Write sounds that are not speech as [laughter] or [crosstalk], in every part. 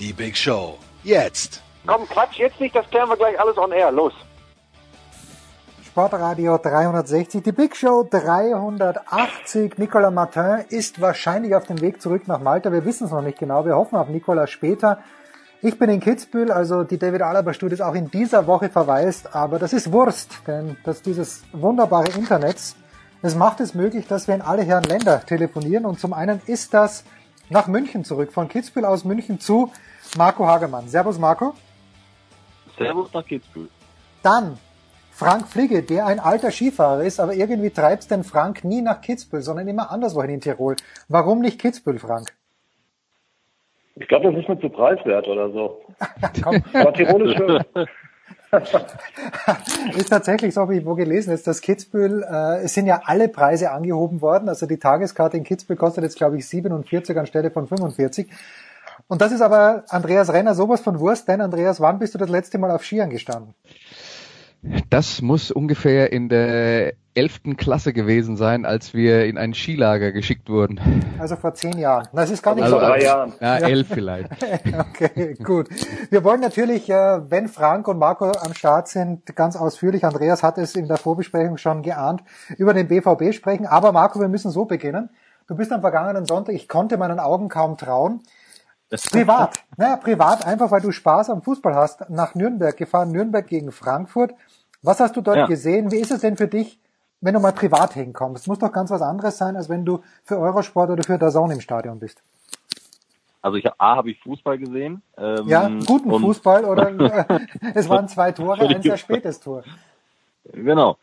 Die Big Show. Jetzt. Komm, Quatsch, jetzt nicht, das klären wir gleich alles on air. Los. Sportradio 360, die Big Show 380. Nicolas Martin ist wahrscheinlich auf dem Weg zurück nach Malta. Wir wissen es noch nicht genau. Wir hoffen auf Nicolas später. Ich bin in Kitzbühel, also die David Alaba Studios auch in dieser Woche verweist, aber das ist Wurst, denn dass dieses wunderbare Internets, es macht es möglich, dass wir in alle Herren Länder telefonieren und zum einen ist das nach München zurück, von Kitzbühel aus München zu Marco Hagemann. Servus Marco. Servus nach Kitzbühel. Dann Frank Fligge, der ein alter Skifahrer ist, aber irgendwie treibt's den Frank nie nach Kitzbühel, sondern immer anderswohin in Tirol. Warum nicht Kitzbühel, Frank? Ich glaube, das ist mir zu preiswert oder so. [laughs] Komm, Aber Tirol ist schön. [laughs] [laughs] ist tatsächlich so, habe ich wo gelesen, ist, dass Kitzbühel, äh, es sind ja alle Preise angehoben worden. Also die Tageskarte in Kitzbühel kostet jetzt, glaube ich, 47 anstelle von 45. Und das ist aber Andreas Renner sowas von Wurst, denn Andreas, wann bist du das letzte Mal auf Skiern gestanden? Das muss ungefähr in der elften Klasse gewesen sein, als wir in ein Skilager geschickt wurden. Also vor zehn Jahren. Das ist gar nicht Also so drei. Jahren. Ja, elf vielleicht. [laughs] Okay, gut. Wir wollen natürlich, äh, wenn Frank und Marco am Start sind, ganz ausführlich, Andreas hat es in der Vorbesprechung schon geahnt, über den BVB sprechen. Aber Marco, wir müssen so beginnen. Du bist am vergangenen Sonntag, ich konnte meinen Augen kaum trauen. Privat, naja, privat, einfach weil du Spaß am Fußball hast, nach Nürnberg gefahren, Nürnberg gegen Frankfurt. Was hast du dort Ja. gesehen? Wie ist es denn für dich, wenn du mal privat hinkommst? Muss doch ganz was anderes sein, als wenn du für Eurosport oder für DAZN im Stadion bist. Also ich A habe ich Fußball gesehen. Ähm, Ja, guten Fußball oder [laughs] äh, es waren zwei Tore, ein sehr spätes Tor. Genau.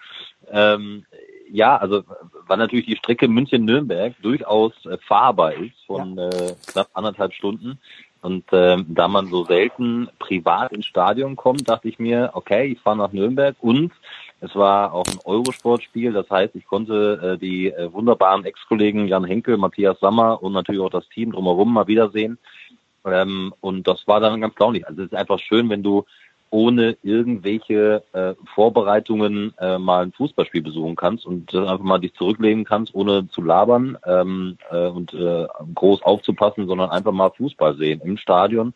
Ähm, ja, also weil natürlich die Strecke München-Nürnberg durchaus äh, fahrbar ist von äh, knapp anderthalb Stunden. Und ähm, da man so selten privat ins Stadion kommt, dachte ich mir, okay, ich fahre nach Nürnberg und es war auch ein Eurosportspiel, das heißt, ich konnte äh, die äh, wunderbaren Ex-Kollegen Jan Henkel, Matthias Sammer und natürlich auch das Team drumherum mal wiedersehen. Ähm, und das war dann ganz launig. Also es ist einfach schön, wenn du ohne irgendwelche äh, Vorbereitungen äh, mal ein Fußballspiel besuchen kannst und äh, einfach mal dich zurücklehnen kannst, ohne zu labern ähm, äh, und äh, groß aufzupassen, sondern einfach mal Fußball sehen im Stadion,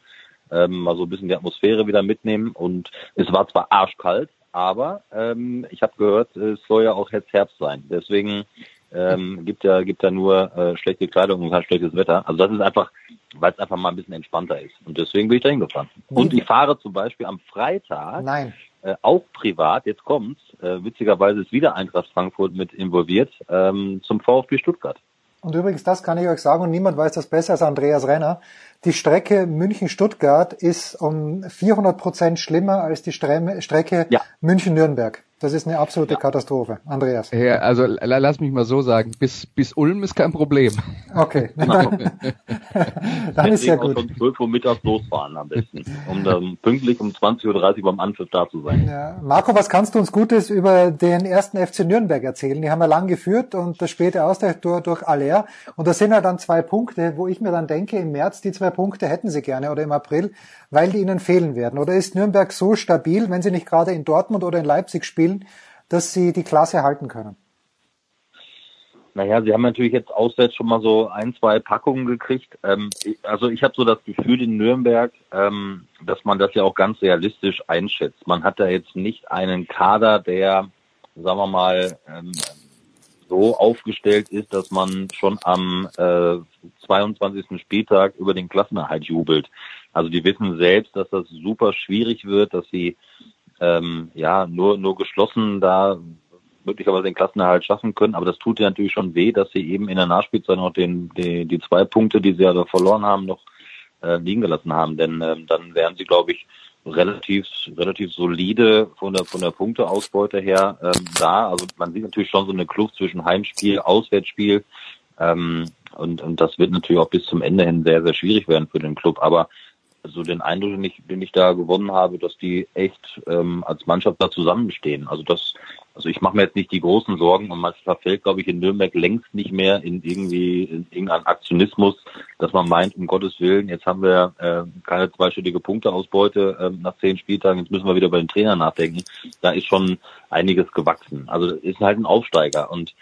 ähm, mal so ein bisschen die Atmosphäre wieder mitnehmen. Und es war zwar arschkalt, aber ähm, ich habe gehört, es soll ja auch jetzt Herbst sein. Deswegen ähm, gibt ja gibt ja nur äh, schlechte Kleidung und kein schlechtes Wetter. Also das ist einfach, weil es einfach mal ein bisschen entspannter ist. Und deswegen bin ich da hingefahren. Und ich fahre zum Beispiel am Freitag Nein. äh, auch privat, jetzt kommt's, äh, witzigerweise ist wieder Eintracht Frankfurt mit involviert, ähm, zum VfB Stuttgart. Und übrigens, das kann ich euch sagen, und niemand weiß das besser als Andreas Renner. Die Strecke München-Stuttgart ist um 400 Prozent schlimmer als die Strecke Ja. München-Nürnberg. Das ist eine absolute Katastrophe. Andreas. Ja, also la- lass mich mal so sagen, bis, bis Ulm ist kein Problem. Okay. [laughs] Dann, [laughs] dann ist ja gut. schon 12 Uhr mittags losfahren am besten, um dann pünktlich um 20.30 Uhr beim Anpfiff da zu sein. Ja. Marco, was kannst du uns Gutes über den ersten FC Nürnberg erzählen? Die haben ja lang geführt und das späte Ausgleichstor durch Aller. Und das sind ja dann zwei Punkte, wo ich mir dann denke, im März die zwei Punkte hätten sie gerne oder im April, weil die ihnen fehlen werden. Oder ist Nürnberg so stabil, wenn sie nicht gerade in Dortmund oder in Leipzig spielen, dass sie die Klasse halten können? Naja, sie haben natürlich jetzt auswärts schon mal so ein, zwei Packungen gekriegt. Ähm, also ich habe so das Gefühl in Nürnberg, ähm, dass man das ja auch ganz realistisch einschätzt. Man hat da jetzt nicht einen Kader, der, sagen wir mal, ähm, so aufgestellt ist, dass man schon am äh, 22. Spieltag über den Klassenerhalt jubelt. Also die wissen selbst, dass das super schwierig wird, dass sie ähm, ja nur nur geschlossen da möglicherweise den Klassenerhalt schaffen können, aber das tut ihnen natürlich schon weh, dass sie eben in der Nachspielzeit noch den, die, die zwei Punkte, die sie ja da verloren haben, noch äh, liegen gelassen haben. Denn ähm, dann wären sie, glaube ich, relativ relativ solide von der von der Punkteausbeute her ähm, da. Also man sieht natürlich schon so eine Kluft zwischen Heimspiel, Auswärtsspiel. Ähm, und, und das wird natürlich auch bis zum Ende hin sehr, sehr schwierig werden für den Club. Aber so den Eindruck, den ich, den ich da gewonnen habe, dass die echt ähm, als Mannschaft da zusammenstehen. Also das, also ich mache mir jetzt nicht die großen Sorgen und man verfällt, glaube ich, in Nürnberg längst nicht mehr in irgendwie in irgendeinen Aktionismus, dass man meint, um Gottes Willen, jetzt haben wir äh, keine zweistellige Punkteausbeute äh, nach zehn Spieltagen, jetzt müssen wir wieder bei den Trainer nachdenken. Da ist schon einiges gewachsen. Also ist halt ein Aufsteiger und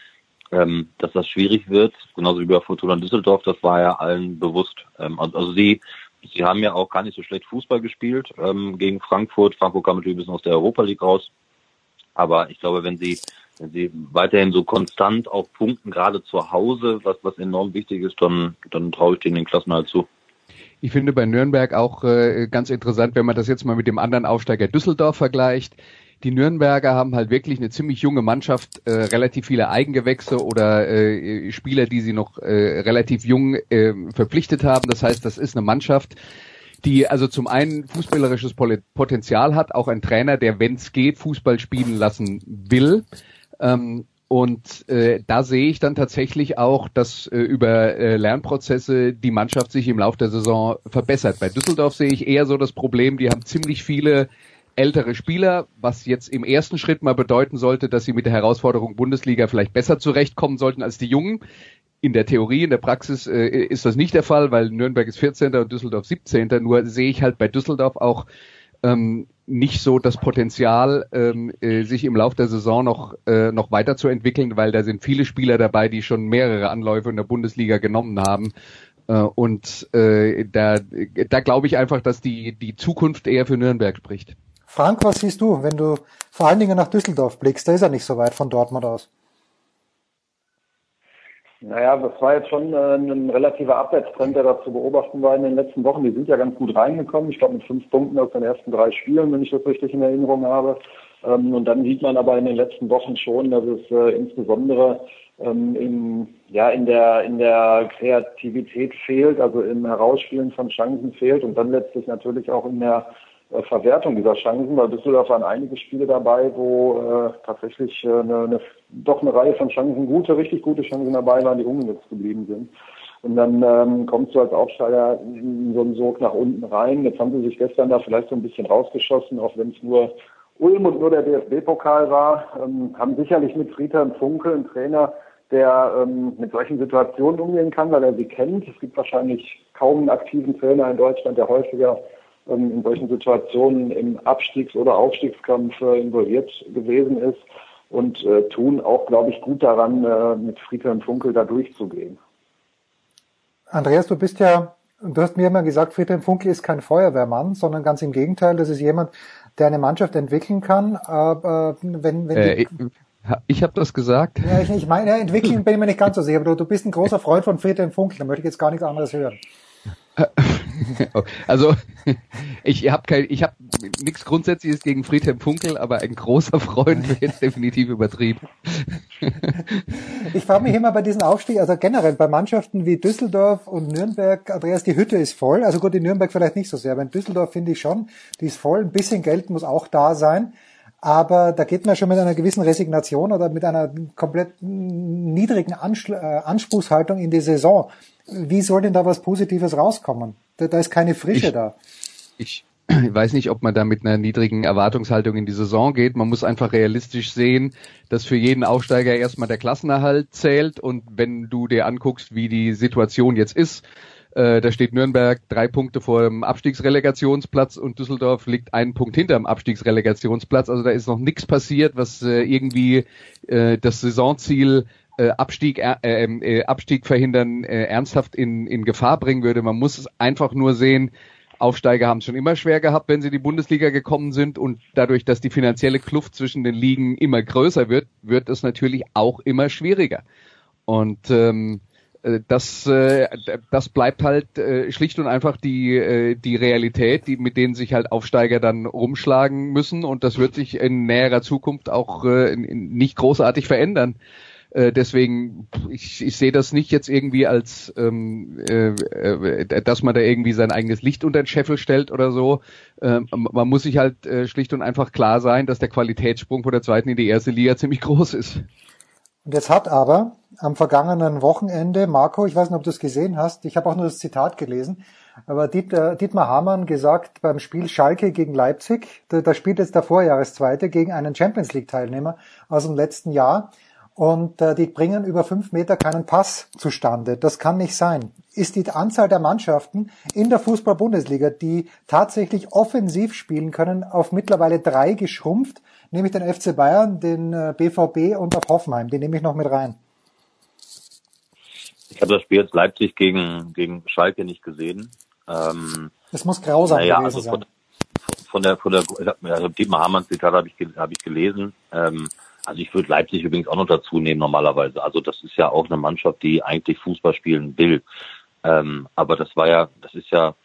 ähm, dass das schwierig wird, genauso wie bei Fortuna Düsseldorf, das war ja allen bewusst. Ähm, also, also sie Sie haben ja auch gar nicht so schlecht Fußball gespielt ähm, gegen Frankfurt. Frankfurt kam natürlich ein bisschen aus der Europa League raus. Aber ich glaube, wenn Sie, wenn Sie weiterhin so konstant auf Punkten, gerade zu Hause, was, was enorm wichtig ist, dann, dann traue ich denen den Klassen halt zu. Ich finde bei Nürnberg auch äh, ganz interessant, wenn man das jetzt mal mit dem anderen Aufsteiger Düsseldorf vergleicht die Nürnberger haben halt wirklich eine ziemlich junge Mannschaft, äh, relativ viele Eigengewächse oder äh, Spieler, die sie noch äh, relativ jung äh, verpflichtet haben. Das heißt, das ist eine Mannschaft, die also zum einen fußballerisches Potenzial hat, auch ein Trainer, der, wenn es geht, Fußball spielen lassen will. Ähm, und äh, da sehe ich dann tatsächlich auch, dass äh, über äh, Lernprozesse die Mannschaft sich im Laufe der Saison verbessert. Bei Düsseldorf sehe ich eher so das Problem, die haben ziemlich viele ältere Spieler, was jetzt im ersten Schritt mal bedeuten sollte, dass sie mit der Herausforderung Bundesliga vielleicht besser zurechtkommen sollten als die Jungen. In der Theorie, in der Praxis äh, ist das nicht der Fall, weil Nürnberg ist 14. und Düsseldorf 17. Nur sehe ich halt bei Düsseldorf auch ähm, nicht so das Potenzial, ähm, äh, sich im Laufe der Saison noch, äh, noch weiterzuentwickeln, weil da sind viele Spieler dabei, die schon mehrere Anläufe in der Bundesliga genommen haben. Äh, und äh, da, da glaube ich einfach, dass die, die Zukunft eher für Nürnberg spricht. Frank, was siehst du, wenn du vor allen Dingen nach Düsseldorf blickst? Da ist er nicht so weit von Dortmund aus. Naja, das war jetzt schon äh, ein relativer Abwärtstrend, der da zu beobachten war in den letzten Wochen. Die sind ja ganz gut reingekommen. Ich glaube mit fünf Punkten aus den ersten drei Spielen, wenn ich das richtig in Erinnerung habe. Ähm, und dann sieht man aber in den letzten Wochen schon, dass es äh, insbesondere ähm, in, ja, in der, in der Kreativität fehlt, also im Herausspielen von Chancen fehlt und dann letztlich natürlich auch in der Verwertung dieser Chancen. Bei Düsseldorf waren einige Spiele dabei, wo äh, tatsächlich äh, eine, eine, doch eine Reihe von Chancen, gute, richtig gute Chancen dabei waren, die ungenutzt geblieben sind. Und dann ähm, kommst du als Aufsteiger in so einen Sog nach unten rein. Jetzt haben sie sich gestern da vielleicht so ein bisschen rausgeschossen, auch wenn es nur Ulm und nur der DFB-Pokal war, ähm, haben sicherlich mit Friedhelm Funkel einen Trainer, der ähm, mit solchen Situationen umgehen kann, weil er sie kennt. Es gibt wahrscheinlich kaum einen aktiven Trainer in Deutschland, der häufiger in solchen Situationen im Abstiegs- oder Aufstiegskampf äh, involviert gewesen ist und äh, tun auch, glaube ich, gut daran, äh, mit Friedhelm Funkel da durchzugehen. Andreas, du bist ja, du hast mir immer gesagt, Friedhelm Funkel ist kein Feuerwehrmann, sondern ganz im Gegenteil, das ist jemand, der eine Mannschaft entwickeln kann. Aber wenn, wenn äh, ich, ich habe das gesagt. Ja, ich, ich meine, entwickeln bin ich mir nicht ganz so sicher, aber du, du bist ein großer Freund von Friedhelm Funkel, da möchte ich jetzt gar nichts anderes hören. [laughs] Also [laughs] ich habe kein, ich habe nichts Grundsätzliches gegen Friedhelm Funkel, aber ein großer Freund wäre jetzt definitiv übertrieben. [laughs] Ich frage mich immer bei diesen Aufstieg, also generell bei Mannschaften wie Düsseldorf und Nürnberg, Andreas, die Hütte ist voll. Also gut, in Nürnberg vielleicht nicht so sehr, aber in Düsseldorf finde ich schon, die ist voll. Ein bisschen Geld muss auch da sein. Aber da geht man schon mit einer gewissen Resignation oder mit einer komplett niedrigen Anspr äh, Anspruchshaltung in die Saison. Wie soll denn da was Positives rauskommen? Da, da ist keine Frische ich, da. Ich weiß nicht, ob man da mit einer niedrigen Erwartungshaltung in die Saison geht. Man muss einfach realistisch sehen, dass für jeden Aufsteiger erstmal der Klassenerhalt zählt und wenn du dir anguckst, wie die Situation jetzt ist, äh, da steht Nürnberg drei Punkte vor dem Abstiegsrelegationsplatz und Düsseldorf liegt einen Punkt hinter dem Abstiegsrelegationsplatz. Also da ist noch nichts passiert, was äh, irgendwie äh, das Saisonziel äh, Abstieg, äh, ähm, äh, Abstieg verhindern, äh, ernsthaft in, in Gefahr bringen würde. Man muss es einfach nur sehen, Aufsteiger haben es schon immer schwer gehabt, wenn sie in die Bundesliga gekommen sind und dadurch, dass die finanzielle Kluft zwischen den Ligen immer größer wird, wird es natürlich auch immer schwieriger. Und ähm, äh, das, äh, das bleibt halt äh, schlicht und einfach die, äh, die Realität, die, mit denen sich halt Aufsteiger dann rumschlagen müssen und das wird sich in näherer Zukunft auch äh, nicht großartig verändern. Äh, deswegen, ich, ich sehe das nicht jetzt irgendwie als, ähm, äh, äh, dass man da irgendwie sein eigenes Licht unter den Scheffel stellt oder so. Ähm, man muss sich halt äh, schlicht und einfach klar sein, dass der Qualitätssprung von der zweiten in die erste Liga [laughs] ziemlich groß ist. Und jetzt hat aber am vergangenen Wochenende, Marco, ich weiß nicht, ob du es gesehen hast, ich habe auch nur das Zitat gelesen, Aber Dietmar, Hamann gesagt beim Spiel Schalke gegen Leipzig, da, spielt jetzt der Vorjahreszweite gegen einen Champions League Teilnehmer aus dem letzten Jahr und äh, die bringen über fünf Meter keinen Pass zustande. Das kann nicht sein. Ist die Anzahl der Mannschaften in der Fußball-Bundesliga, die tatsächlich offensiv spielen können, auf mittlerweile drei geschrumpft, nämlich den FC Bayern, den äh, BVB und auf Hoffenheim. Die nehme ich noch mit rein. Ich habe das Spiel jetzt Leipzig gegen, gegen Schalke nicht gesehen. Ähm, es muss grausam naja, gewesen also von, sein. Von der, von der, also Dietmar Hamanns Zitat habe ich, hab ich gelesen. Ähm, also ich würde Leipzig übrigens auch noch dazu nehmen normalerweise. Also das ist ja auch eine Mannschaft, die eigentlich Fußball spielen will. Ähm, aber das war ja, das ist ja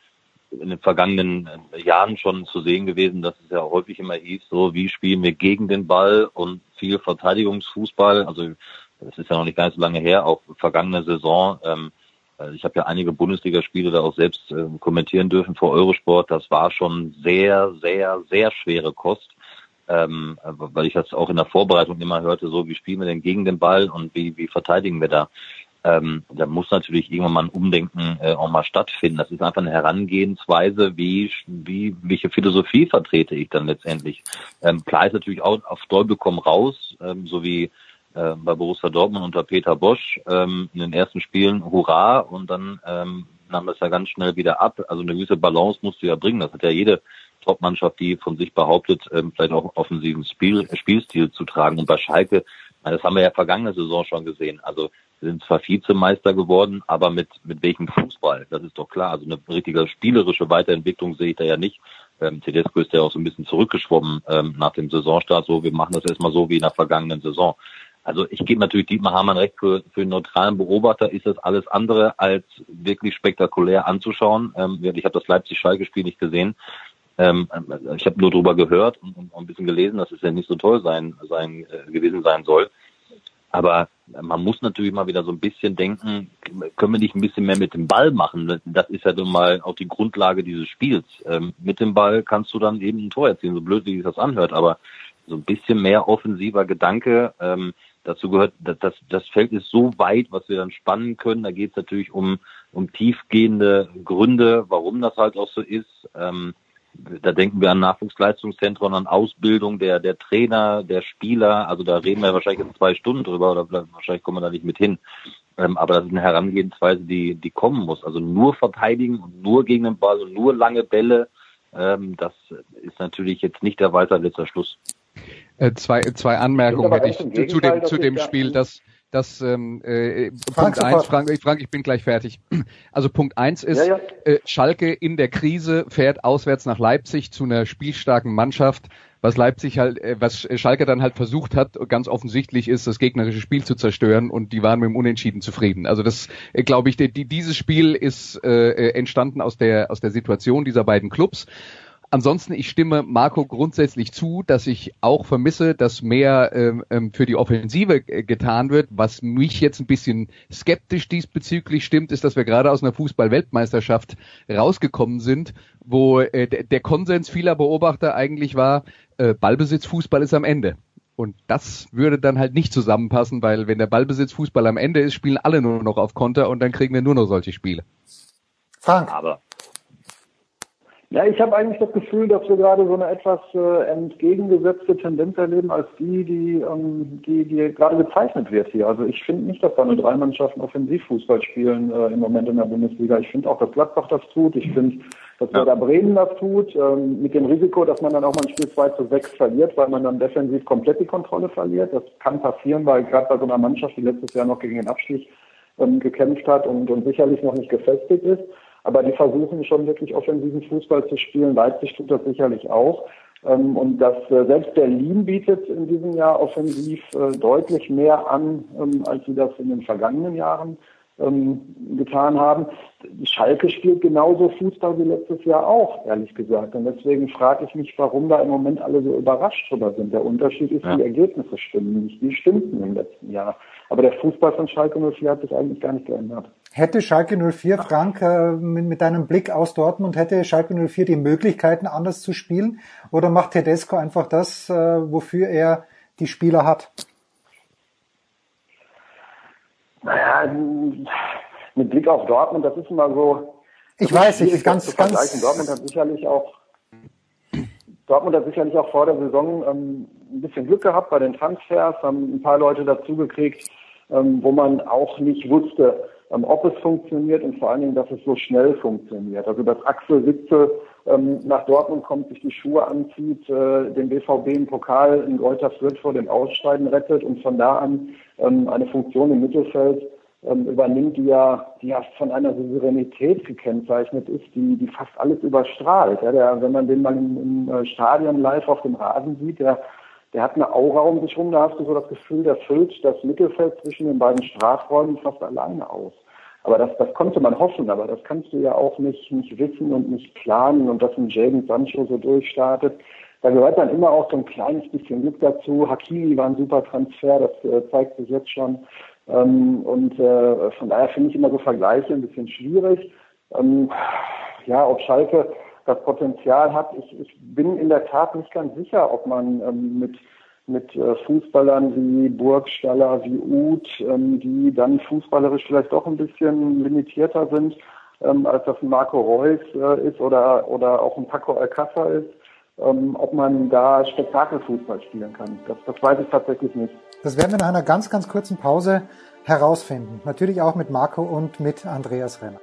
in den vergangenen Jahren schon zu sehen gewesen, dass es ja häufig immer hieß, so wie spielen wir gegen den Ball und viel Verteidigungsfußball. Also das ist ja noch nicht ganz so lange her, auch vergangene Saison. Ähm, also ich habe ja einige Bundesligaspiele da auch selbst äh, kommentieren dürfen vor Eurosport. Das war schon sehr, sehr, sehr schwere Kost ähm, weil ich das auch in der Vorbereitung immer hörte, so wie spielen wir denn gegen den Ball und wie, wie verteidigen wir da. Ähm, da muss natürlich irgendwann mal ein Umdenken äh, auch mal stattfinden. Das ist einfach eine Herangehensweise, wie, wie welche Philosophie vertrete ich dann letztendlich. Ähm, klar ist natürlich auch auf Däubel komm raus, ähm, so wie äh, bei Borussia Dortmund unter Peter Bosch ähm, in den ersten Spielen Hurra und dann ähm, nahm das ja ganz schnell wieder ab. Also eine gewisse Balance musst du ja bringen. Das hat ja jede Top-Mannschaft, die von sich behauptet, ähm, vielleicht auch offensiven Spiel, Spielstil zu tragen. Und bei Schalke, das haben wir ja vergangene Saison schon gesehen. Also wir sind zwar Vizemeister geworden, aber mit, mit welchem Fußball? Das ist doch klar. Also eine richtige spielerische Weiterentwicklung sehe ich da ja nicht. Ähm, Tedesco ist ja auch so ein bisschen zurückgeschwommen ähm, nach dem Saisonstart. So, wir machen das erstmal so wie in der vergangenen Saison. Also ich gebe natürlich Dietmar Hamann recht, für, für einen neutralen Beobachter ist das alles andere als wirklich spektakulär anzuschauen. Ähm, ich habe das Leipzig-Schalke-Spiel nicht gesehen. Ähm, ich habe nur darüber gehört und, und, ein bisschen gelesen, dass es ja nicht so toll sein, sein äh, gewesen sein soll. Aber man muss natürlich mal wieder so ein bisschen denken, können wir nicht ein bisschen mehr mit dem Ball machen? Das ist ja nun mal auch die Grundlage dieses Spiels. Ähm, mit dem Ball kannst du dann eben ein Tor erzielen, so blöd wie sich das anhört, aber so ein bisschen mehr offensiver Gedanke. Ähm, dazu gehört, das, das, Feld ist so weit, was wir dann spannen können. Da geht es natürlich um, um tiefgehende Gründe, warum das halt auch so ist. Ähm, da denken wir an Nachwuchsleistungszentren, an Ausbildung der, der Trainer, der Spieler. Also da reden wir wahrscheinlich in zwei Stunden drüber oder wahrscheinlich kommen wir da nicht mit hin. Ähm, aber das ist eine Herangehensweise, die, die kommen muss. Also nur verteidigen und nur gegen den Ball und nur lange Bälle, ähm, das ist natürlich jetzt nicht der Weisheit letzter Schluss. Äh, zwei, zwei Anmerkungen hätte ich zu, zu dem, zu dem Spiel, das das ähm, äh, Punkt eins, Frank, Frank, ich bin gleich fertig. [clears throat] Also Punkt eins ist, ja, ja. Äh, Schalke in der Krise fährt auswärts nach Leipzig zu einer spielstarken Mannschaft. Was Leipzig halt, äh, was Schalke dann halt versucht hat, ganz offensichtlich ist, das gegnerische Spiel zu zerstören und die waren mit dem Unentschieden zufrieden. Also das, äh, glaube ich, die, dieses Spiel ist äh, äh, entstanden aus der aus der Situation dieser beiden Clubs. Ansonsten, ich stimme Marco grundsätzlich zu, dass ich auch vermisse, dass mehr ähm, ähm für die Offensive getan wird. Was mich jetzt ein bisschen skeptisch diesbezüglich stimmt, ist, dass wir gerade aus einer Fußball-Weltmeisterschaft rausgekommen sind, wo äh, der Konsens vieler Beobachter eigentlich war, äh, Ballbesitzfußball ist am Ende. Und das würde dann halt nicht zusammenpassen, weil wenn der Ballbesitzfußball am Ende ist, spielen alle nur noch auf Konter und dann kriegen wir nur noch solche Spiele. Frank. Aber ja, ich habe eigentlich das Gefühl, dass wir gerade so eine etwas äh, entgegengesetzte Tendenz erleben als die, die, ähm, die, die gerade gezeichnet wird hier. Also ich finde nicht, dass da nur drei Mannschaften Offensivfußball spielen äh, im Moment in der Bundesliga. Ich finde auch, dass Gladbach das tut. Ich finde, dass Werder Bremen das tut, ähm, mit dem Risiko, dass man dann auch mal ein Spiel 2 zu 6 verliert, weil man dann defensiv komplett die Kontrolle verliert. Das kann passieren, weil gerade bei so einer Mannschaft, die letztes Jahr noch gegen den Abstieg ähm, gekämpft hat und, und sicherlich noch nicht gefestigt ist. Aber die versuchen schon wirklich offensiven Fußball zu spielen. Leipzig tut das sicherlich auch. Ähm, und dass äh, selbst Berlin bietet in diesem Jahr offensiv äh, deutlich mehr an, ähm, als sie das in den vergangenen Jahren ähm, getan haben. Schalke spielt genauso Fußball wie letztes Jahr auch, ehrlich gesagt. Und deswegen frage ich mich, warum da im Moment alle so überrascht drüber sind. Der Unterschied ist, ja. die Ergebnisse stimmen nicht. Die stimmten im letzten Jahr. Aber der Fußball von Schalke 04 hat sich eigentlich gar nicht geändert. Hätte Schalke 04, Frank, äh, mit, mit deinem Blick aus Dortmund, hätte Schalke 04 die Möglichkeiten, anders zu spielen? Oder macht Tedesco einfach das, äh, wofür er die Spieler hat? Naja, mit Blick auf Dortmund, das ist immer so, Ich weiß, ich ganz, ganz. Dortmund hat sicherlich auch Dortmund hat sicherlich auch vor der Saison ähm, ein bisschen Glück gehabt bei den Transfers, haben ein paar Leute dazugekriegt, ähm, wo man auch nicht wusste, ähm, ob es funktioniert und vor allen Dingen, dass es so schnell funktioniert. Also dass Axel Witze ähm, nach Dortmund kommt, sich die Schuhe anzieht, äh, den BVB im Pokal in Greuther Fürth vor dem Ausscheiden rettet und von da an ähm, eine Funktion im Mittelfeld ähm, übernimmt, die ja, die ja von einer Souveränität gekennzeichnet ist, die, die fast alles überstrahlt. Ja, der, wenn man den mal im, im äh, Stadion live auf dem Rasen sieht, der, der hat eine Aura um sich rum, da hast du so das Gefühl, der füllt das Mittelfeld zwischen den beiden Strafräumen fast alleine aus. Aber das, das konnte man hoffen, aber das kannst du ja auch nicht, nicht wissen und nicht planen und dass ein Jaden Sancho so durchstartet. Da gehört dann immer auch so ein kleines bisschen Glück dazu. Hakimi war ein super Transfer, das äh, zeigt sich jetzt schon. Ähm, und äh, von daher finde ich immer so Vergleiche ein bisschen schwierig. Ähm, ja, ob Schalke das Potenzial hat, ich, ich bin in der Tat nicht ganz sicher, ob man ähm, mit mit äh, Fußballern wie Burgstaller, wie Uth, ähm, die dann fußballerisch vielleicht doch ein bisschen limitierter sind, ähm, als das ein Marco Reus äh, ist oder, oder auch ein Paco Alcázar ist, ähm, ob man da Spektakelfußball spielen kann. Das, das weiß ich tatsächlich nicht. Das werden wir nach einer ganz, ganz kurzen Pause herausfinden. Natürlich auch mit Marco und mit Andreas Renner.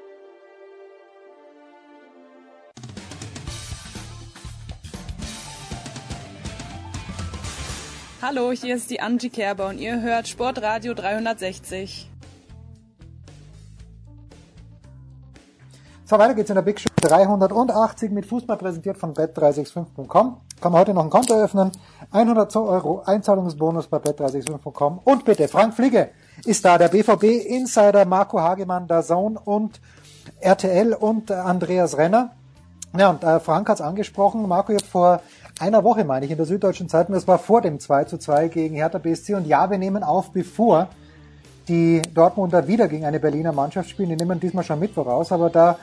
Hallo, hier ist die Angie Kerber und ihr hört Sportradio 360. So, weiter geht's in der Big Show 380 mit Fußball präsentiert von bet365.com. Kann man heute noch ein Konto eröffnen. 100 Euro Einzahlungsbonus bei bet365.com. Und bitte, Frank Fliege ist da, der BVB Insider Marco Hagemann, der Zone und RTL und Andreas Renner. Ja, und äh, Frank hat's angesprochen. Marco, ich vor einer Woche, meine ich, in der Süddeutschen Zeitung, das war vor dem 2 zu 2 gegen Hertha BSC. Und ja, wir nehmen auf, bevor die Dortmunder wieder gegen eine Berliner Mannschaft spielen. Die nehmen diesmal schon Mittwoch raus, aber da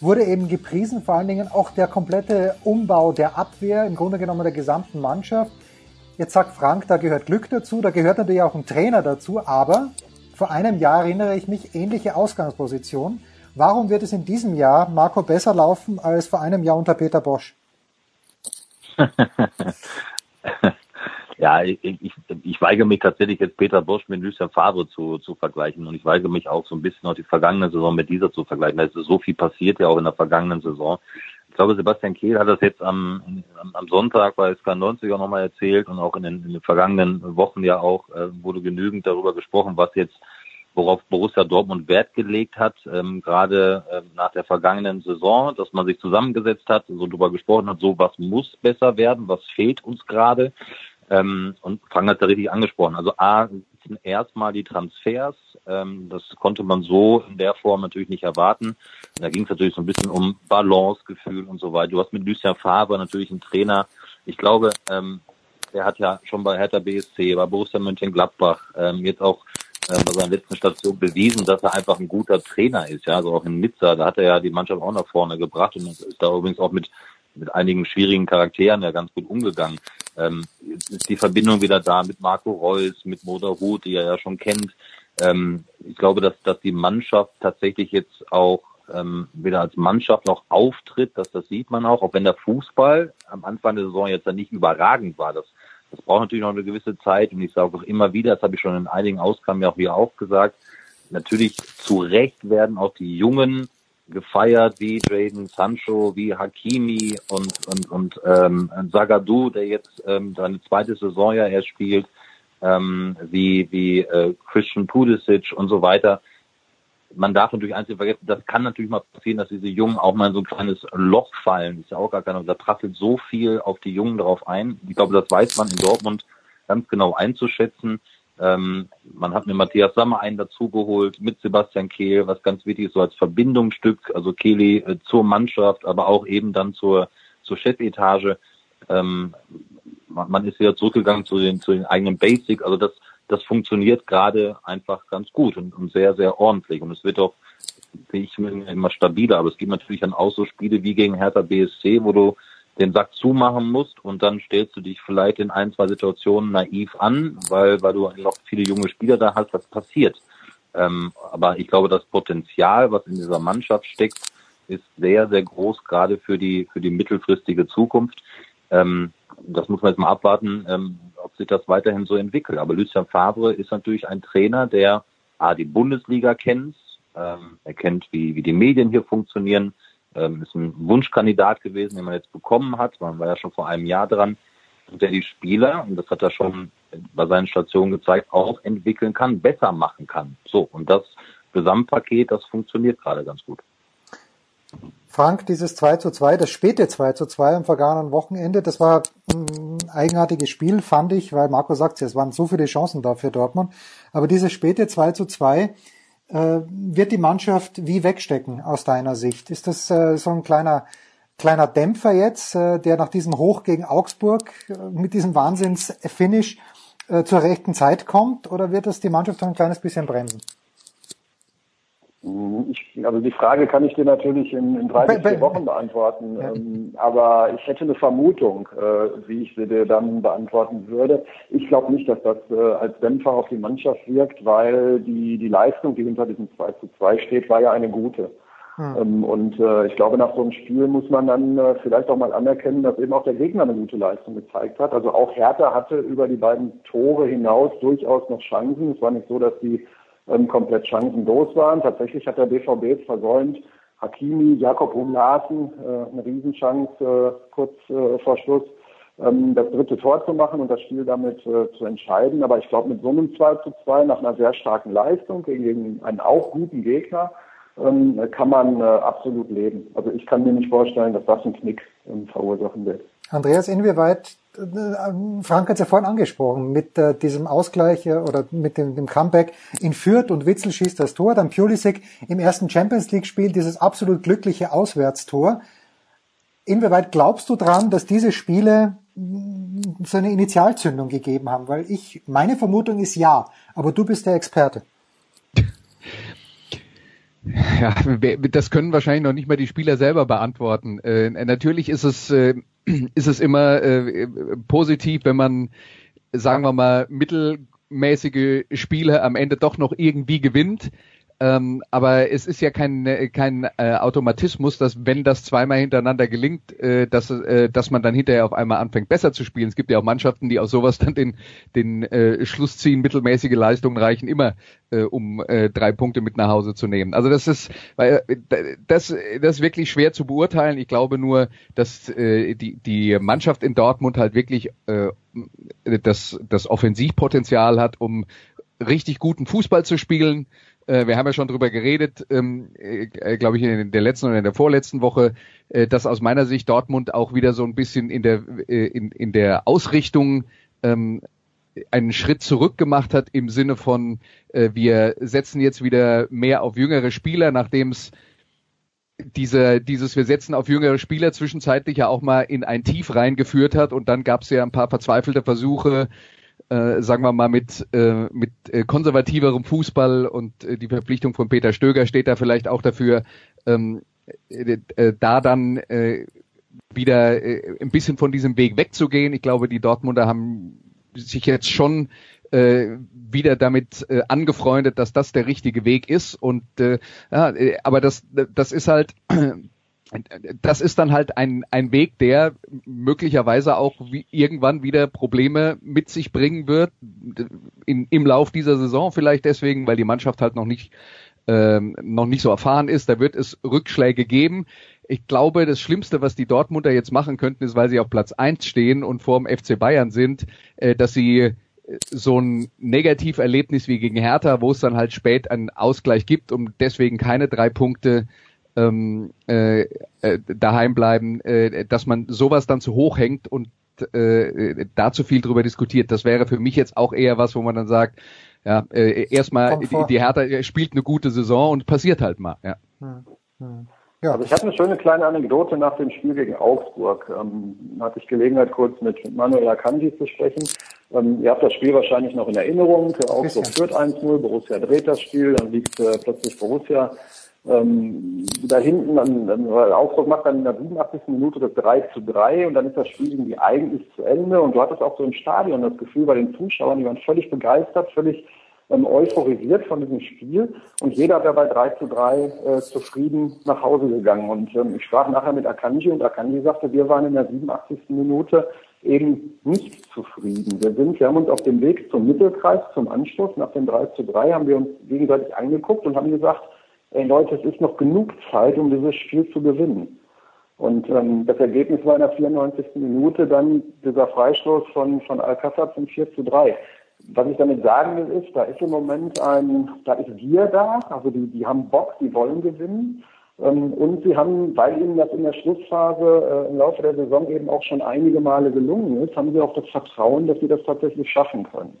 wurde eben gepriesen, vor allen Dingen auch der komplette Umbau der Abwehr, im Grunde genommen der gesamten Mannschaft. Jetzt sagt Frank, da gehört Glück dazu, da gehört natürlich auch ein Trainer dazu, aber vor einem Jahr erinnere ich mich, ähnliche Ausgangsposition. Warum wird es in diesem Jahr, Marco, besser laufen als vor einem Jahr unter Peter Bosch? [laughs] ja, ich, ich, ich weigere mich tatsächlich jetzt Peter Bosch mit Lucien Favre zu, zu vergleichen und ich weigere mich auch so ein bisschen auch die vergangene Saison mit dieser zu vergleichen. Da ist so viel passiert ja auch in der vergangenen Saison. Ich glaube, Sebastian Kehl hat das jetzt am, am Sonntag bei SK90 auch nochmal erzählt und auch in den, in den vergangenen Wochen ja auch äh, wurde genügend darüber gesprochen, was jetzt worauf Borussia Dortmund Wert gelegt hat, ähm, gerade äh, nach der vergangenen Saison, dass man sich zusammengesetzt hat, so drüber gesprochen hat, so was muss besser werden, was fehlt uns gerade. Ähm, und Frank hat da richtig angesprochen. Also A, erstmal die Transfers. Ähm, das konnte man so in der Form natürlich nicht erwarten. Da ging es natürlich so ein bisschen um Balancegefühl und so weiter. Du hast mit Lucien Favre natürlich einen Trainer. Ich glaube, ähm, der hat ja schon bei Hertha BSC, bei Borussia Mönchengladbach, ähm, jetzt auch äh, bei seiner letzten Station bewiesen, dass er einfach ein guter Trainer ist. Ja, also auch in Nizza, da hat er ja die Mannschaft auch nach vorne gebracht und ist da übrigens auch mit mit einigen schwierigen Charakteren ja ganz gut umgegangen. Ähm, jetzt ist die Verbindung wieder da mit Marco Reus, mit Moder Ruth, die er ja schon kennt. Ähm, ich glaube, dass, dass die Mannschaft tatsächlich jetzt auch ähm, wieder als Mannschaft noch auftritt, dass das sieht man auch, auch wenn der Fußball am Anfang der Saison jetzt ja nicht überragend war. Das das braucht natürlich noch eine gewisse Zeit und ich sage auch immer wieder, das habe ich schon in einigen Ausgaben ja auch hier auch gesagt, natürlich zu Recht werden auch die Jungen gefeiert, wie Jaden Sancho, wie Hakimi und, und, und ähm, Zagadou, der jetzt ähm, seine zweite Saison ja erst spielt, ähm, wie, wie äh, Christian Pulisic und so weiter man darf natürlich eins nicht vergessen, das kann natürlich mal passieren, dass diese Jungen auch mal in so ein kleines Loch fallen. ist ja auch gar keine, da prasselt so viel auf die Jungen drauf ein. Ich glaube, das weiß man in Dortmund ganz genau einzuschätzen. Ähm, man hat mit Matthias Sammer einen dazugeholt, mit Sebastian Kehl, was ganz wichtig ist, so als Verbindungsstück, also Kehli äh, zur Mannschaft, aber auch eben dann zur, zur Chefetage. Ähm, man, man ist wieder zurückgegangen zu den, zu den eigenen Basic, also das, das funktioniert gerade einfach ganz gut und, und sehr, sehr ordentlich. Und es wird auch, ich immer stabiler. Aber es gibt natürlich dann auch so Spiele wie gegen Hertha BSC, wo du den Sack zumachen musst und dann stellst du dich vielleicht in ein, zwei Situationen naiv an, weil, weil du noch viele junge Spieler da hast, was passiert. Ähm, aber ich glaube, das Potenzial, was in dieser Mannschaft steckt, ist sehr, sehr groß, gerade für die, für die mittelfristige Zukunft. Ähm, das muss man jetzt mal abwarten, ähm, ob sich das weiterhin so entwickelt. Aber Lucien Favre ist natürlich ein Trainer, der A, die Bundesliga kennt, ähm, er kennt, wie, wie die Medien hier funktionieren, ähm, ist ein Wunschkandidat gewesen, den man jetzt bekommen hat. Man war ja schon vor einem Jahr dran, der die Spieler, und das hat er schon bei seinen Stationen gezeigt, auch entwickeln kann, besser machen kann. So, und das Gesamtpaket, das funktioniert gerade ganz gut. Frank, dieses 2 zu 2, das späte 2 zu 2 am vergangenen Wochenende, das war ein eigenartiges Spiel, fand ich, weil Marco sagt es waren so viele Chancen da für Dortmund. Aber dieses späte 2 zu 2 äh, wird die Mannschaft wie wegstecken aus deiner Sicht? Ist das äh, so ein kleiner, kleiner Dämpfer jetzt, äh, der nach diesem Hoch gegen Augsburg äh, mit diesem Wahnsinns-Finish äh, zur rechten Zeit kommt oder wird das die Mannschaft ein kleines bisschen bremsen? Ich, also die Frage kann ich dir natürlich in, in drei bis vier Wochen beantworten. Ja. Ähm, aber ich hätte eine Vermutung, äh, wie ich sie dir dann beantworten würde. Ich glaube nicht, dass das äh, als Dämpfer auf die Mannschaft wirkt, weil die, die Leistung, die hinter diesem 2 zu 2 steht, war ja eine gute. Hm. Ähm, und äh, ich glaube, nach so einem Spiel muss man dann vielleicht auch mal anerkennen, dass eben auch der Gegner eine gute Leistung gezeigt hat. Also auch Hertha hatte über die beiden Tore hinaus durchaus noch Chancen. Es war nicht so, dass die ähm, komplett chancenlos waren. Tatsächlich hat der BVB jetzt versäumt, Hakimi, Jakob Umlasen, äh, eine Riesenchance äh, kurz äh, vor Schluss, ähm, das dritte Tor zu machen und das Spiel damit äh, zu entscheiden. Aber ich glaube, mit so einem 2 zu 2 nach einer sehr starken Leistung gegen einen auch guten Gegner ähm, kann man äh, absolut leben. Also ich kann mir nicht vorstellen, dass das einen Knick ähm, verursachen wird. Andreas, inwieweit Frank hat es ja vorhin angesprochen, mit äh, diesem Ausgleich äh, oder mit dem, dem, Comeback in Fürth und Witzel schießt das Tor, dann Pulisic im ersten Champions League Spiel dieses absolut glückliche Auswärtstor. Inwieweit glaubst du dran, dass diese Spiele mm, so eine Initialzündung gegeben haben? Weil ich, meine Vermutung ist ja, aber du bist der Experte. [laughs] Ja, das können wahrscheinlich noch nicht mal die Spieler selber beantworten. Äh, natürlich ist es äh, [clears throat] ist es immer äh, positiv, wenn man, sagen wir mal, mittelmäßige Spiele am Ende doch noch irgendwie gewinnt. Ähm, aber es ist ja kein, kein äh, Automatismus, dass wenn das zweimal hintereinander gelingt, äh, dass, äh, dass man dann hinterher auf einmal anfängt, besser zu spielen. Es gibt ja auch Mannschaften, die aus sowas dann den, den äh, Schluss ziehen, mittelmäßige Leistungen reichen immer, äh, um äh, drei Punkte mit nach Hause zu nehmen. Also das ist, weil, äh, das, das ist wirklich schwer zu beurteilen. Ich glaube nur, dass äh, die, die Mannschaft in Dortmund halt wirklich äh, das, das Offensivpotenzial hat, um richtig guten Fußball zu spielen äh, wir haben ja schon drüber geredet, ähm, äh, glaube ich, in der letzten oder in der vorletzten Woche, äh, dass aus meiner Sicht Dortmund auch wieder so ein bisschen in der, äh, in, in der Ausrichtung ähm, einen Schritt zurück gemacht hat im Sinne von, äh, wir setzen jetzt wieder mehr auf jüngere Spieler, nachdem es diese, dieses Wir setzen auf jüngere Spieler zwischenzeitlich ja auch mal in ein Tief reingeführt hat und dann gab es ja ein paar verzweifelte Versuche, äh, sagen wir mal, mit, äh, mit äh, konservativerem Fußball und äh, die Verpflichtung von Peter Stöger steht da vielleicht auch dafür, ähm, äh, äh, da dann äh, wieder äh, ein bisschen von diesem Weg wegzugehen. Ich glaube, die Dortmunder haben sich jetzt schon äh, wieder damit äh, angefreundet, dass das der richtige Weg ist. Und äh, ja, äh, aber das das ist halt das ist dann halt ein, ein Weg, der möglicherweise auch wie, irgendwann wieder Probleme mit sich bringen wird, in, im Lauf dieser Saison vielleicht deswegen, weil die Mannschaft halt noch nicht, ähm, noch nicht so erfahren ist. Da wird es Rückschläge geben. Ich glaube, das Schlimmste, was die Dortmunder jetzt machen könnten, ist, weil sie auf Platz eins stehen und vor dem FC Bayern sind, äh, dass sie äh, so ein Negativerlebnis wie gegen Hertha, wo es dann halt spät einen Ausgleich gibt, um deswegen keine drei Punkte ähm, äh, äh, daheim bleiben, äh, dass man sowas dann zu hoch hängt und äh, da zu viel drüber diskutiert. Das wäre für mich jetzt auch eher was, wo man dann sagt, ja, äh, erstmal die, die Hertha spielt eine gute Saison und passiert halt mal. Ja. Hm, hm. Ja. Also ich hatte eine schöne kleine Anekdote nach dem Spiel gegen Augsburg. Ähm, hatte ich Gelegenheit, kurz mit Manuel Akanji zu sprechen. Ähm, ihr habt das Spiel wahrscheinlich noch in Erinnerung. Augsburg führt 1-0, Borussia dreht das Spiel, dann liegt äh, plötzlich Borussia ähm, da hinten, dann, weil Augsburg macht dann in der 87. Minute das 3 zu 3 und dann ist das Spiel irgendwie eigentlich zu Ende und du hattest auch so im Stadion das Gefühl bei den Zuschauern, die waren völlig begeistert, völlig ähm, euphorisiert von diesem Spiel und jeder wäre bei 3 zu 3 äh, zufrieden nach Hause gegangen. Und ähm, ich sprach nachher mit Akanji und Akanji sagte, wir waren in der 87. Minute eben nicht zufrieden. Wir sind, wir haben uns auf dem Weg zum Mittelkreis, zum Anschluss nach dem 3 zu 3 haben wir uns gegenseitig angeguckt und haben gesagt, ey Leute, es ist noch genug Zeit, um dieses Spiel zu gewinnen. Und ähm, das Ergebnis war in der 94. Minute dann dieser Freistoß von, von Alcázar zum 4 zu 3. Was ich damit sagen will, ist, da ist im Moment ein, da ist Gier da, also die, die haben Bock, die wollen gewinnen. Ähm, und sie haben, weil ihnen das in der Schlussphase äh, im Laufe der Saison eben auch schon einige Male gelungen ist, haben sie auch das Vertrauen, dass sie das tatsächlich schaffen können.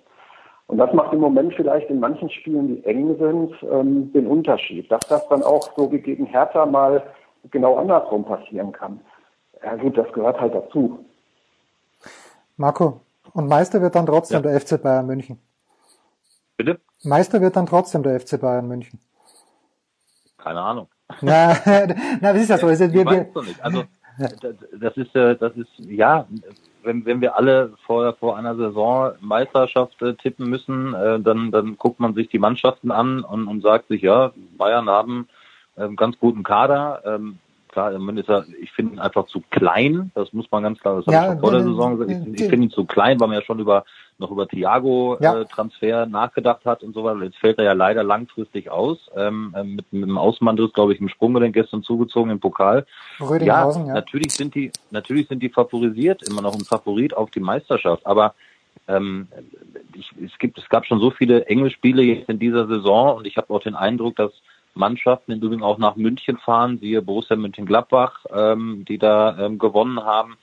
Und das macht im Moment vielleicht in manchen Spielen, die eng sind, ähm, den Unterschied. Dass das dann auch so wie gegen Hertha mal genau andersrum passieren kann. Ja gut, das gehört halt dazu. Marco, und Meister wird dann trotzdem ja. der FC Bayern München. Bitte? Meister wird dann trotzdem der FC Bayern München. Keine Ahnung. Na, [laughs] na, das ist ja so. Also, wir, wir, nicht. Also, das ist, das ist, ja, wenn, wenn wir alle vor, vor einer Saison Meisterschaft äh, tippen müssen, äh, dann, dann guckt man sich die Mannschaften an und, und sagt sich, ja, Bayern haben ähm, ganz guten Kader. Ähm, klar, ist er, ich finde ihn einfach zu klein. Das muss man ganz klar, das ja, habe ich schon vor der Saison gesagt. Ich, ich finde ihn zu klein, weil man ja schon über noch über Thiago-Transfer ja. äh, nachgedacht hat und so weiter. Jetzt fällt er ja leider langfristig aus. Ähm, äh, mit, mit dem Außenbandriss, glaube ich, im Sprunggelenk gestern zugezogen im Pokal. Ja, ja, natürlich sind die, natürlich sind die favorisiert, immer noch ein Favorit auf die Meisterschaft. Aber ähm, ich, es gibt, es gab schon so viele enge Spiele jetzt in dieser Saison und ich habe auch den Eindruck, dass Mannschaften im Übrigen auch nach München fahren, siehe Borussia Mönchengladbach, ähm, die da ähm, gewonnen haben,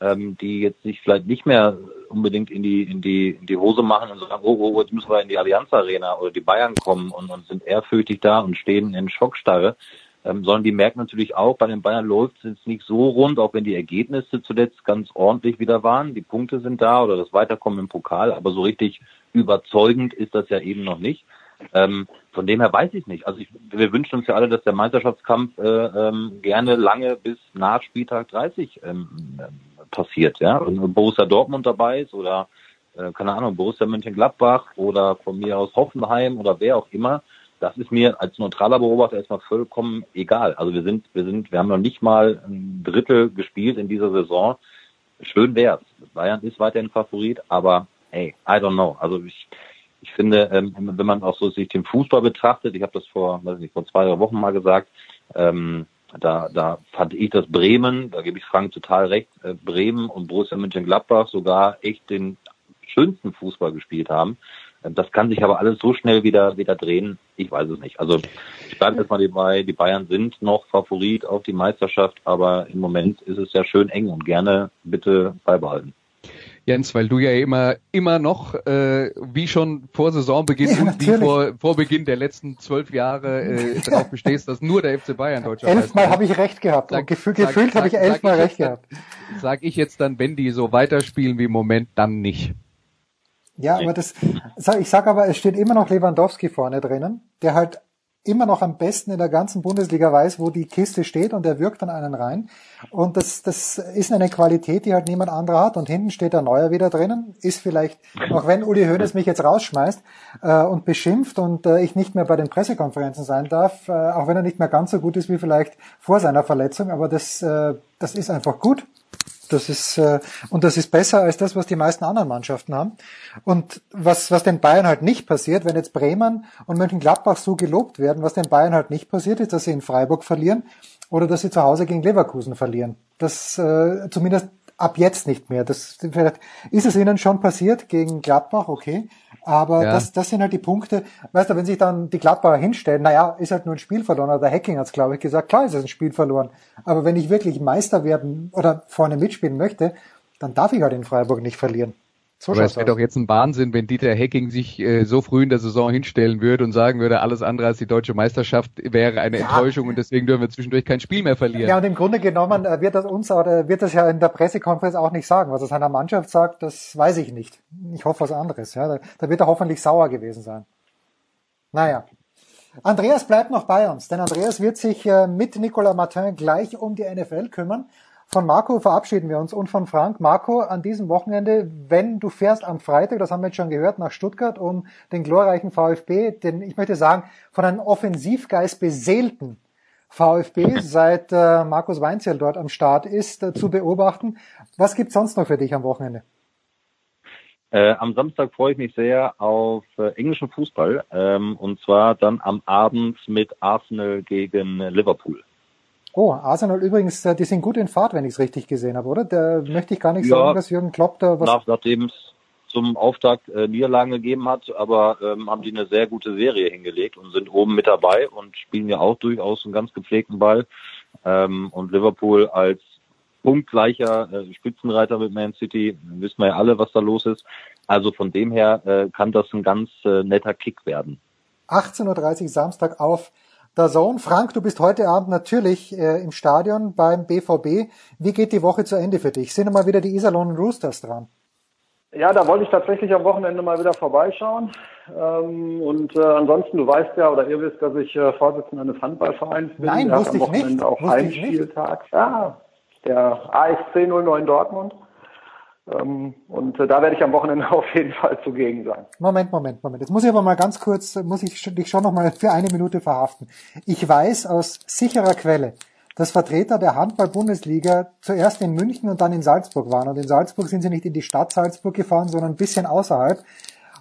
ähm, die jetzt sich vielleicht nicht mehr unbedingt in die in die in die Hose machen und sagen, oh, oh, jetzt müssen wir in die Allianz Arena oder die Bayern kommen und, und sind ehrfürchtig da und stehen in Schockstarre, ähm, sondern die merken natürlich auch, bei den Bayern läuft es jetzt nicht so rund, auch wenn die Ergebnisse zuletzt ganz ordentlich wieder waren. Die Punkte sind da oder das Weiterkommen im Pokal, aber so richtig überzeugend ist das ja eben noch nicht. Ähm, von dem her weiß ich nicht. Also ich, wir wünschen uns ja alle, dass der Meisterschaftskampf äh, ähm, gerne lange bis nach Spieltag 30 ähm, ähm, passiert, ja. Und Borussia Dortmund dabei ist oder äh, keine Ahnung, Borussia Mönchengladbach oder von mir aus Hoffenheim oder wer auch immer. Das ist mir als neutraler Beobachter erstmal vollkommen egal. Also wir sind, wir sind, wir haben noch nicht mal ein Drittel gespielt in dieser Saison. Schön wär's. Bayern ist weiterhin Favorit, aber hey, I don't know. Also ich, ich finde, ähm, wenn man auch so sich den Fußball betrachtet, ich habe das vor, weiß nicht, vor zwei drei Wochen mal gesagt, ähm, da, da fand ich das Bremen, da gebe ich Frank total recht, äh, Bremen und Borussia Mönchengladbach sogar echt den schönsten Fußball gespielt haben. Ähm, das kann sich aber alles so schnell wieder, wieder drehen. Ich weiß es nicht. Also ich bleibe jetzt mal dabei, die Bayern sind noch Favorit auf die Meisterschaft, aber im Moment ist es ja schön eng und gerne bitte beibehalten. Jens, weil du ja immer, immer noch, äh, wie schon vor Saisonbeginn ja, und wie vor, vor Beginn der letzten zwölf Jahre äh, darauf bestehst, dass nur der FC Bayern deutscher Elfmal habe ich recht gehabt. Sag, Gefühl, sag, gefühlt habe ich elfmal recht gehabt. Sag ich jetzt dann, wenn die so weiterspielen wie im Moment, dann nicht. Ja, aber das, ich sag aber, es steht immer noch Lewandowski vorne drinnen, der halt immer noch am besten in der ganzen Bundesliga weiß, wo die Kiste steht und er wirkt dann einen rein. Und das, das ist eine Qualität, die halt niemand anderer hat. Und hinten steht der Neuer wieder drinnen. Ist vielleicht, auch wenn Uli Hoeneß mich jetzt rausschmeißt äh, und beschimpft und äh, ich nicht mehr bei den Pressekonferenzen sein darf, äh, auch wenn er nicht mehr ganz so gut ist wie vielleicht vor seiner Verletzung, aber das, äh, das ist einfach gut. Das ist, äh, und das ist besser als das, was die meisten anderen Mannschaften haben. Und was, was den Bayern halt nicht passiert, wenn jetzt Bremen und Mönchengladbach so gelobt werden, was den Bayern halt nicht passiert, ist, dass sie in Freiburg verlieren oder dass sie zu Hause gegen Leverkusen verlieren. Das äh, zumindest ab jetzt nicht mehr. Das vielleicht ist es ihnen schon passiert gegen Gladbach, okay. Aber ja. das, das sind halt die Punkte. Weißt du, wenn sich dann die Gladbacher hinstellen, naja, ist halt nur ein Spiel verloren. Oder der Hacking hat's glaube ich, gesagt, klar ist es ein Spiel verloren. Aber wenn ich wirklich Meister werden oder vorne mitspielen möchte, dann darf ich halt in Freiburg nicht verlieren. Aber es wäre doch jetzt ein Wahnsinn, wenn Dieter Hecking sich äh, so früh in der Saison hinstellen würde und sagen würde, alles andere als die deutsche Meisterschaft wäre eine ja. Enttäuschung und deswegen dürfen wir zwischendurch kein Spiel mehr verlieren. Ja, und im Grunde genommen äh, wird das uns oder wird das ja in der Pressekonferenz auch nicht sagen. Was er seiner Mannschaft sagt, das weiß ich nicht. Ich hoffe was anderes. Ja, da, da wird er hoffentlich sauer gewesen sein. Naja. Andreas bleibt noch bei uns, denn Andreas wird sich äh, mit Nicolas Martin gleich um die NFL kümmern. Von Marco verabschieden wir uns und von Frank. Marco, an diesem Wochenende, wenn du fährst am Freitag, das haben wir jetzt schon gehört, nach Stuttgart, um den glorreichen VfB, den, ich möchte sagen, von einem Offensivgeist beseelten VfB, seit äh, Markus Weinzierl dort am Start ist, äh, zu beobachten. Was gibt's sonst noch für dich am Wochenende? Äh, am Samstag freue ich mich sehr auf äh, englischen Fußball ähm, und zwar dann am Abend mit Arsenal gegen Liverpool. Oh, Arsenal übrigens, äh, die sind gut in Fahrt, wenn ich es richtig gesehen habe, oder? Da möchte ich gar nicht ja, sagen, dass Jürgen Klopp da was... Nach, nachdem es zum Auftakt äh, Niederlagen gegeben hat, aber ähm, haben die eine sehr gute Serie hingelegt und sind oben mit dabei und spielen ja auch durchaus einen ganz gepflegten Ball. Ähm, und Liverpool als punktgleicher äh, Spitzenreiter mit Man City, wissen wir ja alle, was da los ist. Also von dem her äh, kann das ein ganz äh, netter Kick werden. 18.30 Uhr Samstag auf der Zone. Frank, du bist heute Abend natürlich äh, im Stadion beim BVB. Wie geht die Woche zu Ende für dich? Sind mal wieder die Iserlohn Roosters dran? Ja, da wollte ich tatsächlich am Wochenende mal wieder vorbeischauen. Ähm, und äh, ansonsten, du weißt ja, oder ihr wisst, dass ich äh, Vorsitzender eines Handballvereins bin. Nein, wusste ich nicht. auch Heimspieltag. Ja, der ASC 09 Dortmund. Ähm, und äh, da werde ich am Wochenende [laughs] auf jeden Fall zugegen sein. Moment, Moment, Moment. Jetzt muss ich aber mal ganz kurz, muss ich dich schon noch mal für eine Minute verhaften. Ich weiß aus sicherer Quelle, dass Vertreter der Handball-Bundesliga zuerst in München und dann in Salzburg waren. Und in Salzburg sind sie nicht in die Stadt Salzburg gefahren, sondern ein bisschen außerhalb.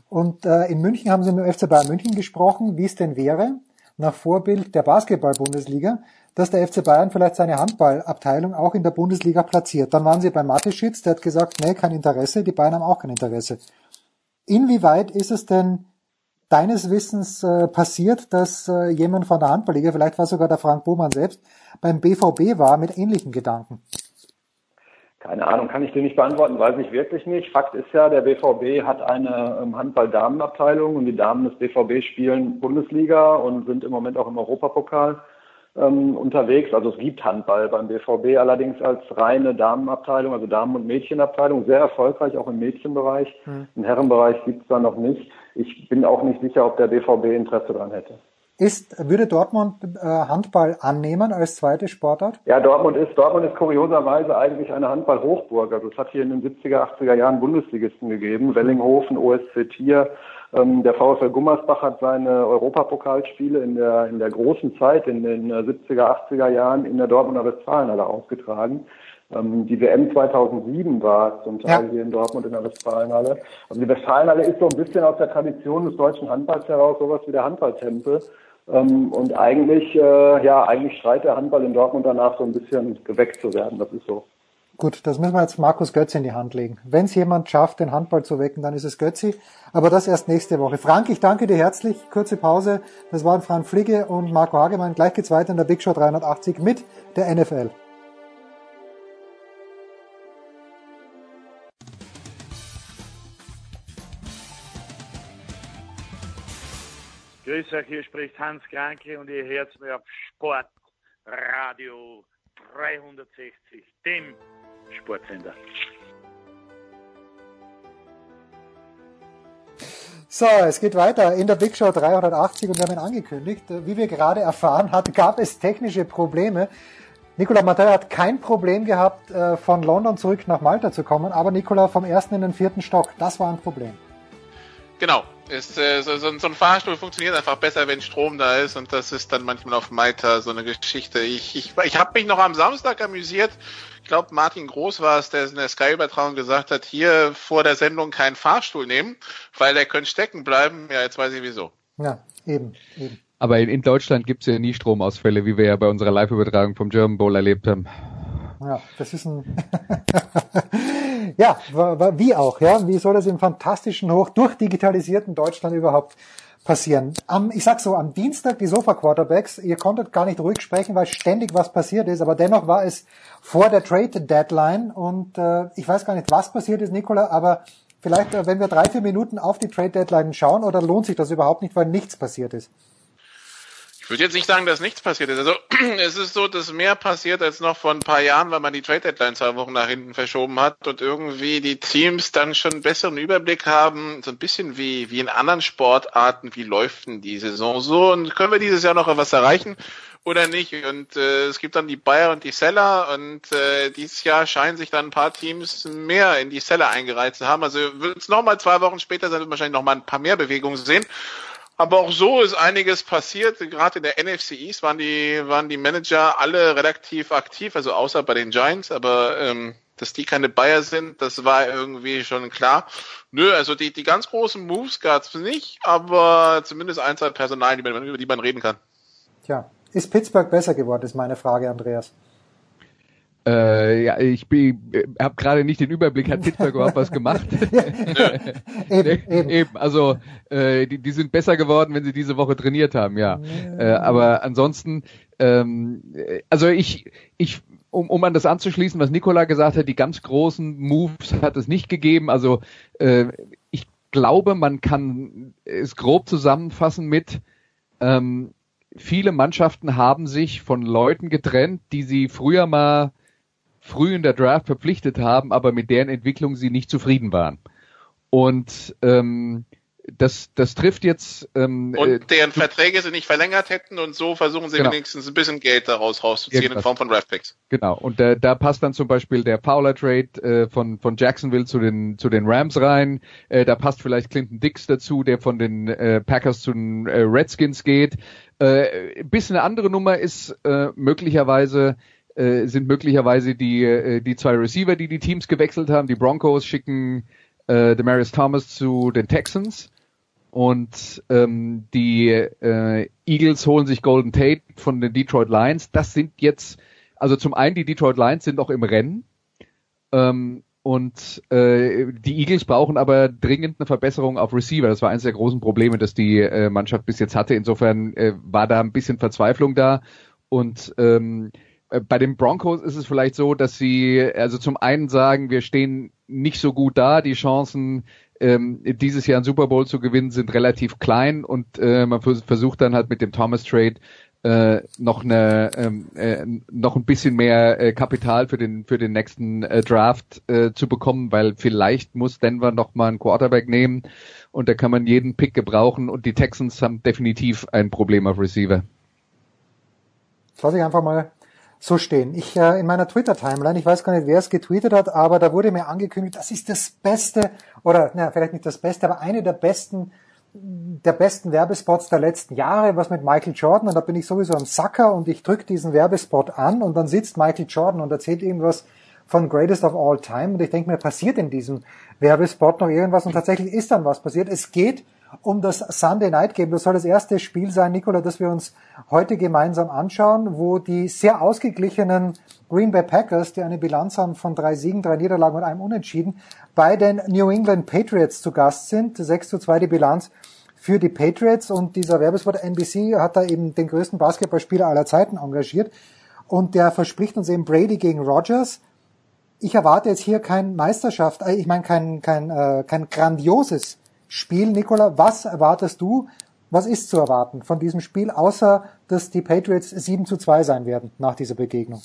Und äh, in München haben sie mit dem FC Bayern München gesprochen, wie es denn wäre, nach Vorbild der Basketball-Bundesliga, dass der FC Bayern vielleicht seine Handballabteilung auch in der Bundesliga platziert. Dann waren sie bei Mateschitz, der hat gesagt, nee, kein Interesse, die Bayern haben auch kein Interesse. Inwieweit ist es denn deines Wissens äh, passiert, dass äh, jemand von der Handballliga, vielleicht war sogar der Frank Bohmann selbst, beim BVB war mit ähnlichen Gedanken? Keine Ahnung, kann ich dir nicht beantworten, weiß ich wirklich nicht. Fakt ist ja, der BVB hat eine ähm, Handball-Damenabteilung und die Damen des BVB spielen Bundesliga und sind im Moment auch im Europapokal ähm, unterwegs. Also es gibt Handball beim BVB allerdings als reine Damenabteilung, also Damen- und Mädchenabteilung, sehr erfolgreich, auch im Mädchenbereich. Mhm. Im Herrenbereich gibt es da noch nicht. Ich bin auch nicht sicher, ob der BVB Interesse daran hätte. Ist, würde Dortmund äh, Handball annehmen als zweite Sportart? Ja, Dortmund ist, Dortmund ist kurioserweise eigentlich eine Handball-Hochburg. Also es hat hier in den 70er, 80er Jahren Bundesligisten gegeben. Wellinghofen, OSC Tier, ähm, der VfL Gummersbach hat seine Europapokalspiele in der, in der großen Zeit, in den 70er, 80er Jahren in der Dortmunder Westfalenhalle ausgetragen. Ähm, die WM 2007 war zum Teil ja. hier in Dortmund in der Westfalenhalle. Also die Westfalenhalle ist so ein bisschen aus der Tradition des deutschen Handballs heraus sowas wie der Handballtempel. Ähm, und eigentlich, äh, ja, eigentlich schreit der Handball in Dortmund danach so ein bisschen geweckt zu werden. Das ist so. Gut, das müssen wir jetzt Markus Götze in die Hand legen. Wenn es jemand schafft, den Handball zu wecken, dann ist es Götzi. Aber das erst nächste Woche. Frank, ich danke dir herzlich. Kurze Pause. Das waren Frank Fligge und Marco Hagemann. Gleich geht's weiter in der Big Show 380 mit der NFL. Grüß euch, hier spricht Hans Kranke und ihr hört mir auf Sport Radio 360, dem Sportsender. So, es geht weiter in der Big Show 380 und wir haben ihn angekündigt. Wie wir gerade erfahren [laughs] hat, gab es technische Probleme. Nicola Mattei hat kein Problem gehabt, äh, von London zurück nach Malta zu kommen, aber Nicola vom ersten in den vierten Stock, das war ein Problem. Genau. Ist, äh, so, so, ein Fahrstuhl funktioniert einfach besser, wenn Strom da ist und das ist dann manchmal auf Malta so eine Geschichte. Ich, ich, ich habe mich noch am Samstag amüsiert. Ich glaube, Martin Groß war es, der in der Sky-Übertragung gesagt hat, hier vor der Sendung keinen Fahrstuhl nehmen, weil der könnte stecken bleiben. Ja, jetzt weiß ich wieso. Ja, eben, eben. Aber in, in Deutschland gibt's ja nie Stromausfälle, wie wir ja bei unserer Live-Übertragung vom German Bowl erlebt haben. Ja, das ist ein [laughs] ja, wie auch, ja, wie soll das im fantastischen hoch durchdigitalisierten Deutschland überhaupt passieren? Am, ich sag so, am Dienstag die Sofa Quarterbacks, ihr konntet gar nicht ruhig sprechen, weil ständig was passiert ist, aber dennoch war es vor der Trade Deadline und äh, ich weiß gar nicht, was passiert ist, Nicola, aber vielleicht, äh, wenn wir drei, vier Minuten auf die Trade Deadline schauen, oder lohnt sich das überhaupt nicht, weil nichts passiert ist? Ich würde jetzt nicht sagen, dass nichts passiert ist. Also [clears throat] es ist so, dass mehr passiert als noch vor ein paar Jahren, weil man die Trade Deadline zwei Wochen nach hinten verschoben hat und irgendwie die Teams dann schon einen besseren Überblick haben, so ein bisschen wie, wie in anderen Sportarten, wie läuft denn die Saison so und können wir dieses Jahr noch was erreichen? oder nicht. Und äh, es gibt dann die Bayer und die Seller und äh, dieses Jahr scheinen sich dann ein paar Teams mehr in die Seller eingereiht zu haben. Also wird es nochmal zwei Wochen später sein, wird wahrscheinlich nochmal ein paar mehr Bewegungen sehen. Aber auch so ist einiges passiert. Gerade in der NFC East waren die, waren die Manager alle relativ aktiv, also außer bei den Giants, aber ähm, dass die keine Bayer sind, das war irgendwie schon klar. Nö, also die, die ganz großen Moves gab es nicht, aber zumindest ein, zwei Personal, über die man reden kann. Tja, ist Pittsburgh besser geworden, ist meine Frage, Andreas. Äh, ja, ich äh, habe gerade nicht den Überblick, hat Pittsburgh überhaupt was gemacht? [laughs] eben, eben. eben, also äh, die, die sind besser geworden, wenn sie diese Woche trainiert haben, ja. Äh, aber ansonsten, ähm, also ich, ich um, um an das anzuschließen, was Nikola gesagt hat, die ganz großen Moves hat es nicht gegeben. Also äh, ich glaube, man kann es grob zusammenfassen mit ähm, viele Mannschaften haben sich von Leuten getrennt, die sie früher mal früh in der Draft verpflichtet haben, aber mit deren Entwicklung sie nicht zufrieden waren. Und ähm, das, das trifft jetzt. Ähm, und äh, deren Verträge sie nicht verlängert hätten und so versuchen sie genau. wenigstens ein bisschen Geld daraus rauszuziehen Irgendwas. in Form von Draftpicks. Genau. Und da, da passt dann zum Beispiel der Fowler Trade äh, von von Jacksonville zu den zu den Rams rein. Äh, da passt vielleicht Clinton Dix dazu, der von den äh, Packers zu den äh, Redskins geht. Äh, ein bisschen eine andere Nummer ist äh, möglicherweise äh, sind möglicherweise die äh, die zwei Receiver, die die Teams gewechselt haben. Die Broncos schicken äh, Demarius Thomas zu den Texans und ähm, die äh, Eagles holen sich Golden Tate von den Detroit Lions. Das sind jetzt, also zum einen die Detroit Lions sind auch im Rennen. Ähm, und äh, die Eagles brauchen aber dringend eine Verbesserung auf Receiver. Das war eines der großen Probleme, das die äh, Mannschaft bis jetzt hatte. Insofern äh, war da ein bisschen Verzweiflung da. Und ähm, äh, bei den Broncos ist es vielleicht so, dass sie also zum einen sagen, wir stehen nicht so gut da, die Chancen ähm, dieses Jahr einen Super Bowl zu gewinnen sind relativ klein. Und äh, man versucht dann halt mit dem Thomas Trade äh, noch eine ähm, äh, noch ein bisschen mehr äh, Kapital für den für den nächsten äh, Draft äh, zu bekommen, weil vielleicht muss Denver noch mal einen Quarterback nehmen. Und da kann man jeden Pick gebrauchen. Und die Texans haben definitiv ein Problem auf Receiver. Das lasse ich einfach mal so stehen. Ich äh, in meiner Twitter-Timeline, ich weiß gar nicht, wer es getweetet hat, aber da wurde mir angekündigt, das ist das Beste, oder na, vielleicht nicht das Beste, aber eine der besten der besten Werbespots der letzten Jahre, was mit Michael Jordan, und da bin ich sowieso am Sacker und ich drücke diesen Werbespot an und dann sitzt Michael Jordan und erzählt irgendwas von Greatest of All Time und ich denke mir, passiert in diesem Werbespot noch irgendwas und tatsächlich ist dann was passiert. Es geht um das Sunday Night Game. Das soll das erste Spiel sein, Nicola, das wir uns heute gemeinsam anschauen, wo die sehr ausgeglichenen Green Bay Packers, die eine Bilanz haben von drei Siegen, drei Niederlagen und einem Unentschieden, bei den New England Patriots zu Gast sind. 6 zu 2 die Bilanz für die Patriots und dieser Werbespot NBC hat da eben den größten Basketballspieler aller Zeiten engagiert und der verspricht uns eben Brady gegen Rogers. Ich erwarte jetzt hier kein Meisterschaft, äh, ich meine kein, kein, äh, kein grandioses Spiel. Nicola, was erwartest du? Was ist zu erwarten von diesem Spiel, außer dass die Patriots 7 zu 2 sein werden nach dieser Begegnung?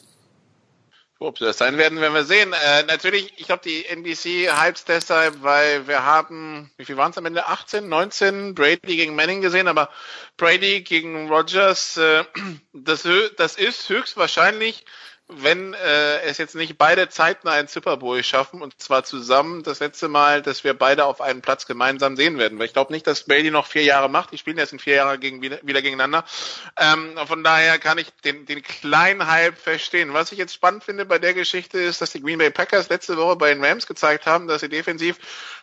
Ob das sein werden, werden wir sehen. Äh, natürlich, ich glaube, die NBC hypes deshalb, weil wir haben, wie viel waren es am Ende? 18, 19 Brady gegen Manning gesehen, aber Brady gegen Rogers, äh, das, das ist höchstwahrscheinlich wenn äh, es jetzt nicht beide Zeiten einen Super Bowl schaffen und zwar zusammen das letzte Mal, dass wir beide auf einen Platz gemeinsam sehen werden. Weil ich glaube nicht, dass Brady noch vier Jahre macht. Die spielen jetzt in vier Jahren gegen, wieder, wieder gegeneinander. Ähm, von daher kann ich den, den kleinen Hype verstehen. Was ich jetzt spannend finde bei der Geschichte ist, dass die Green Bay Packers letzte Woche bei den Rams gezeigt haben, dass sie defensiv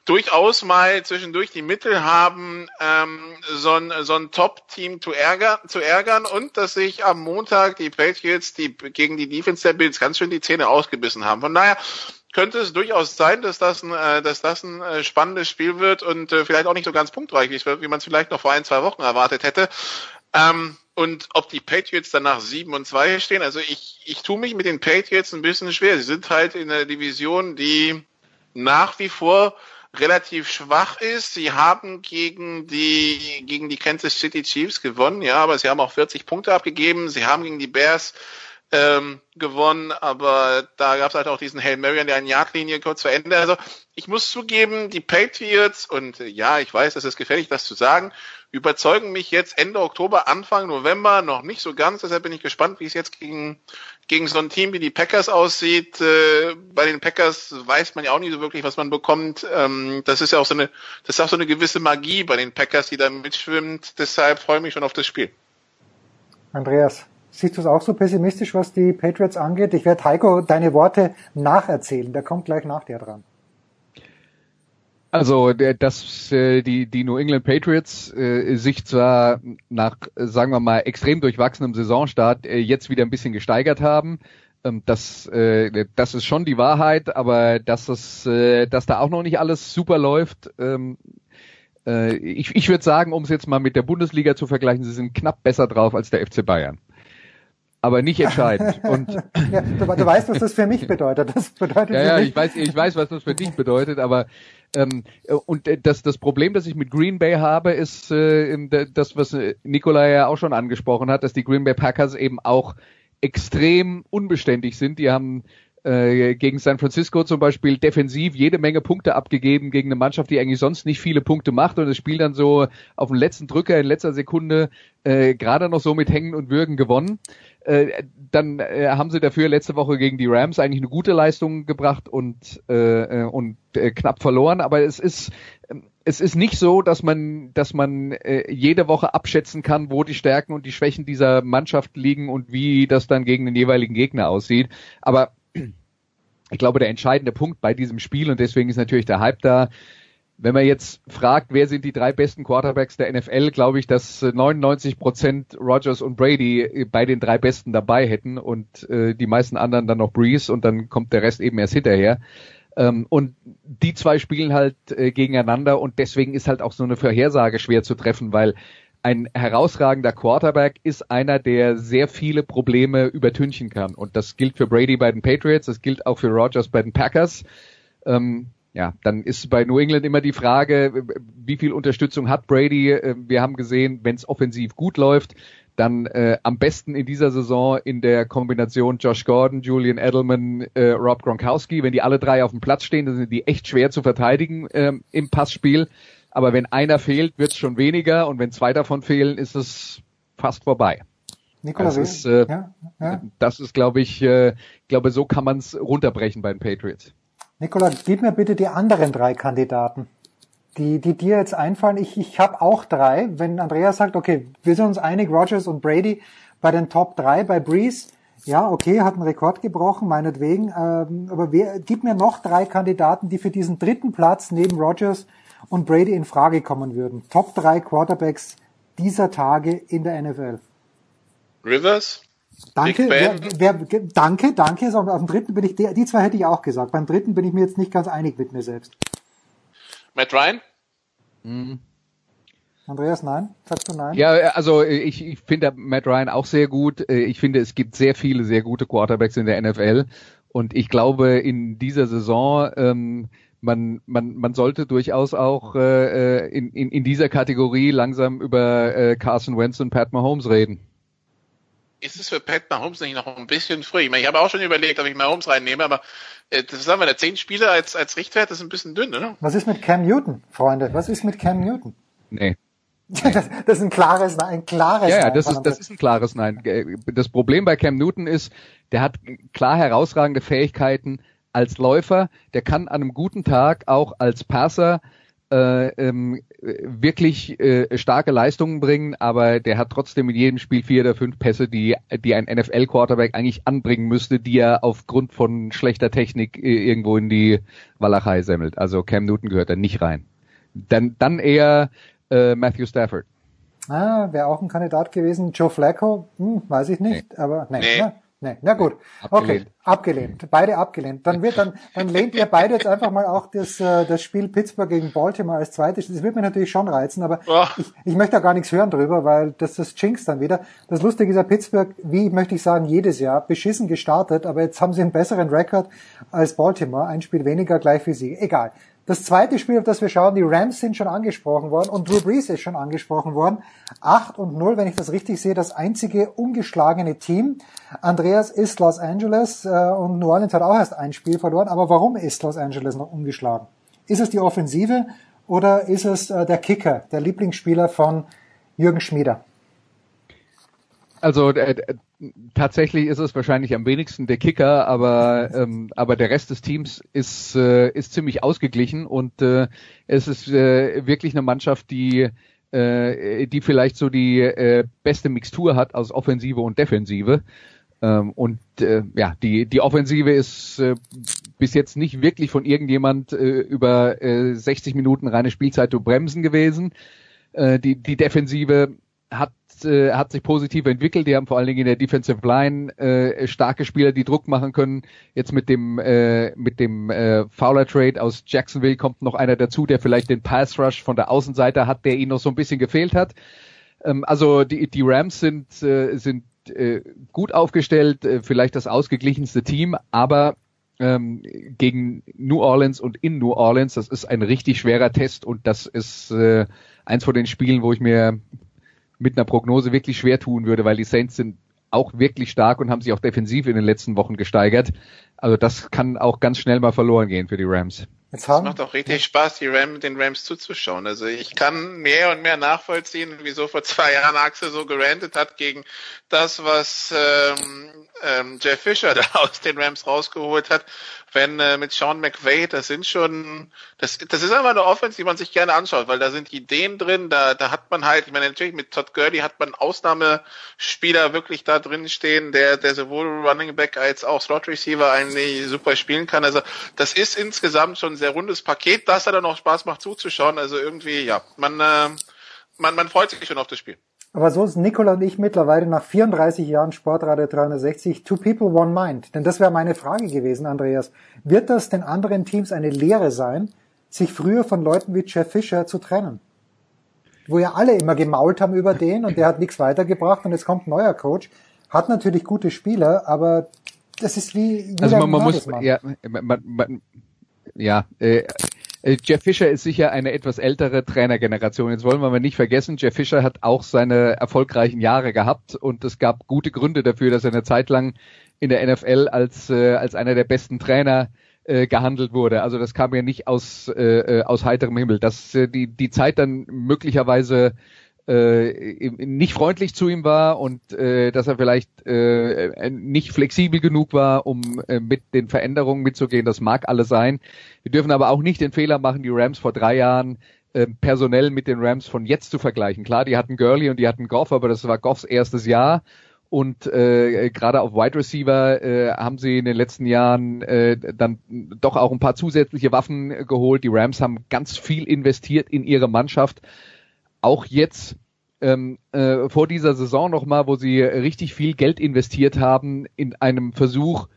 durchaus mal zwischendurch die Mittel haben, ähm, so ein, so ein Top-Team zu ärgern, zu ärgern und dass sich am Montag die Patriots die gegen die Defense Defense der Bills ganz schön die Zähne ausgebissen haben. Von daher könnte es durchaus sein, dass das ein, äh, dass das ein äh, spannendes Spiel wird und äh, vielleicht auch nicht so ganz punktreich wie man es vielleicht noch vor ein, zwei Wochen erwartet hätte. Ähm, und ob die Patriots danach 7 und 2 stehen, also ich, ich tue mich mit den Patriots ein bisschen schwer. Sie sind halt in einer Division, die nach wie vor relativ schwach ist. Sie haben gegen die, gegen die Kansas City Chiefs gewonnen, ja, aber sie haben auch 40 Punkte abgegeben. Sie haben gegen die Bears ähm, gewonnen, aber da gab es halt auch diesen Hail Mary an der Yardlinie kurz vor Ende. Also ich muss zugeben, die Patriots und äh, ja, ich weiß, es ist gefährlich, das zu sagen, überzeugen mich jetzt Ende Oktober, Anfang November noch nicht so ganz. Deshalb bin ich gespannt, wie es jetzt gegen, gegen so ein Team wie die Packers aussieht. Äh, bei den Packers weiß man ja auch nicht so wirklich, was man bekommt. Ähm, das ist ja auch so eine, das ist auch so eine gewisse Magie bei den Packers, die da mitschwimmt. Deshalb freue ich mich schon auf das Spiel. Andreas, siehst du es auch so pessimistisch, was die Patriots angeht? Ich werde Heiko deine Worte nacherzählen. Der kommt gleich nach dir dran. Also, dass äh, die, die New England Patriots äh, sich zwar nach, sagen wir mal, extrem durchwachsenem Saisonstart äh, jetzt wieder ein bisschen gesteigert haben, ähm, das, das ist schon die Wahrheit, aber dass, es, dass da auch noch nicht alles super läuft, ähm, äh, ich, ich würde sagen, um es jetzt mal mit der Bundesliga zu vergleichen, sie sind knapp besser drauf als der FC Bayern aber nicht entscheidend. [laughs] Und ja, du, du, weißt, was das für mich bedeutet. Das bedeutet ja, ja, ich weiß, ich weiß, was das für dich bedeutet, aber ähm, und das, das Problem, das ich mit Green Bay habe, ist äh, das, was Nikolai ja auch schon angesprochen hat, dass die Green Bay Packers eben auch extrem unbeständig sind. Die haben äh, gegen San Francisco zum Beispiel defensiv jede Menge Punkte abgegeben gegen eine Mannschaft, die eigentlich sonst nicht viele Punkte macht und das Spiel dann so auf den letzten Drücker in letzter Sekunde äh, gerade noch so mit Hängen und Würgen gewonnen. Äh, dann äh, haben sie dafür letzte Woche gegen die Rams eigentlich eine gute Leistung gebracht und äh, äh und äh, knapp verloren. Aber es ist es ist nicht so, dass man dass man äh, jede Woche abschätzen kann, wo die Stärken und die Schwächen dieser Mannschaft liegen und wie das dann gegen den jeweiligen Gegner aussieht. Aber ich glaube, der entscheidende Punkt bei diesem Spiel, und deswegen ist natürlich der Hype da, wenn man jetzt fragt, wer sind die drei besten Quarterbacks der NFL, glaube ich, dass 99 Prozent Rogers und Brady bei den drei besten dabei hätten und äh, die meisten anderen dann noch Breeze und dann kommt der Rest eben erst hinterher. Ähm, und die zwei spielen halt äh, gegeneinander und deswegen ist halt auch so eine Vorhersage schwer zu treffen, weil ein herausragender Quarterback ist einer, der sehr viele Probleme übertünchen kann. Und das gilt für Brady bei den Patriots, das gilt auch für Rogers bei den Packers. Ähm, ja, dann ist bei New England immer die Frage, wie viel Unterstützung hat Brady? Äh, wir haben gesehen, wenn es offensiv gut läuft, dann äh, am besten in dieser Saison in der Kombination Josh Gordon, Julian Edelman, äh, Rob Gronkowski. Wenn die alle drei auf dem Platz stehen, dann sind die echt schwer zu verteidigen ähm, im Passspiel. Aber wenn einer fehlt, wird es schon weniger und wenn zwei davon fehlen, ist es fast vorbei. Nikola, das ist, äh, ja, ja. das ist, glaube ich, äh, glaube so kann man es runterbrechen bei den Patriots. Nikola, gib mir bitte die anderen drei Kandidaten, die, die dir jetzt einfallen. Ich, ich habe auch drei. Wenn Andreas sagt, okay, wir sind uns einig, Rogers und Brady bei den Top drei, bei Breeze, ja, okay, hat einen Rekord gebrochen, meinetwegen. Ähm, aber wer, gib mir noch drei Kandidaten, die für diesen dritten Platz neben Rogers und Brady in Frage kommen würden. Top 3 Quarterbacks dieser Tage in der NFL. Rivers? Danke, wer, wer, danke, danke. So, auf dem dritten bin ich, die, die zwei hätte ich auch gesagt. Beim dritten bin ich mir jetzt nicht ganz einig mit mir selbst. Matt Ryan? Mhm. Andreas, nein? Sagst du nein? Ja, also ich, ich finde Matt Ryan auch sehr gut. Ich finde, es gibt sehr viele sehr gute Quarterbacks in der NFL. Und ich glaube, in dieser Saison ähm, man, man, man sollte durchaus auch äh, in, in, in dieser Kategorie langsam über äh, Carson Wentz und Pat Mahomes reden. Ist es für Pat Mahomes nicht noch ein bisschen früh? Ich, meine, ich habe auch schon überlegt, ob ich Mahomes reinnehme, aber äh, das sagen wir, der zehn Spiele als, als Richtwert ist ein bisschen dünn, oder? Was ist mit Cam Newton, Freunde? Was ist mit Cam Newton? Nee. [laughs] Das, das ist ein klares Nein, ein klares ja, Nein. Ja, das ist, das ist ein klares Nein. Das Problem bei Cam Newton ist, der hat klar herausragende Fähigkeiten, als Läufer, der kann an einem guten Tag auch als Passer äh, ähm, wirklich äh, starke Leistungen bringen, aber der hat trotzdem in jedem Spiel vier oder fünf Pässe, die, die ein NFL-Quarterback eigentlich anbringen müsste, die er aufgrund von schlechter Technik äh, irgendwo in die Walachei semmelt. Also Cam Newton gehört da nicht rein. Dann, dann eher äh, Matthew Stafford. Ah, wäre auch ein Kandidat gewesen. Joe Flacco, hm, weiß ich nicht, nee. aber nee. nee. Ne? Nee, na gut. Nee, abgelehnt. Okay, abgelehnt. Beide abgelehnt. Dann wird dann, dann lehnt ihr beide jetzt einfach mal auch das, äh, das Spiel Pittsburgh gegen Baltimore als zweites. Das wird mir natürlich schon reizen, aber ich, ich möchte da gar nichts hören drüber, weil das, das jinxt dann wieder. Das Lustige ist ja Pittsburgh, wie möchte ich sagen, jedes Jahr beschissen gestartet, aber jetzt haben sie einen besseren Rekord als Baltimore. Ein Spiel weniger gleich für sie. Egal. Das zweite Spiel, auf das wir schauen, die Rams sind schon angesprochen worden und Drew Brees ist schon angesprochen worden. 8 und 0, wenn ich das richtig sehe, das einzige ungeschlagene Team. Andreas ist Los Angeles äh, und New Orleans hat auch erst ein Spiel verloren. Aber warum ist Los Angeles noch ungeschlagen? Ist es die Offensive oder ist es äh, der Kicker, der Lieblingsspieler von Jürgen Schmieder. Also äh, tatsächlich ist es wahrscheinlich am wenigsten der Kicker, aber [laughs] ähm, aber der Rest des Teams ist äh, ist ziemlich ausgeglichen und äh, es ist äh, wirklich eine Mannschaft, die äh, die vielleicht so die äh, beste Mixtur hat aus Offensive und Defensive. Ähm, und äh, ja, die die Offensive ist äh, bis jetzt nicht wirklich von irgendjemand äh, über äh, 60 Minuten reine Spielzeit zu bremsen gewesen. Äh, die die Defensive hat äh, hat sich positiv entwickelt. Die haben vor allen Dingen in der Defensive Line äh, starke Spieler, die Druck machen können. Jetzt mit dem äh, mit dem äh, Fowler Trade aus Jacksonville kommt noch einer dazu, der vielleicht den Pass Rush von der Außenseite hat, der ihnen noch so ein bisschen gefehlt hat. Ähm, also die die Rams sind äh, sind äh, gut aufgestellt, äh, vielleicht das ausgeglichenste Team, aber ähm, gegen New Orleans und in New Orleans, das ist ein richtig schwerer Test und das ist äh, eins von den Spielen, wo ich mir mit einer Prognose wirklich schwer tun würde, weil die Saints sind auch wirklich stark und haben sich auch defensiv in den letzten Wochen gesteigert. Also das kann auch ganz schnell mal verloren gehen für die Rams. Es macht auch richtig Spaß, die Ram, den Rams zuzuschauen. Also ich kann mehr und mehr nachvollziehen, wieso vor zwei Jahren Axel so gerantet hat gegen das, was ähm, ähm, Jeff Fisher [laughs] da aus den Rams rausgeholt hat wenn äh, mit Sean McVay, das sind schon, das, das ist einfach eine Offense, die man sich gerne anschaut, weil da sind Ideen drin, da, da hat man halt, ich meine, natürlich mit Todd Gurley hat man Ausnahmespieler wirklich da drin stehen, der, der sowohl Running Back als auch Slot Receiver eigentlich super spielen kann. Also das ist insgesamt schon ein sehr rundes Paket, das da dann auch Spaß macht zuzuschauen. Also irgendwie, ja, man, äh, man, man freut sich schon auf das Spiel. Aber so ist Nicola und ich mittlerweile nach 34 Jahren Sportradio 360 Two People One Mind. Denn das wäre meine Frage gewesen, Andreas. Wird das den anderen Teams eine Lehre sein, sich früher von Leuten wie Jeff Fisher zu trennen? Wo ja alle immer gemault haben über den und der hat nichts weitergebracht und jetzt kommt ein neuer Coach. Hat natürlich gute Spieler, aber das ist wie also man, man muss ja, man, man, ja äh, Jeff Fischer ist sicher eine etwas ältere Trainergeneration. Jetzt wollen wir mal nicht vergessen, Jeff Fischer hat auch seine erfolgreichen Jahre gehabt und es gab gute Gründe dafür, dass er eine Zeit lang in der NFL als, äh, als einer der besten Trainer äh, gehandelt wurde. Also das kam ja nicht aus, äh, äh aus heiterem Himmel. Dass äh, die, die Zeit dann möglicherweise äh, nicht freundlich zu ihm war und äh, dass er vielleicht äh, nicht flexibel genug war, um äh, mit den Veränderungen mitzugehen. Das mag alles sein. Wir dürfen aber auch nicht den Fehler machen, die Rams vor drei Jahren äh, personell mit den Rams von jetzt zu vergleichen. Klar, die hatten Gurley und die hatten Goff, aber das war Goffs erstes Jahr. Und äh, gerade auf Wide Receiver äh, haben sie in den letzten Jahren äh, dann doch auch ein paar zusätzliche Waffen geholt. Die Rams haben ganz viel investiert in ihre Mannschaft auch jetzt ähm, äh, vor dieser Saison nochmal, wo sie richtig viel Geld investiert haben in einem Versuch,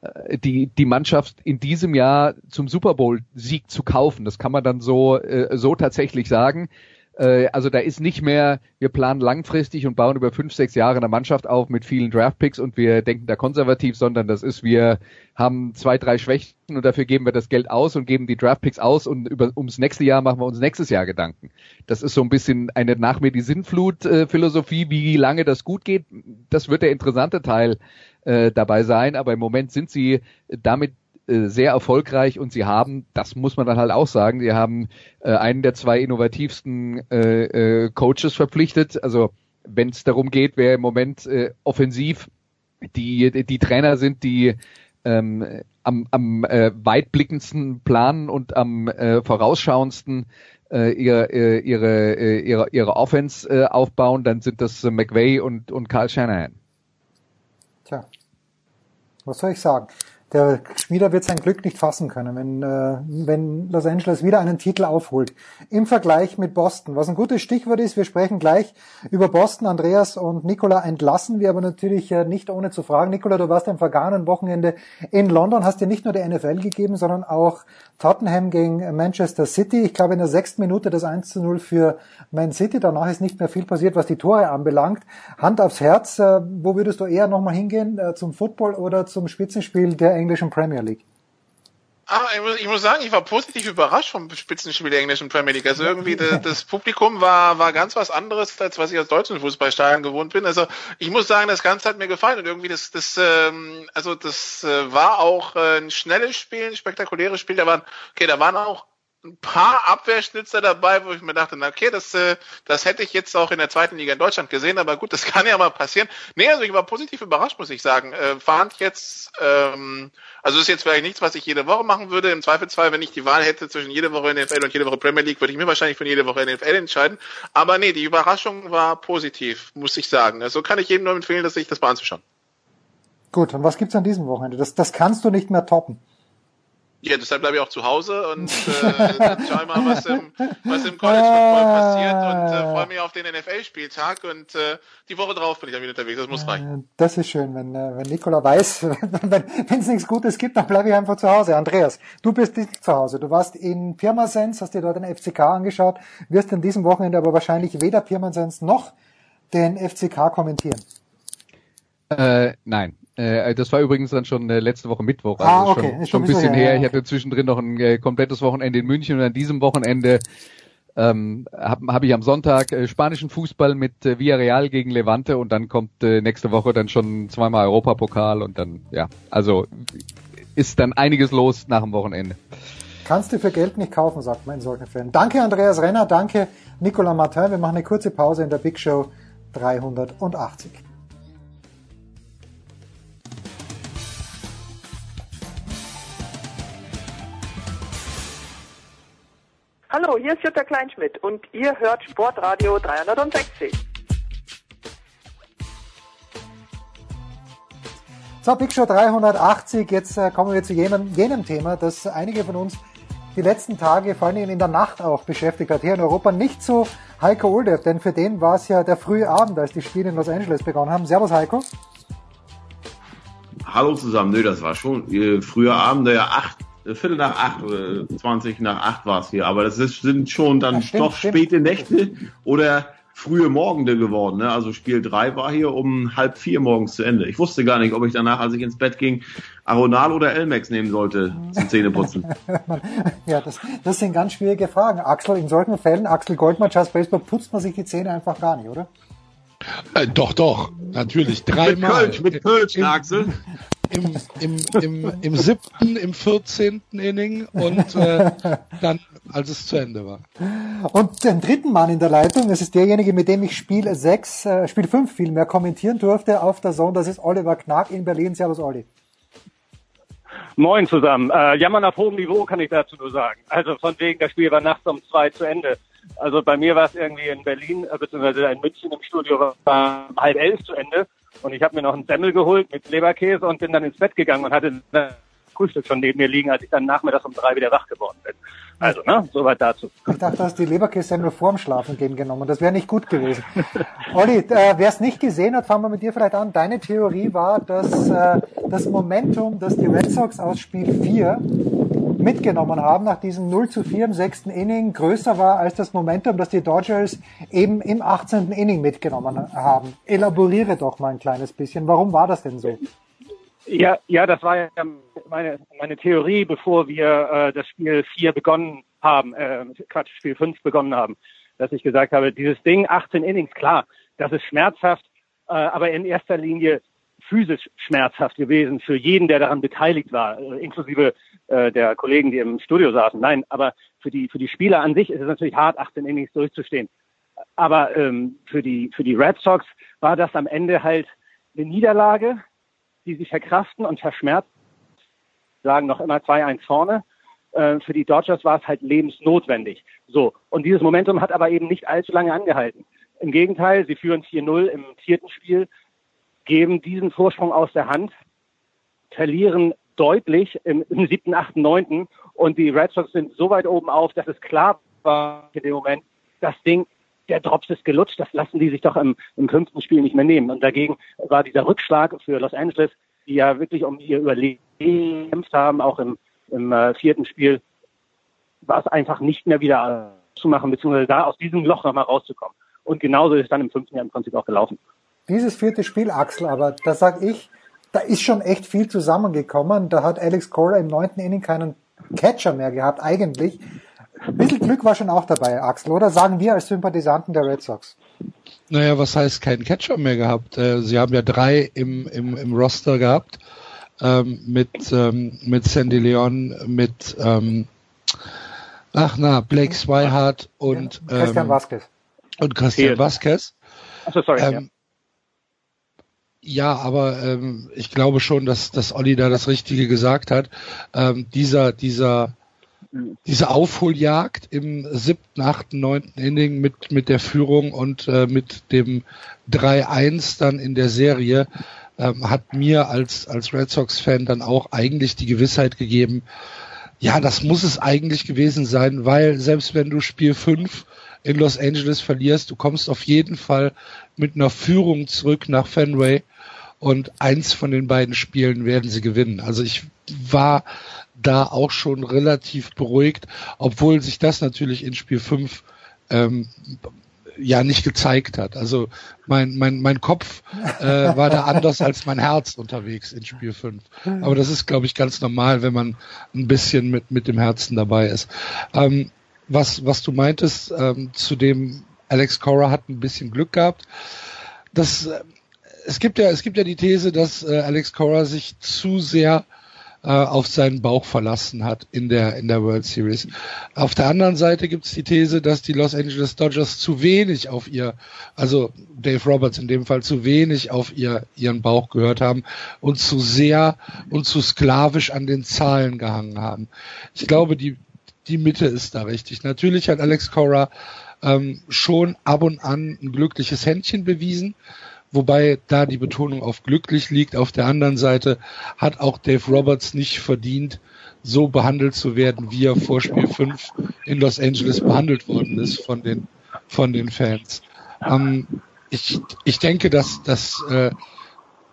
äh, die, die Mannschaft in diesem Jahr zum Super Bowl Sieg zu kaufen. Das kann man dann so, äh, so tatsächlich sagen. Äh, also da ist nicht mehr, wir planen langfristig und bauen über fünf, sechs Jahre eine Mannschaft auf mit vielen Draftpicks und wir denken da konservativ, sondern das ist, wir haben zwei, drei Schwächen und dafür geben wir das Geld aus und geben die Draftpicks aus und über, ums nächste Jahr machen wir uns nächstes Jahr Gedanken. Das ist so ein bisschen eine nach mir die Sinnflut-Philosophie, äh, wie lange das gut geht. Das wird der interessante Teil äh, dabei sein, aber im Moment sind sie damit äh, sehr erfolgreich und sie haben, das muss man dann halt auch sagen, sie haben äh, einen der zwei innovativsten äh, äh, Coaches verpflichtet. Also wenn es darum geht, wer im Moment äh, offensiv die, die Trainer sind, die ähm, am, am äh, weitblickendsten planen und am äh, vorausschauendsten äh, ihre, äh, ihre, äh, ihre, ihre Offense äh, aufbauen, dann sind das äh, McVay und, und Carl Shanahan. Tja, was soll ich sagen? Der Schmieder wird sein Glück nicht fassen können, wenn, äh, wenn Los Angeles wieder einen Titel aufholt. Im Vergleich mit Boston. Was ein gutes Stichwort ist, wir sprechen gleich über Boston. Andreas und Nicola entlassen wir aber natürlich äh, nicht ohne zu fragen. Nicola, du warst am vergangenen Wochenende in London, hast dir nicht nur der NFL gegeben, sondern auch Tottenham gegen Manchester City. Ich glaube in der sechsten Minute das 1 zu 0 für Man City. Danach ist nicht mehr viel passiert, was die Tore anbelangt. Hand aufs Herz, äh, wo würdest du eher nochmal hingehen? Äh, zum Football oder zum Spitzenspiel der englischen Premier League? Ah, ich muss, ich muss sagen, ich war positiv überrascht vom Spitzenspiel der englischen Premier League. Also irgendwie das, das Publikum war, war ganz was anderes, als was ich aus deutschen Fußballstadien gewohnt bin. Also ich muss sagen, das Ganze hat mir gefallen und irgendwie das, das, ähm, also das äh, war auch äh, ein schnelles Spiel, ein spektakuläres Spiel. Da waren, okay, da waren auch ein paar Abwehrschnitzer dabei, wo ich mir dachte, na okay, das, äh, das hätte ich jetzt auch in der zweiten Liga in Deutschland gesehen, aber gut, das [laughs] kann ja mal passieren. Nee, also ich war positiv überrascht, muss ich sagen. Äh, fand jetzt, ähm, also ist jetzt vielleicht nichts, was ich jede Woche machen würde. Im Zweifelsfall, wenn ich die Wahl hätte zwischen jede Woche NFL und jede Woche Premier League, würde ich mir wahrscheinlich von jede Woche NFL entscheiden. Aber nee, die Überraschung war positiv, muss ich sagen. Also kann ich jedem nur empfehlen, dass sich das mal anzuschauen. Gut, und was gibt's an diesem Wochenende? Das, das kannst du nicht mehr toppen. Ja, deshalb bleibe ich auch zu Hause und äh, schau mal, was im, was im College Football passiert und äh, freue mich auf den NFL-Spieltag und äh, die Woche drauf bin ich dann wieder unterwegs. Das muss reichen. Das ist schön, wenn, äh, wenn Nikola weiß, [laughs] wenn es nichts Gutes gibt, dann bleibe ich einfach zu Hause. Andreas, du bist nicht zu Hause. Du warst in Pirmasens, hast dir dort den FCK angeschaut, wirst in diesem Wochenende aber wahrscheinlich weder Pirmasens noch den FCK kommentieren. Äh, nein, äh, das war übrigens dann schon äh, letzte Woche Mittwoch, also ah, okay. schon, schon ein bisschen her. her. Ich hatte zwischendrin noch ein äh, komplettes Wochenende in München und an diesem Wochenende ähm, habe hab ich am Sonntag äh, spanischen Fußball mit äh, Villarreal gegen Levante und dann kommt äh, nächste Woche dann schon zweimal Europapokal und dann, ja, also ist dann einiges los nach dem Wochenende. Kannst du für Geld nicht kaufen, sagt man in solchen Fällen. Danke Andreas Renner, danke Nicolas Martin. Wir machen eine kurze Pause in der Big Show 380. Hallo, hier ist Jutta Kleinschmidt und ihr hört Sportradio 360. So, Big Show 380, jetzt äh, kommen wir zu jenem, jenem Thema, das einige von uns die letzten Tage, vor allem in der Nacht auch beschäftigt hat. Hier in Europa nicht so Heiko Oldev, denn für den war es ja der frühe Abend, als die Spiele in Los Angeles begonnen haben. Servus Heiko. Hallo zusammen, nö, das war schon äh, früher Abend, ja acht Viertel nach acht oder 20 nach acht war es hier, aber das ist, sind schon dann ja, stimmt, doch stimmt. späte Nächte oder frühe Morgende geworden. Ne? Also Spiel drei war hier um halb vier morgens zu Ende. Ich wusste gar nicht, ob ich danach, als ich ins Bett ging, Aronal oder Elmex nehmen sollte zum Zähneputzen. [laughs] ja, das, das sind ganz schwierige Fragen. Axel, in solchen Fällen, Axel Goldmann, Charles Baseball, putzt man sich die Zähne einfach gar nicht, oder? Äh, doch, doch, natürlich. Dreimal. mit Kölsch, mit Kölsch, Axel im, im, im, im siebten, im vierzehnten Inning und äh, dann, als es zu Ende war. Und den dritten Mann in der Leitung, das ist derjenige, mit dem ich Spiel 6, äh, Spiel 5 vielmehr kommentieren durfte auf der Zone, das ist Oliver Knack in Berlin. Servus, Olli. Moin zusammen. Äh, jammern auf hohem Niveau kann ich dazu nur sagen. Also von wegen, das Spiel war nachts um zwei zu Ende. Also bei mir war es irgendwie in Berlin, äh, beziehungsweise in München im Studio war halb elf zu Ende. Und ich habe mir noch einen Semmel geholt mit Leberkäse und bin dann ins Bett gegangen und hatte ein Frühstück schon neben mir liegen, als ich dann nachmittags um drei wieder wach geworden bin. Also, ne, soweit dazu. Ich dachte, du hast die Leberkäse-Semmel vorm Schlafen gehen genommen. Das wäre nicht gut gewesen. Olli, äh, wer es nicht gesehen hat, fangen wir mit dir vielleicht an. Deine Theorie war, dass äh, das Momentum, das die Red Sox aus Spiel 4 mitgenommen haben nach diesem 0 zu 4 im sechsten Inning größer war als das Momentum, das die Dodgers eben im 18. Inning mitgenommen haben. Elaboriere doch mal ein kleines bisschen. Warum war das denn so? Ja, ja, das war ja meine, meine Theorie, bevor wir äh, das Spiel 4 begonnen haben, äh, Quatsch, Spiel 5 begonnen haben, dass ich gesagt habe, dieses Ding, 18 Innings, klar, das ist schmerzhaft, äh, aber in erster Linie physisch schmerzhaft gewesen für jeden, der daran beteiligt war, äh, inklusive äh, der Kollegen, die im Studio saßen. Nein, aber für die für die Spieler an sich ist es natürlich hart, 18 Innings durchzustehen. Aber ähm, für die für die Red Sox war das am Ende halt eine Niederlage, die sie verkraften und verschmerzen. Sagen noch immer 2-1 vorne. Äh, für die Dodgers war es halt lebensnotwendig. So. Und dieses Momentum hat aber eben nicht allzu lange angehalten. Im Gegenteil, sie führen 4-0 im vierten Spiel, geben diesen Vorsprung aus der Hand, verlieren deutlich im, im siebten, achten, neunten und die Red Sox sind so weit oben auf, dass es klar war in dem Moment, das Ding, der Drops ist gelutscht, das lassen die sich doch im, im fünften Spiel nicht mehr nehmen. Und dagegen war dieser Rückschlag für Los Angeles, die ja wirklich um ihr Überleben gekämpft haben, auch im, im äh, vierten Spiel, war es einfach nicht mehr wieder zu machen, beziehungsweise da aus diesem Loch nochmal rauszukommen. Und genauso ist es dann im fünften Jahr im Prinzip auch gelaufen dieses vierte Spiel, Axel, aber da sag ich, da ist schon echt viel zusammengekommen. Da hat Alex Cora im neunten Inning keinen Catcher mehr gehabt, eigentlich. Ein bisschen Glück war schon auch dabei, Axel, oder? Sagen wir als Sympathisanten der Red Sox. Naja, was heißt keinen Catcher mehr gehabt? Äh, sie haben ja drei im, im, im Roster gehabt. Ähm, mit, ähm, mit Sandy Leon, mit, ähm, Ach na, Blake Swihart und ja, Christian ähm, Vasquez. Und Christian. Vasquez. Achso, sorry. Ähm, ja, aber ähm, ich glaube schon, dass, dass Olli da das Richtige gesagt hat. Ähm, dieser, dieser, diese Aufholjagd im siebten, achten, neunten Inning mit, mit der Führung und äh, mit dem 3-1 dann in der Serie ähm, hat mir als, als Red Sox-Fan dann auch eigentlich die Gewissheit gegeben, ja, das muss es eigentlich gewesen sein, weil selbst wenn du Spiel 5 in Los Angeles verlierst, du kommst auf jeden Fall mit einer Führung zurück nach Fenway und eins von den beiden Spielen werden sie gewinnen. Also ich war da auch schon relativ beruhigt, obwohl sich das natürlich in Spiel 5 ähm, ja nicht gezeigt hat. Also mein, mein, mein Kopf äh, war da anders als mein Herz unterwegs in Spiel 5. Aber das ist, glaube ich, ganz normal, wenn man ein bisschen mit, mit dem Herzen dabei ist. Ähm, was, was du meintest, ähm, zu dem Alex Cora hat ein bisschen Glück gehabt. Das, äh, es gibt ja, es gibt ja die These, dass äh, Alex Cora sich zu sehr äh, auf seinen Bauch verlassen hat in der in der World Series. Auf der anderen Seite gibt es die These, dass die Los Angeles Dodgers zu wenig auf ihr, also Dave Roberts in dem Fall zu wenig auf ihr ihren Bauch gehört haben und zu sehr und zu sklavisch an den Zahlen gehangen haben. Ich glaube, die die Mitte ist da richtig. Natürlich hat Alex Cora ähm, schon ab und an ein glückliches Händchen bewiesen wobei da die Betonung auf glücklich liegt. Auf der anderen Seite hat auch Dave Roberts nicht verdient, so behandelt zu werden, wie er vor Spiel 5 in Los Angeles behandelt worden ist von den, von den Fans. Ähm, ich, ich denke, dass, dass äh,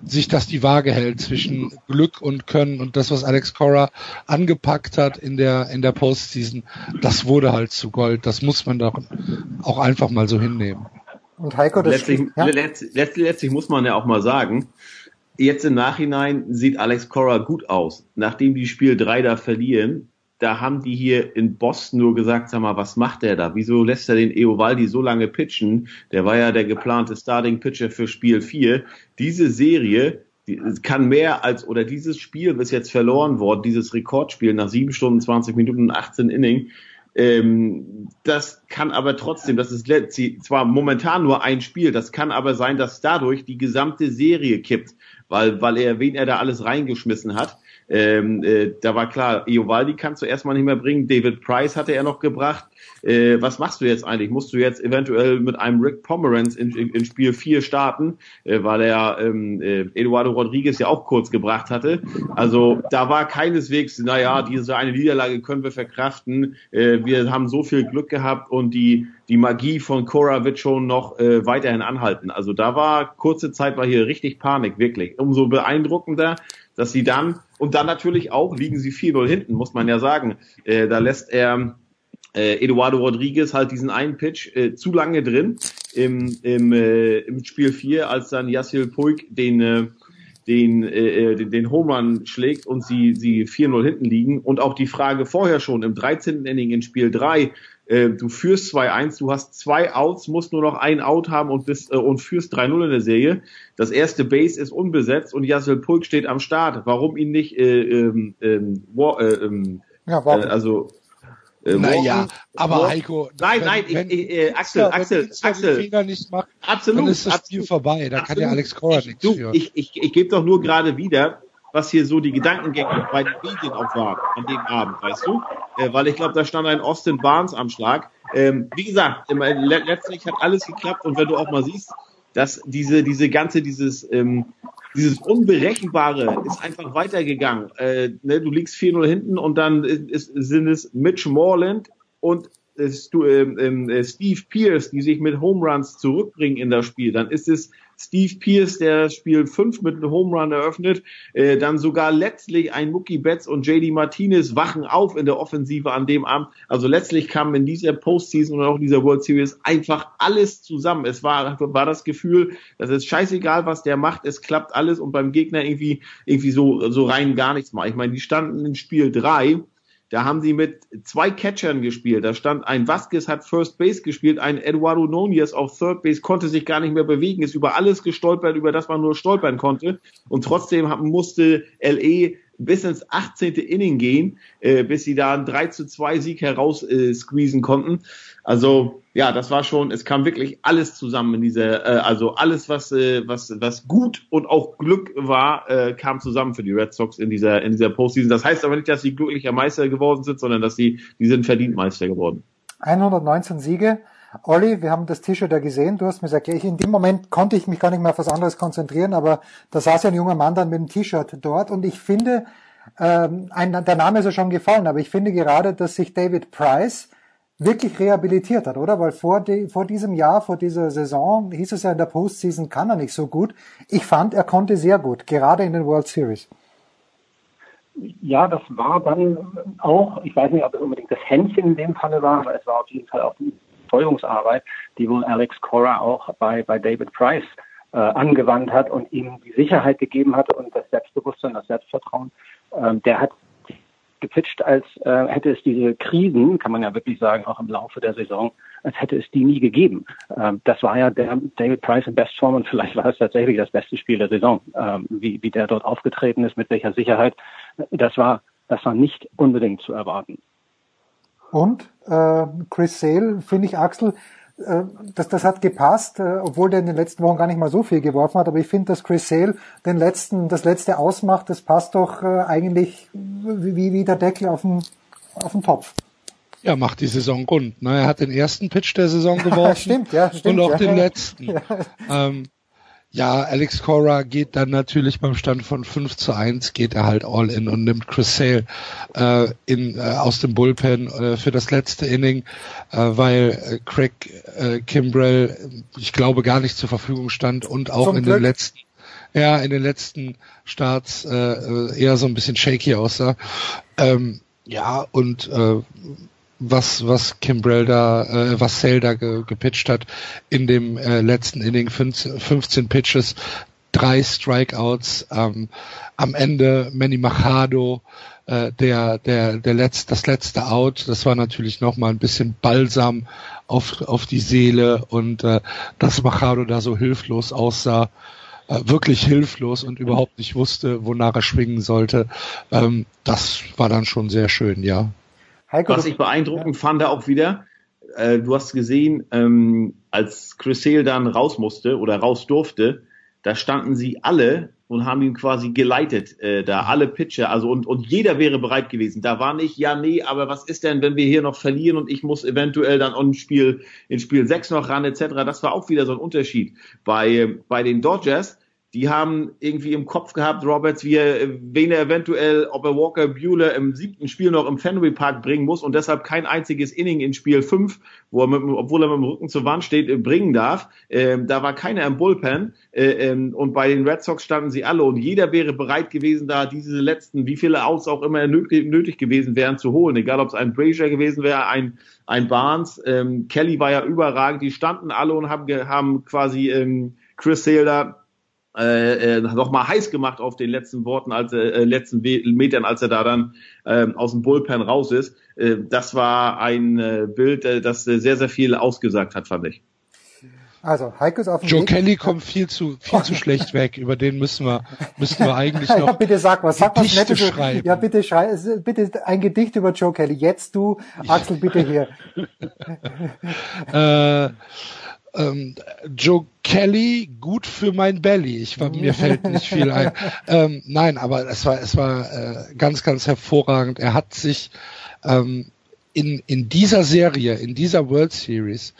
sich das die Waage hält zwischen Glück und Können und das, was Alex Cora angepackt hat in der, in der Postseason, das wurde halt zu Gold. Das muss man doch auch einfach mal so hinnehmen. Und Heiko, das letztlich, ja? letztlich, letztlich, letztlich muss man ja auch mal sagen, jetzt im Nachhinein sieht Alex Cora gut aus. Nachdem die Spiel 3 da verlieren, da haben die hier in Boston nur gesagt, sag mal, was macht der da? Wieso lässt er den Eovaldi so lange pitchen? Der war ja der geplante Starting Pitcher für Spiel 4. Diese Serie, die kann mehr als, oder dieses Spiel ist jetzt verloren worden, dieses Rekordspiel nach 7 Stunden, 20 Minuten und 18 Inning. Ähm, das kann aber trotzdem, das ist zwar momentan nur ein Spiel, das kann aber sein, dass dadurch die gesamte Serie kippt, weil, weil er, wen er da alles reingeschmissen hat. Ähm, äh, da war klar, Iovaldi kannst du erstmal nicht mehr bringen, David Price hatte er noch gebracht. Äh, was machst du jetzt eigentlich? Musst du jetzt eventuell mit einem Rick Pomeranz in, in, in Spiel 4 starten, äh, weil er ähm, äh, Eduardo Rodriguez ja auch kurz gebracht hatte. Also da war keineswegs, naja, diese eine Niederlage können wir verkraften. Äh, wir haben so viel Glück gehabt und die die Magie von Cora wird schon noch äh, weiterhin anhalten. Also da war kurze Zeit war hier richtig Panik, wirklich. Umso beeindruckender, dass sie dann und dann natürlich auch liegen sie 4-0 hinten, muss man ja sagen. Äh, da lässt er äh, Eduardo Rodriguez halt diesen einen Pitch äh, zu lange drin im, im, äh, im Spiel 4, als dann Yassil Puig den äh, den, äh, den, den Home schlägt und sie, sie 4-0 hinten liegen. Und auch die Frage vorher schon im 13. Inning in Spiel 3, äh, du führst 2-1, du hast zwei Outs, musst nur noch ein Out haben und, bist, äh, und führst 3-0 in der Serie. Das erste Base ist unbesetzt und Yassel Pulk steht am Start. Warum ihn nicht äh, ähm, ähm, war, äh, ähm, ja, warum? äh, also äh, Naja, aber Walken- Heiko, Nein, wenn- nein, wenn ich, ich, äh, Axel, Dienstag- Axel, wenn Dienstag Axel. den Fehler nicht macht, Absolut, dann ist das Spiel absolut. vorbei. Da kann ja Absolut. Alex Cora ich, nichts du, für. Ich, ich, ich gebe doch nur gerade wieder, was hier so die Gedankengänge bei den Medien auch waren an dem Abend, weißt du? Äh, weil ich glaube, da stand ein Austin Barnes am Schlag. Ähm, wie gesagt, im, le letztlich hat alles geklappt und wenn du auch mal siehst, dass diese, diese ganze, dieses, ähm, dieses Unberechenbare ist einfach weitergegangen. Äh, ne, du liegst 4-0 hinten und dann ist, sind es Mitch Moreland und äh, ähm, ähm, äh, Steve Pierce, die sich mit Home Runs zurückbringen in das Spiel. Dann ist es Steve Pierce, der Spiel 5 mit einem Home Run eröffnet. Äh, dann sogar letztlich ein Mookie Betts und JD Martinez wachen auf in der Offensive an dem Abend. Also letztlich kam in dieser Postseason und auch in dieser World Series einfach alles zusammen. Es war, war das Gefühl, das ist scheißegal, was der macht, es klappt alles und beim Gegner irgendwie, irgendwie so, so rein gar nichts mal. Ich meine, die standen in Spiel 3 da haben sie mit zwei Catchern gespielt. Da stand ein Vasquez hat First Base gespielt, ein Eduardo Nunez auf Third Base konnte sich gar nicht mehr bewegen, ist über alles gestolpert, über das man nur stolpern konnte. Und trotzdem musste LE bis ins 18. Inning gehen, äh, bis sie da einen 3 zu 2 Sieg heraus äh, squeezen konnten. Also ja, das war schon, es kam wirklich alles zusammen in dieser, äh, also alles, was, äh, was, was gut und auch Glück war, äh, kam zusammen für die Red Sox in dieser, in dieser Postseason. Das heißt aber nicht, dass sie glücklicher Meister geworden sind, sondern dass sie, die sind verdient Meister geworden. 119 Siege. Olli, wir haben das T-Shirt ja gesehen, du hast mir gesagt, in dem Moment konnte ich mich gar nicht mehr auf was anderes konzentrieren, aber da saß ja ein junger Mann dann mit dem T-Shirt dort und ich finde, ähm, ein, der Name ist ja schon gefallen, aber ich finde gerade, dass sich David Price wirklich rehabilitiert hat, oder? Weil vor, die, vor diesem Jahr, vor dieser Saison hieß es ja in der Postseason kann er nicht so gut. Ich fand, er konnte sehr gut, gerade in den World Series. Ja, das war dann auch, ich weiß nicht, ob es unbedingt das Händchen in dem Falle war, aber es war auf jeden Fall auch die Überzeugungsarbeit, die wohl Alex Cora auch bei, bei David Price äh, angewandt hat und ihm die Sicherheit gegeben hatte und das Selbstbewusstsein, das Selbstvertrauen. Ähm, der hat gepitcht, als äh, hätte es diese Krisen, kann man ja wirklich sagen, auch im Laufe der Saison, als hätte es die nie gegeben. Ähm, das war ja der David Price in Bestform und vielleicht war es tatsächlich das beste Spiel der Saison, ähm, wie, wie der dort aufgetreten ist, mit welcher Sicherheit. Das war, das war nicht unbedingt zu erwarten. Und äh, Chris Sale, finde ich, Axel, das, das hat gepasst, äh, obwohl der in den letzten Wochen gar nicht mal so viel geworfen hat. Aber ich finde, dass Chris Sale den letzten, das letzte ausmacht, das passt doch äh, eigentlich wie, wie der Deckel auf den, auf den Topf. Ja, macht die Saison rund. Ne? Er hat den ersten Pitch der Saison [laughs] geworfen stimmt, ja, stimmt, und auch ja. den letzten. [laughs] Ja. Ähm, ja, Alex Cora geht dann natürlich beim Stand von 5 zu 1 geht er halt all in und nimmt Chris Sale äh, in, äh, aus dem Bullpen äh, für das letzte Inning, äh, weil äh, Craig äh, Kimbrell, ich glaube, gar nicht zur Verfügung stand und auch Zum in Glück. den letzten ja, in den letzten Starts äh, eher so ein bisschen shaky aussah. Ähm, ja, und äh, was was Kimbrell da, äh, was Sale da ge, gepitcht hat in dem äh, letzten Inning, 15, 15 Pitches, drei Strikeouts, ähm, am Ende Manny Machado, äh, der der der letzte das letzte Out, das war natürlich noch mal ein bisschen Balsam auf auf die Seele und äh, dass Machado da so hilflos aussah äh, wirklich hilflos und überhaupt nicht wusste, wonach er schwingen sollte. Ähm, das war dann schon sehr schön, ja. Heiko, Was ich beeindruckend fand auch wieder, äh, du hast gesehen, ähm, als Chris Sale dann raus musste oder raus durfte, da standen sie alle und haben ihn quasi geleitet, äh, da alle Pitcher, also und, und jeder wäre bereit gewesen. Da war nicht, ja, nee, aber was ist denn, wenn wir hier noch verlieren und ich muss eventuell dann in Spiel, in Spiel 6 noch ran, etc. Das war auch wieder so ein Unterschied. Bei, bei den Dodgers, die haben irgendwie im Kopf gehabt, Roberts, wie er, wen er eventuell, ob er Walker Bueller im siebten Spiel noch im Fenway Park bringen muss und deshalb kein einziges Inning in Spiel 5, wo er mit, obwohl er mit dem Rücken zur Wand steht, äh, bringen darf. Ähm, da war keiner im Bullpen äh, ähm, und bei den Red Sox standen sie alle und jeder wäre bereit gewesen, da diese letzten, wie viele Outs auch immer nötig, nötig gewesen wären, zu holen. Egal, ob es ein Brazier gewesen wäre, ein, ein Barnes, ähm, Kelly war ja überragend, die standen alle und haben, haben quasi ähm, Chris Sale da äh, äh, noch mal heiß gemacht auf den letzten Worten, als er, äh, letzten We Metern, als er da dann äh, aus dem Bullpen raus ist. Äh, das war ein äh, Bild, äh, das äh, sehr, sehr viel ausgesagt hat, fand ich. Also, Heiko ist auf dem Joe Weg. Kelly kommt viel zu viel zu schlecht weg. Über den müssen wir müssen wir eigentlich ja, noch bitte sag was, sag was Nettes. schreiben. Ja, bitte schrei, bitte ein Gedicht über Joe Kelly. Jetzt du, Axel, bitte hier. [laughs] äh, ähm, Joe Kelly, gut für mein Belly. Ich war, mir fällt nicht viel ein. [laughs] Ähm, nein, aber es war, es war äh, ganz, ganz hervorragend. Er hat sich ähm, in, in dieser Serie, in dieser World Series,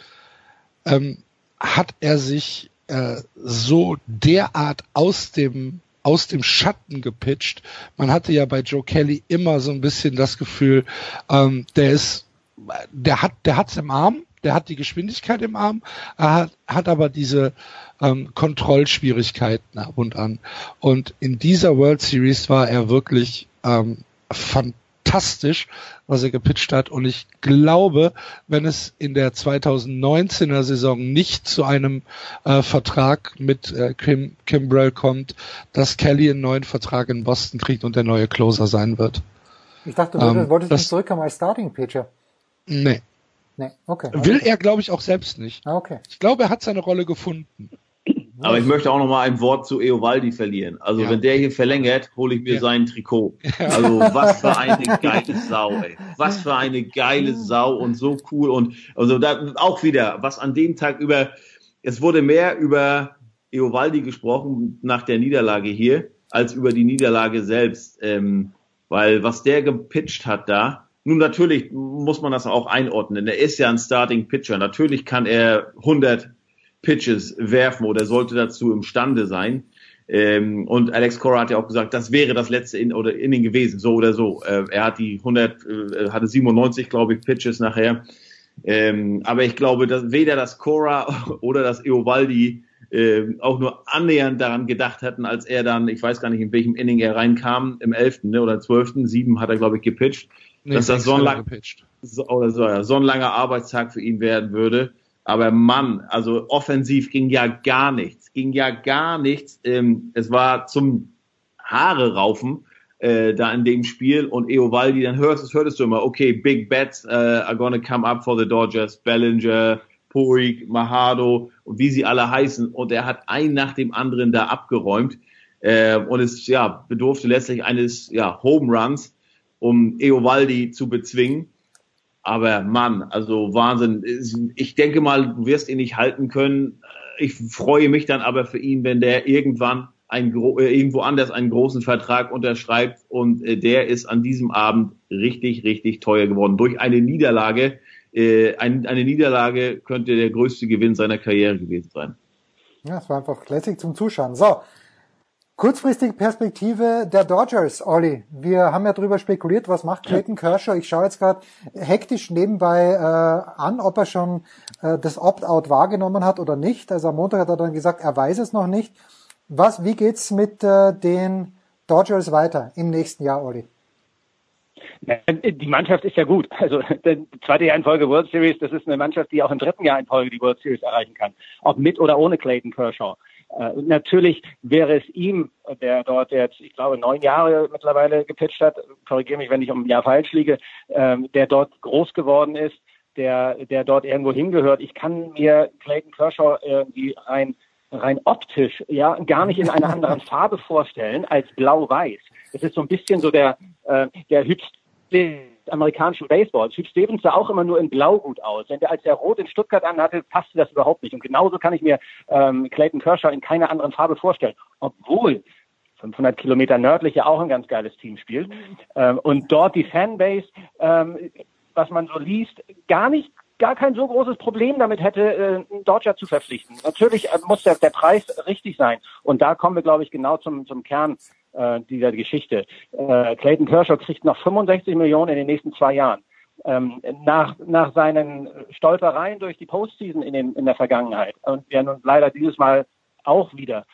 ähm, hat er sich äh, so derart aus dem aus dem Schatten gepitcht. Man hatte ja bei Joe Kelly immer so ein bisschen das Gefühl, ähm, der ist, der hat, der hat's im Arm, der hat die Geschwindigkeit im Arm, er hat, hat aber diese ähm, Kontrollschwierigkeiten ab und an. Und in dieser World Series war er wirklich ähm, fantastisch, was er gepitcht hat. Und ich glaube, wenn es in der 2019er Saison nicht zu einem äh, Vertrag mit äh, Kim, Kimbrell kommt, dass Kelly einen neuen Vertrag in Boston kriegt und der neue Closer sein wird. Ich dachte, du Ähm, wolltest, das- nicht zurückkommen als Starting Pitcher. Nee. Nee, okay. Will er, glaube ich, auch selbst nicht. Ah, Okay. Ich glaube, er hat seine Rolle gefunden. Aber ich möchte auch noch mal ein Wort zu Eovaldi verlieren. Also Ja. wenn der hier verlängert, hole ich mir Ja. sein Trikot. [laughs] Also was für eine geile Sau, ey. Was für eine geile Sau und so cool und also da auch wieder, was an dem Tag über, es wurde mehr über Eovaldi gesprochen nach der Niederlage hier, als über die Niederlage selbst. Ähm, weil was der gepitcht hat da, nun natürlich muss man das auch einordnen. Er ist ja ein Starting Pitcher. Natürlich kann er 100 Pitches werfen oder sollte dazu imstande sein. Ähm, und Alex Cora hat ja auch gesagt, das wäre das letzte in oder Inning gewesen, so oder so. Äh, er hat die 100, äh, hatte 97, glaube ich, Pitches nachher. Ähm, aber ich glaube, dass weder das Cora [laughs] oder das Eovaldi äh, auch nur annähernd daran gedacht hatten, als er dann, ich weiß gar nicht, in welchem Inning er reinkam, im 11. Ne, oder 12. Sieben hat er, glaube ich, gepitcht. Nee, dass das so ein, lang, so, oder so, ja, so ein langer Arbeitstag für ihn werden würde. Aber Mann, also offensiv ging ja gar nichts, ging ja gar nichts. Ähm, es war zum Haare raufen äh, da in dem Spiel. Und Eovaldi, dann hörst, hörtest du immer, okay, big bets uh, are gonna come up for the Dodgers, Bellinger, Puig, Mahado und wie sie alle heißen. Und er hat ein nach dem anderen da abgeräumt. Äh, und es ja bedurfte letztlich eines ja Home Runs, um Eovaldi zu bezwingen. Aber Mann, also Wahnsinn. Ich denke mal, du wirst ihn nicht halten können. Ich freue mich dann aber für ihn, wenn der irgendwann ein, äh, irgendwo anders einen großen Vertrag unterschreibt und äh, der ist an diesem Abend richtig, richtig teuer geworden. Durch eine Niederlage, äh, ein, eine Niederlage könnte der größte Gewinn seiner Karriere gewesen sein. Ja, es war einfach lässig zum Zuschauen. So, kurzfristige Perspektive der Dodgers, Olli. Wir haben ja drüber spekuliert, was macht Clayton Kershaw. Ich schaue jetzt gerade hektisch nebenbei äh, an, ob er schon äh, das Opt-out wahrgenommen hat oder nicht. Also am Montag hat er dann gesagt, er weiß es noch nicht. Was, wie geht's mit äh, den Dodgers weiter im nächsten Jahr, Olli? Die Mannschaft ist ja gut. Also das zweite Jahr in Folge World Series, das ist eine Mannschaft, die auch im dritten Jahr in Folge die World Series erreichen kann. Ob mit oder ohne Clayton Kershaw. Äh, natürlich wäre es ihm, der dort jetzt, ich glaube, neun Jahre mittlerweile gepitcht hat, korrigiere mich, wenn ich um ein Jahr falsch liege, ähm, der dort groß geworden ist, der, der dort irgendwo hingehört. Ich kann mir Clayton Kershaw irgendwie rein rein optisch ja gar nicht in einer [laughs] anderen Farbe vorstellen als blau-weiß. Es ist so ein bisschen so der äh, der Hüb des amerikanischen Baseballs. Hüb Stevens sah auch immer nur in Blau gut aus. Wenn der als der Rot in Stuttgart anhatte, passte das überhaupt nicht. Und genauso kann ich mir ähm, Clayton Kershaw in keiner anderen Farbe vorstellen, obwohl 500 Kilometer nördlich ja auch ein ganz geiles Team spielt ähm, und dort die Fanbase, ähm, was man so liest, gar nicht gar kein so großes Problem damit hätte, äh, einen Dodger zu verpflichten. Natürlich äh, muss der, der Preis richtig sein. Und da kommen wir, glaube ich, genau zum, zum Kern äh, dieser Geschichte. Äh, Clayton Kershaw kriegt noch 65 Millionen in den nächsten zwei Jahren. Ähm, nach, nach seinen Stolpereien durch die Postseason in, den, in der Vergangenheit und ja nun leider dieses Mal auch wieder,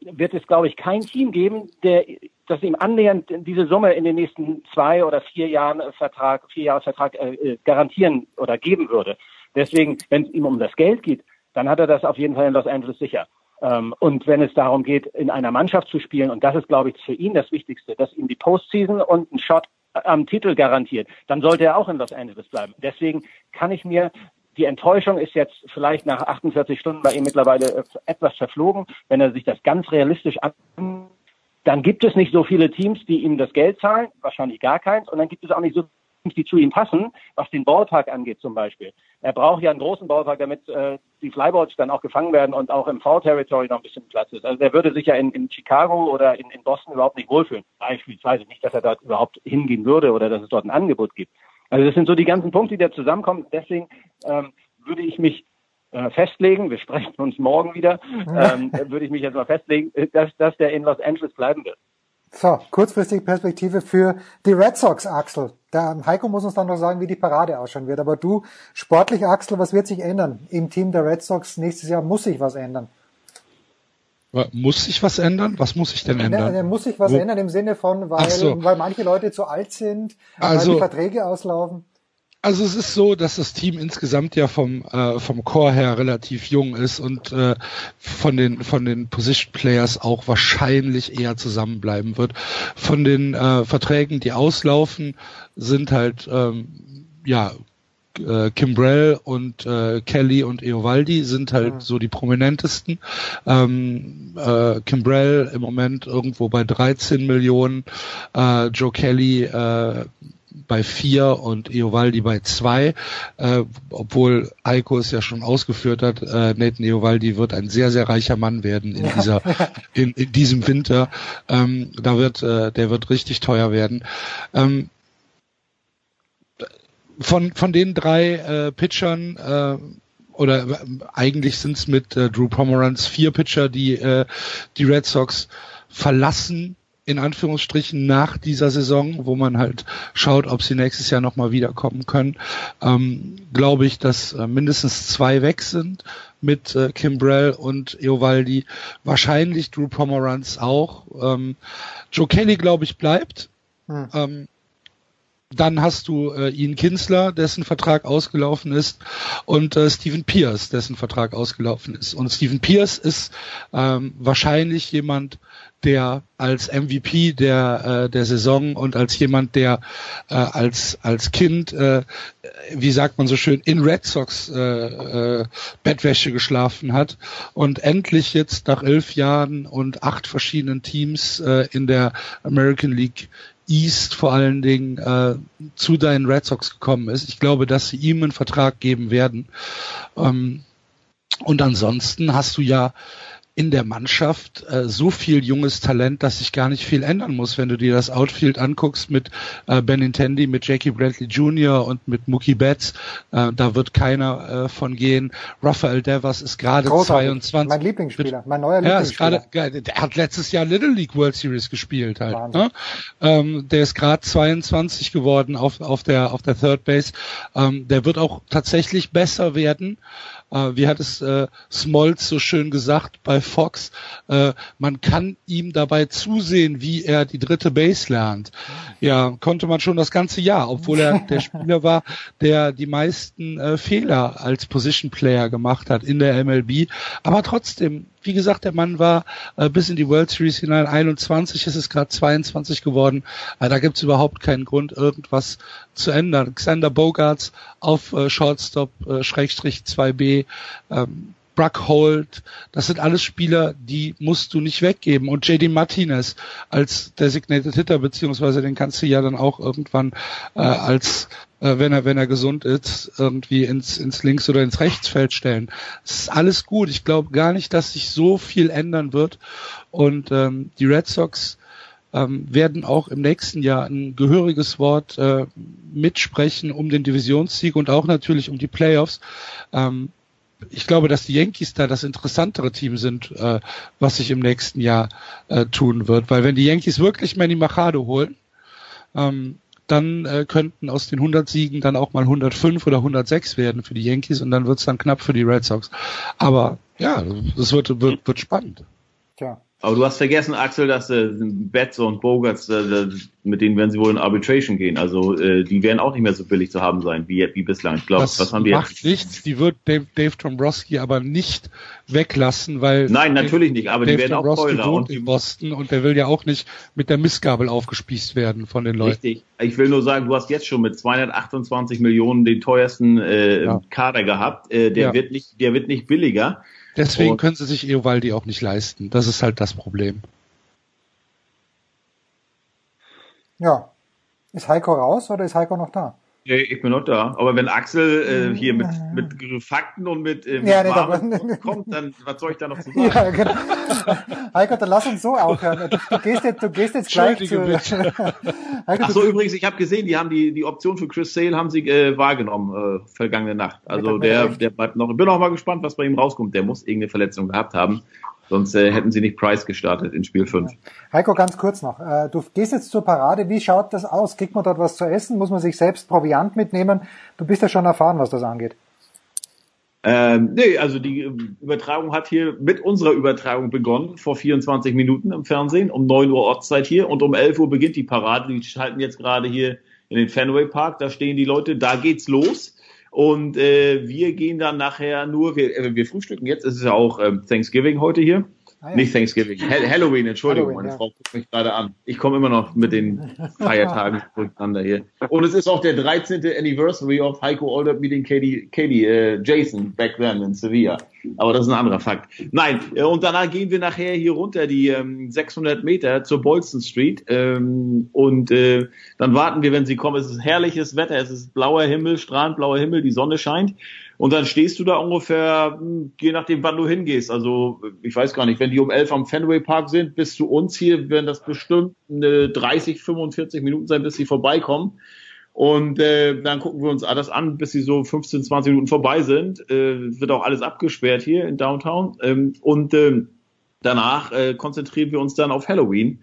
wird es, glaube ich, kein Team geben, der das ihm annähernd diese Summe in den nächsten zwei oder vier Jahren Vertrag, vier Jahresvertrag äh, garantieren oder geben würde. Deswegen, wenn es ihm um das Geld geht, dann hat er das auf jeden Fall in Los Angeles sicher. Ähm, und wenn es darum geht, in einer Mannschaft zu spielen, und das ist, glaube ich, für ihn das Wichtigste, dass ihm die Postseason und ein Shot am Titel garantiert, dann sollte er auch in Los Angeles bleiben. Deswegen kann ich mir die Enttäuschung ist jetzt vielleicht nach 48 Stunden bei ihm mittlerweile etwas verflogen. Wenn er sich das ganz realistisch an, dann gibt es nicht so viele Teams, die ihm das Geld zahlen, wahrscheinlich gar keins, und dann gibt es auch nicht so die zu ihm passen, was den Ballpark angeht zum Beispiel. Er braucht ja einen großen Ballpark, damit äh, die Flyballs dann auch gefangen werden und auch im Foul-Territory noch ein bisschen Platz ist. Also der würde sich ja in, in Chicago oder in, in Boston überhaupt nicht wohlfühlen. Beispielsweise nicht, dass er dort überhaupt hingehen würde oder dass es dort ein Angebot gibt. Also das sind so die ganzen Punkte, die da zusammenkommen. Deswegen ähm, würde ich mich äh, festlegen, wir sprechen uns morgen wieder, ähm, würde ich mich jetzt mal festlegen, dass, dass der in Los Angeles bleiben wird. So, kurzfristige Perspektive für die Red Sox, Axel. Der Heiko muss uns dann noch sagen, wie die Parade ausschauen wird. Aber du, sportlich, Axel, was wird sich ändern? Im Team der Red Sox nächstes Jahr muss sich was ändern. Muss sich was ändern? Was muss sich denn ändern? Ne, muss sich was Wo? ändern im Sinne von, weil, so. weil manche Leute zu alt sind, Also- weil die Verträge auslaufen. Also es ist so, dass das Team insgesamt ja vom äh, vom Core her relativ jung ist und äh, von den von den Position Players auch wahrscheinlich eher zusammenbleiben wird. Von den äh, Verträgen, die auslaufen, sind halt ähm, ja äh, Kimbrell und äh, Kelly und Eovaldi sind halt mhm. so die prominentesten. Ähm, äh, Kimbrell im Moment irgendwo bei 13 Millionen, äh, Joe Kelly äh, bei vier und Eovaldi bei zwei, äh, obwohl Heiko es ja schon ausgeführt hat, äh, Nathan Eovaldi wird ein sehr, sehr reicher Mann werden in dieser, in, in diesem Winter. Ähm, da wird, äh, der wird richtig teuer werden. Ähm, von, von den drei äh, Pitchern, äh, oder äh, eigentlich sind es mit äh, Drew Pomeranz vier Pitcher, die äh, die Red Sox verlassen in Anführungsstrichen nach dieser Saison, wo man halt schaut, ob sie nächstes Jahr nochmal wiederkommen können, ähm, glaube ich, dass äh, mindestens zwei weg sind mit äh, Kimbrell und Eovaldi. Wahrscheinlich Drew Pomeranz auch. Ähm, Joe Kelly, glaube ich, bleibt. Hm. Ähm, dann hast du äh, Ian Kinsler, dessen Vertrag ausgelaufen ist, und äh, Stephen Pierce, dessen Vertrag ausgelaufen ist. Und Stephen Pierce ist ähm, wahrscheinlich jemand, der als MVP der äh, der Saison und als jemand, der äh, als als Kind, äh, wie sagt man so schön, in Red Sox äh, äh, Bettwäsche geschlafen hat und endlich jetzt nach elf Jahren und acht verschiedenen Teams äh, in der American League East vor allen Dingen äh, zu deinen Red Sox gekommen ist. Ich glaube, dass sie ihm einen Vertrag geben werden. Ähm, und ansonsten hast du ja in der Mannschaft äh, so viel junges Talent, dass sich gar nicht viel ändern muss. Wenn du dir das Outfield anguckst mit äh, Ben Intendi, mit Jackie Bradley Jr. und mit Mookie Betts, äh, da wird keiner äh, von gehen. Rafael Devers ist gerade 22. Mein Lieblingsspieler, mein neuer Lieblingsspieler. Ja, ist grade, der hat letztes Jahr Little League World Series gespielt halt. Ne? Ähm, der ist gerade 22 geworden auf, auf der auf der Third Base. Ähm, der wird auch tatsächlich besser werden wie hat es äh, Smoltz so schön gesagt bei Fox, äh, man kann ihm dabei zusehen, wie er die dritte Base lernt. Ja, konnte man schon das ganze Jahr, obwohl er der [laughs] Spieler war, der die meisten äh, Fehler als Position Player gemacht hat in der MLB. Aber trotzdem, wie gesagt, der Mann war äh, bis in die World Series hinein 21, ist es gerade 22 geworden. Äh, da gibt's überhaupt keinen Grund, irgendwas zu ändern. Xander Bogarts auf äh, Shortstop äh, Schrägstrich 2b. Ähm, Bruck Holt, das sind alles Spieler, die musst du nicht weggeben. Und JD Martinez als Designated Hitter, beziehungsweise den kannst du ja dann auch irgendwann äh, als äh, wenn er, wenn er gesund ist, irgendwie ins, ins Links- oder ins Rechtsfeld stellen. Es ist alles gut. Ich glaube gar nicht, dass sich so viel ändern wird. Und ähm, die Red Sox ähm, werden auch im nächsten Jahr ein gehöriges Wort äh, mitsprechen um den Divisionssieg und auch natürlich um die Playoffs. Ähm, ich glaube, dass die Yankees da das interessantere Team sind, äh, was sich im nächsten Jahr äh, tun wird. Weil wenn die Yankees wirklich Manny Machado holen, ähm, dann äh, könnten aus den 100 Siegen dann auch mal 105 oder 106 werden für die Yankees und dann wird's dann knapp für die Red Sox. Aber ja, das wird, wird, wird spannend. Tja. Aber du hast vergessen, Axel, dass äh, Betts und Bogarts, äh, mit denen werden sie wohl in Arbitration gehen. Also äh, die werden auch nicht mehr so billig zu haben sein wie, wie bislang. Ich glaube, was haben die macht jetzt? nichts. Die wird Dave, Dave Dombrowski aber nicht weglassen, weil nein, natürlich Dave, nicht. Aber Dave die werden Dombrowski auch teurer und in Boston und der will ja auch nicht mit der Missgabel aufgespießt werden von den Leuten. Richtig. Ich will nur sagen, du hast jetzt schon mit 228 Millionen den teuersten äh, Ja. Kader gehabt. Äh, der Ja. wird nicht, der wird nicht billiger. Deswegen Und- können sie sich Eovaldi auch nicht leisten. Das ist halt das Problem. Ja. Ist Heiko raus oder ist Heiko noch da? Ja, Ich bin noch da. Aber wenn Axel äh, hier mit, mit Fakten und mit, äh, mit Ja, nee, aber- kommt, dann was soll ich da noch zu [laughs] sagen? Ja, genau. Heiko, dann lass uns so aufhören. Du, du gehst jetzt, du gehst jetzt gleich zu. [laughs] Heiko, Ach so, übrigens, ich habe gesehen, die haben die, die Option für Chris Sale haben sie äh, wahrgenommen, äh, vergangene Nacht. Also der, der bleibt noch. Ich bin auch mal gespannt, was bei ihm rauskommt. Der muss irgendeine Verletzung gehabt haben. Sonst äh, hätten sie nicht Price gestartet in Spiel 5. Heiko, ganz kurz noch. Äh, Du gehst jetzt zur Parade. Wie schaut das aus? Kriegt man dort was zu essen? Muss man sich selbst Proviant mitnehmen? Du bist ja schon erfahren, was das angeht. Ähm, nee, also die äh, Übertragung hat hier mit unserer Übertragung begonnen, vor 24 Minuten im Fernsehen, um 9 Uhr Ortszeit hier und um 11 Uhr beginnt die Parade. Die schalten jetzt gerade hier in den Fenway Park, da stehen die Leute, da geht's los. Und äh, wir gehen dann nachher nur, wir, äh, wir frühstücken jetzt, es ist ja auch ähm, Thanksgiving heute hier. Ah, ja. Nicht Thanksgiving. Ha [laughs] Halloween, Entschuldigung, Halloween, meine ja. Frau guckt mich gerade an. Ich komme immer noch mit den Feiertagen [laughs] durcheinander hier. Und es ist auch der 13. Anniversary of Heiko Older meeting Katie, Katie äh, Jason back then in Sevilla. Aber das ist ein anderer Fakt. Nein, äh, und danach gehen wir nachher hier runter die ähm, 600 Meter zur Bolston Street ähm, und äh, dann warten wir, wenn sie kommen. Es ist herrliches Wetter, es ist blauer Himmel, strahlend blauer Himmel, die Sonne scheint. Und dann stehst du da ungefähr, hm, je nachdem, wann du hingehst. Also, ich weiß gar nicht, wenn die um elf am Fenway Park sind, bis zu uns hier, werden das bestimmt eine 30, 45 Minuten sein, bis sie vorbeikommen. Und äh, dann gucken wir uns alles an, bis sie so 15, 20 Minuten vorbei sind. Äh, wird auch alles abgesperrt hier in Downtown. Ähm, und äh, danach äh, konzentrieren wir uns dann auf Halloween.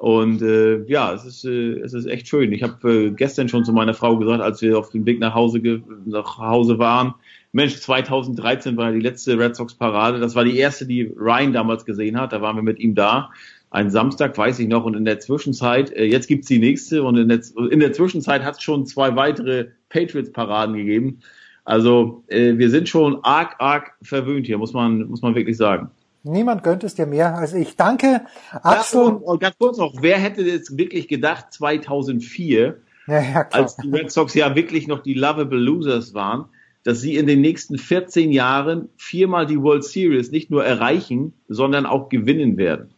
Und äh, ja, es ist, äh, es ist echt schön. Ich habe äh, gestern schon zu meiner Frau gesagt, als wir auf dem Weg nach Hause nach Hause waren, Mensch, 2013 war die letzte Red Sox Parade. Das war die erste, die Ryan damals gesehen hat. Da waren wir mit ihm da. Ein Samstag, weiß ich noch. Und in der Zwischenzeit, äh, jetzt gibt's die nächste. Und in der, in der Zwischenzeit hat es schon zwei weitere Patriots-Paraden gegeben. Also äh, wir sind schon arg, arg verwöhnt hier, muss man, muss man wirklich sagen. Niemand gönnt es dir mehr als ich. Danke, Axel. Ja, und, und ganz kurz noch, wer hätte jetzt wirklich gedacht, 2004, ja, ja, als die Red Sox ja wirklich noch die Lovable Losers waren, dass sie in den nächsten 14 Jahren viermal die World Series nicht nur erreichen, sondern auch gewinnen werden.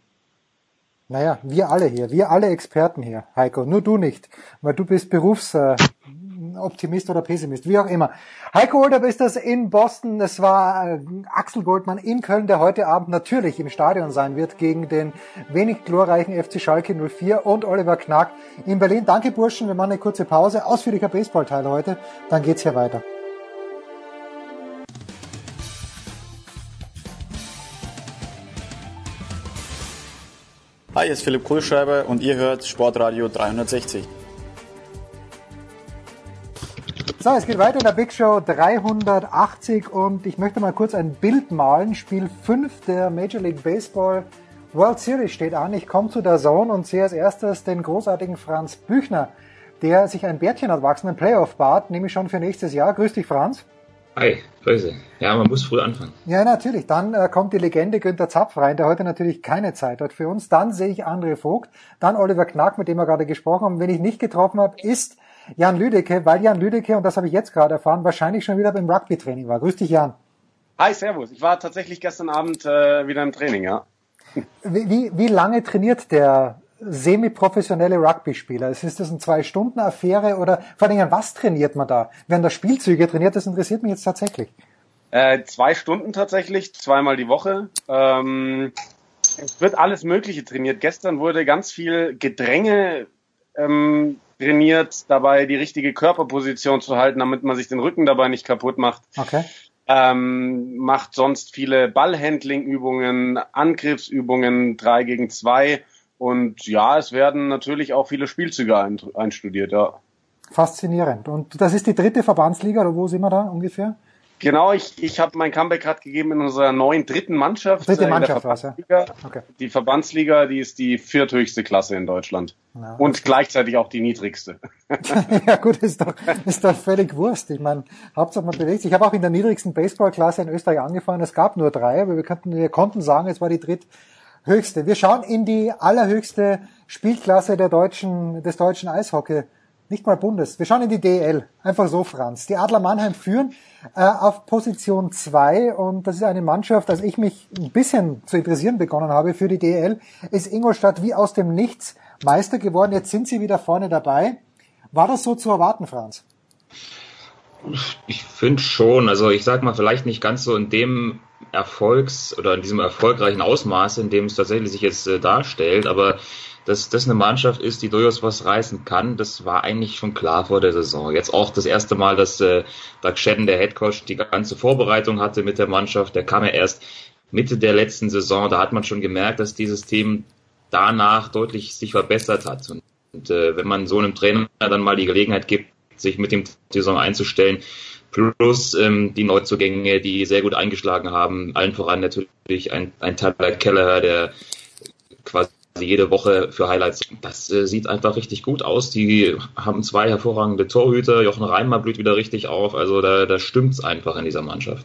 Naja, wir alle hier, wir alle Experten hier, Heiko, nur du nicht, weil du bist Berufsoptimist oder Pessimist, wie auch immer. Heiko Older ist das in Boston, es war äh, Axel Goldmann in Köln, der heute Abend natürlich im Stadion sein wird gegen den wenig glorreichen FC Schalke 04 und Oliver Knack in Berlin. Danke Burschen, wir machen eine kurze Pause, ausführlicher Baseballteil heute, dann geht's hier weiter. Hi, hier ist Philipp Kohlschreiber und ihr hört Sportradio 360. So, es geht weiter in der Big Show 380 und ich möchte mal kurz ein Bild malen. Spiel 5 der Major League Baseball World Series steht an. Ich komme zu der Zone und sehe als erstes den großartigen Franz Büchner, der sich ein Bärtchen hat wachsen, ein Playoff-Bart, nehme ich schon für nächstes Jahr. Grüß dich, Franz. Hi, Grüße. Ja, man muss früh anfangen. Ja, natürlich. Dann äh, kommt die Legende Günther Zapf rein, der heute natürlich keine Zeit hat für uns. Dann sehe ich André Vogt, dann Oliver Knack, mit dem wir gerade gesprochen haben. Wenn ich nicht getroffen habe, ist Jan Lüdecke, weil Jan Lüdecke, und das habe ich jetzt gerade erfahren, wahrscheinlich schon wieder beim Rugby-Training war. Grüß dich, Jan. Hi, Servus. Ich war tatsächlich gestern Abend äh, wieder im Training, ja. Wie, wie, wie lange trainiert der semi-professionelle Rugby-Spieler? Ist das eine Zwei-Stunden-Affäre oder vor allem, was trainiert man da? Werden da Spielzüge trainiert? Das interessiert mich jetzt tatsächlich. Äh, zwei Stunden tatsächlich, zweimal die Woche. Ähm, es wird alles Mögliche trainiert. Gestern wurde ganz viel Gedränge ähm, trainiert, dabei die richtige Körperposition zu halten, damit man sich den Rücken dabei nicht kaputt macht. Okay. Ähm, macht sonst viele Ballhandling-Übungen, Angriffsübungen, drei gegen zwei und ja, es werden natürlich auch viele Spielzüge einstudiert, ja. Faszinierend. Und das ist die dritte Verbandsliga, oder wo sind wir da ungefähr? Genau, ich, ich habe mein Comeback gerade gegeben in unserer neuen dritten Mannschaft. Dritte Mannschaft war ja. Okay. Die Verbandsliga, die ist die vierthöchste Klasse in Deutschland. Ja, und okay. gleichzeitig auch die niedrigste. [laughs] ja gut, ist doch, ist doch völlig Wurst. Ich meine, Hauptsache man bewegt sich. Ich habe auch in der niedrigsten Baseballklasse in Österreich angefangen. Es gab nur drei, aber wir, könnten, wir konnten sagen, es war die dritt höchste. Wir schauen in die allerhöchste Spielklasse der deutschen, des deutschen Eishockey. Nicht mal Bundes. Wir schauen in die DL. Einfach so, Franz. Die Adler Mannheim führen äh, auf Position 2 und das ist eine Mannschaft, als ich mich ein bisschen zu interessieren begonnen habe für die DL, ist Ingolstadt wie aus dem Nichts Meister geworden. Jetzt sind sie wieder vorne dabei. War das so zu erwarten, Franz? Ich finde schon. Also ich sag mal, vielleicht nicht ganz so in dem Erfolgs- oder in diesem erfolgreichen Ausmaß, in dem es tatsächlich sich jetzt äh, darstellt, aber dass das eine Mannschaft ist, die durchaus was reißen kann, das war eigentlich schon klar vor der Saison. Jetzt auch das erste Mal, dass äh, Doug Shedden, der Headcoach, die ganze Vorbereitung hatte mit der Mannschaft. Der kam ja erst Mitte der letzten Saison. Da hat man schon gemerkt, dass dieses Team danach deutlich sich verbessert hat. Und, und äh, wenn man so einem Trainer dann mal die Gelegenheit gibt, sich mit dem Saison einzustellen, plus ähm, die Neuzugänge, die sehr gut eingeschlagen haben. Allen voran natürlich ein, ein Tyler Keller, der quasi jede Woche für Highlights. Das äh, sieht einfach richtig gut aus. Die haben zwei hervorragende Torhüter. Jochen Reimer blüht wieder richtig auf. Also da, da stimmt's einfach in dieser Mannschaft.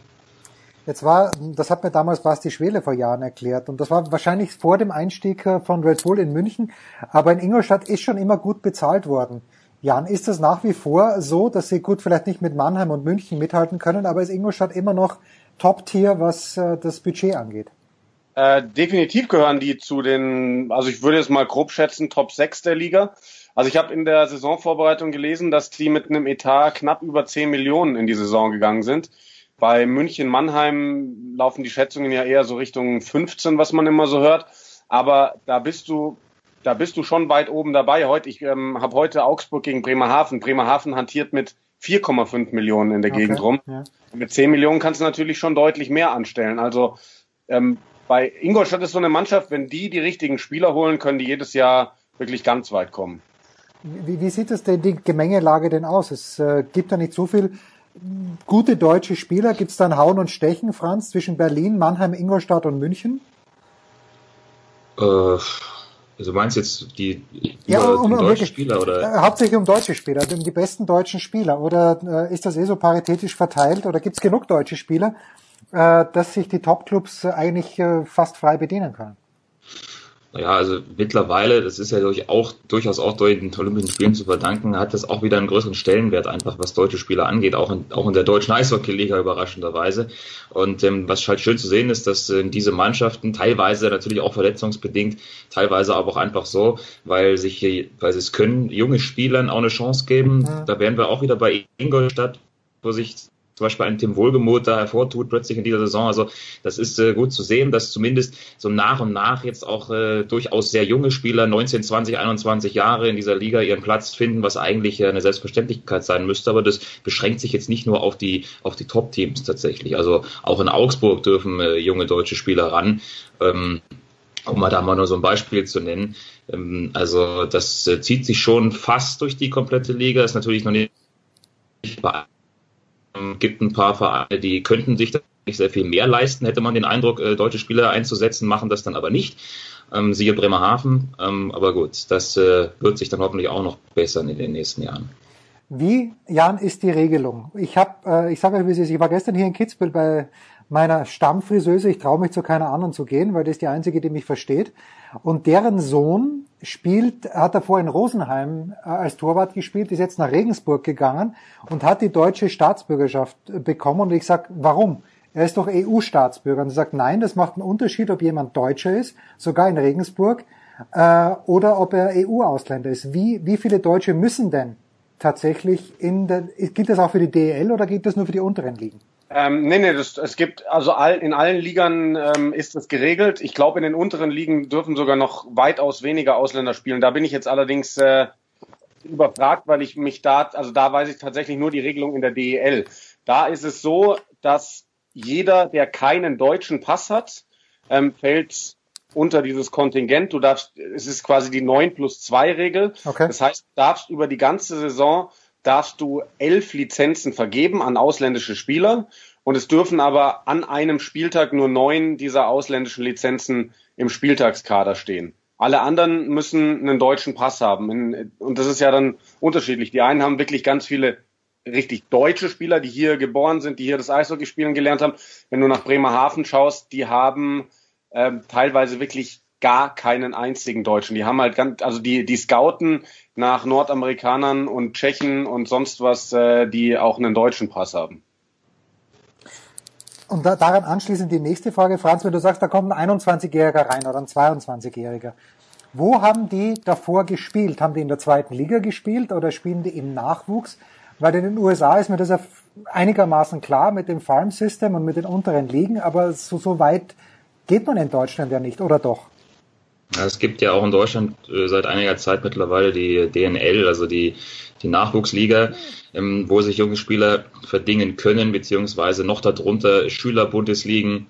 Jetzt war, das hat mir damals Basti Schwele vor Jahren erklärt und das war wahrscheinlich vor dem Einstieg äh, von Red Bull in München, aber in Ingolstadt ist schon immer gut bezahlt worden. Jan, ist das nach wie vor so, dass Sie gut vielleicht nicht mit Mannheim und München mithalten können, aber ist Ingolstadt immer noch Top-Tier, was äh, das Budget angeht? Äh, definitiv gehören die zu den, also ich würde jetzt mal grob schätzen, Top 6 der Liga. Also ich habe in der Saisonvorbereitung gelesen, dass die mit einem Etat knapp über 10 Millionen in die Saison gegangen sind. Bei München, Mannheim laufen die Schätzungen ja eher so Richtung 15, was man immer so hört. Aber da bist du, da bist du schon weit oben dabei. Heute, ich ähm, habe heute Augsburg gegen Bremerhaven. Bremerhaven hantiert mit 4,5 Millionen in der okay, Gegend rum. Ja. Mit 10 Millionen kannst du natürlich schon deutlich mehr anstellen. Also ähm, bei Ingolstadt ist so eine Mannschaft, wenn die die richtigen Spieler holen, können die jedes Jahr wirklich ganz weit kommen. Wie, wie sieht es denn die Gemengelage denn aus? Es äh, gibt ja nicht so viel gute deutsche Spieler? Gibt es dann Hauen und Stechen, Franz, zwischen Berlin, Mannheim, Ingolstadt und München? Äh, also meinst jetzt die ja, um, um deutsche Spieler oder? Äh, hauptsächlich um deutsche Spieler, um die besten deutschen Spieler. Oder äh, ist das eh so paritätisch verteilt? Oder gibt es genug deutsche Spieler, äh, dass sich die Topclubs eigentlich äh, fast frei bedienen können? Ja, also mittlerweile, das ist ja durch auch, durchaus auch durch den Olympischen Spielen zu verdanken, hat das auch wieder einen größeren Stellenwert einfach, was deutsche Spieler angeht, auch in, auch in der deutschen Eishockey-Liga überraschenderweise. Und ähm, was halt schön zu sehen ist, dass äh, diese Mannschaften teilweise natürlich auch verletzungsbedingt, teilweise aber auch einfach so, weil sich, weil sie es können, junge Spielern auch eine Chance geben. Ja. Da wären wir auch wieder bei Ingolstadt, wo sich zum Beispiel ein Tim Wohlgemuth da hervortut plötzlich in dieser Saison. Also das ist äh, gut zu sehen, dass zumindest so nach und nach jetzt auch äh, durchaus sehr junge Spieler, 19, 20, 21 Jahre in dieser Liga ihren Platz finden, was eigentlich eine Selbstverständlichkeit sein müsste. Aber das beschränkt sich jetzt nicht nur auf die, auf die Top-Teams tatsächlich. Also auch in Augsburg dürfen äh, junge deutsche Spieler ran. Ähm, um mal da mal nur so ein Beispiel zu nennen. Ähm, also das äh, zieht sich schon fast durch die komplette Liga, ist natürlich noch nicht bei gibt ein paar Vereine, die könnten sich da nicht sehr viel mehr leisten, hätte man den Eindruck, äh, deutsche Spieler einzusetzen, machen das dann aber nicht. Ähm, siehe Bremerhaven. Ähm, aber gut, das äh, wird sich dann hoffentlich auch noch bessern in den nächsten Jahren. Wie, Jan, ist die Regelung? Ich habe, äh, ich sage euch, wie es ist, ich war gestern hier in Kitzbühel bei meiner Stammfriseuse, ich traue mich zu keiner anderen zu gehen, weil das ist die einzige, die mich versteht. Und deren Sohn spielt, hat davor in Rosenheim äh, als Torwart gespielt, ist jetzt nach Regensburg gegangen und hat die deutsche Staatsbürgerschaft äh, bekommen. Und ich sag, warum? Er ist doch EU-Staatsbürger. Und er sagt, nein, das macht einen Unterschied, ob jemand Deutscher ist, sogar in Regensburg, äh, oder ob er EU-Ausländer ist. Wie, wie viele Deutsche müssen denn tatsächlich in der, gilt das auch für die DEL oder gilt das nur für die unteren Ligen? Ähm, nee, nee, das, es gibt, also all, in allen Ligern ähm, ist das geregelt. Ich glaube, in den unteren Ligen dürfen sogar noch weitaus weniger Ausländer spielen. Da bin ich jetzt allerdings äh, überfragt, weil ich mich da, also da weiß ich tatsächlich nur die Regelung in der DEL. Da ist es so, dass jeder, der keinen deutschen Pass hat, ähm, fällt unter dieses Kontingent. Du darfst, es ist quasi die 9 plus 2 Regel. Okay. Das heißt, du darfst über die ganze Saison darfst du elf Lizenzen vergeben an ausländische Spieler und es dürfen aber an einem Spieltag nur neun dieser ausländischen Lizenzen im Spieltagskader stehen. Alle anderen müssen einen deutschen Pass haben. Und das ist ja dann unterschiedlich. Die einen haben wirklich ganz viele richtig deutsche Spieler, die hier geboren sind, die hier das Eishockey spielen gelernt haben. Wenn du nach Bremerhaven schaust, die haben ähm, teilweise wirklich gar keinen einzigen Deutschen. Die haben halt ganz, also die, die scouten nach Nordamerikanern und Tschechen und sonst was, äh, die auch einen deutschen Pass haben. Und da, daran anschließend die nächste Frage, Franz, wenn du sagst, da kommt ein 21-Jähriger rein oder ein 22-Jähriger. Wo haben die davor gespielt? Haben die in der zweiten Liga gespielt oder spielen die im Nachwuchs? Weil in den USA ist mir das ja einigermaßen klar mit dem Farm System und mit den unteren Ligen, aber so, so weit geht man in Deutschland ja nicht, oder doch? Es gibt ja auch in Deutschland äh, seit einiger Zeit mittlerweile die DNL, also die, die Nachwuchsliga, ähm, wo sich junge Spieler verdingen können, beziehungsweise noch darunter Schülerbundesligen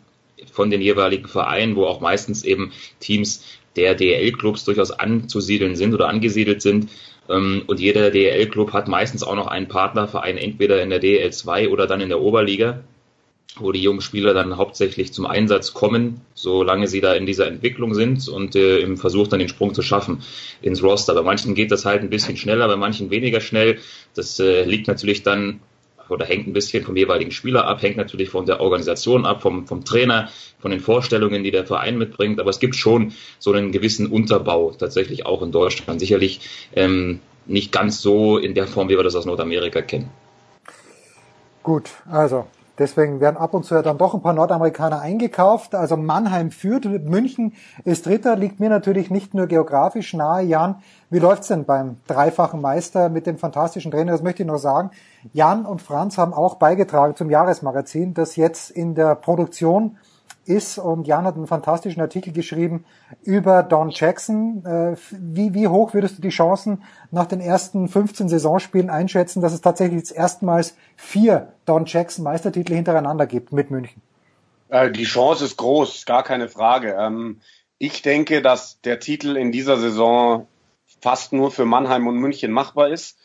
von den jeweiligen Vereinen, wo auch meistens eben Teams der DL-Clubs durchaus anzusiedeln sind oder angesiedelt sind. Ähm, und jeder DL-Club hat meistens auch noch einen Partnerverein, entweder in der DL 2 oder dann in der Oberliga wo die jungen Spieler dann hauptsächlich zum Einsatz kommen, solange sie da in dieser Entwicklung sind und äh, im Versuch dann den Sprung zu schaffen ins Roster. Bei manchen geht das halt ein bisschen schneller, bei manchen weniger schnell. Das äh, liegt natürlich dann oder hängt ein bisschen vom jeweiligen Spieler ab, hängt natürlich von der Organisation ab, vom, vom Trainer, von den Vorstellungen, die der Verein mitbringt. Aber es gibt schon so einen gewissen Unterbau tatsächlich auch in Deutschland. Sicherlich ähm, nicht ganz so in der Form, wie wir das aus Nordamerika kennen. Gut, also Deswegen werden ab und zu ja dann doch ein paar Nordamerikaner eingekauft. Also Mannheim führt, München ist Dritter, liegt mir natürlich nicht nur geografisch nahe. Jan, wie läuft's denn beim dreifachen Meister mit dem fantastischen Trainer? Das möchte ich noch sagen. Jan und Franz haben auch beigetragen zum Jahresmagazin, das jetzt in der Produktion ist. Und Jan hat einen fantastischen Artikel geschrieben über Don Jackson. Äh, wie, wie hoch würdest du die Chancen nach den ersten 15 Saisonspielen einschätzen, dass es tatsächlich jetzt erstmals vier Don Jackson Meistertitel hintereinander gibt mit München? Äh, die Chance ist groß, gar keine Frage. Ähm, ich denke, dass der Titel in dieser Saison fast nur für Mannheim und München machbar ist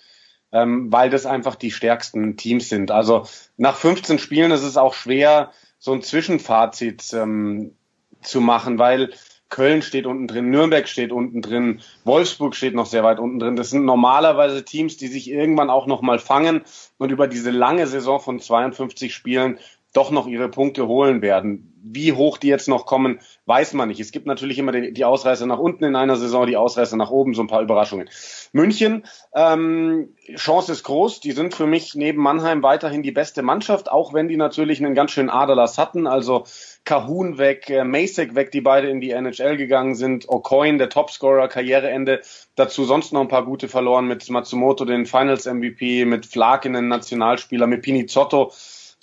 ähm, weil das einfach die stärksten Teams sind. Also nach 15 Spielen ist es auch schwer, so ein Zwischenfazit ähm, zu machen, weil Köln steht unten drin, Nürnberg steht unten drin, Wolfsburg steht noch sehr weit unten drin. Das sind normalerweise Teams, die sich irgendwann auch noch mal fangen und über diese lange Saison von 52 Spielen doch noch ihre Punkte holen werden. Wie hoch die jetzt noch kommen, weiß man nicht. Es gibt natürlich immer die, Ausreißer nach unten in einer Saison, die Ausreißer nach oben, so ein paar Überraschungen. München, ähm, Chance ist groß. Die sind für mich neben Mannheim weiterhin die beste Mannschaft, auch wenn die natürlich einen ganz schönen Aderlass hatten. Also Kahun weg, äh, Masek weg, die beide in die NHL gegangen sind. O'Coin, der Topscorer, Karriereende. Dazu sonst noch ein paar gute verloren mit Matsumoto, den Finals MVP, mit Flakinen, Nationalspieler, mit Pinizotto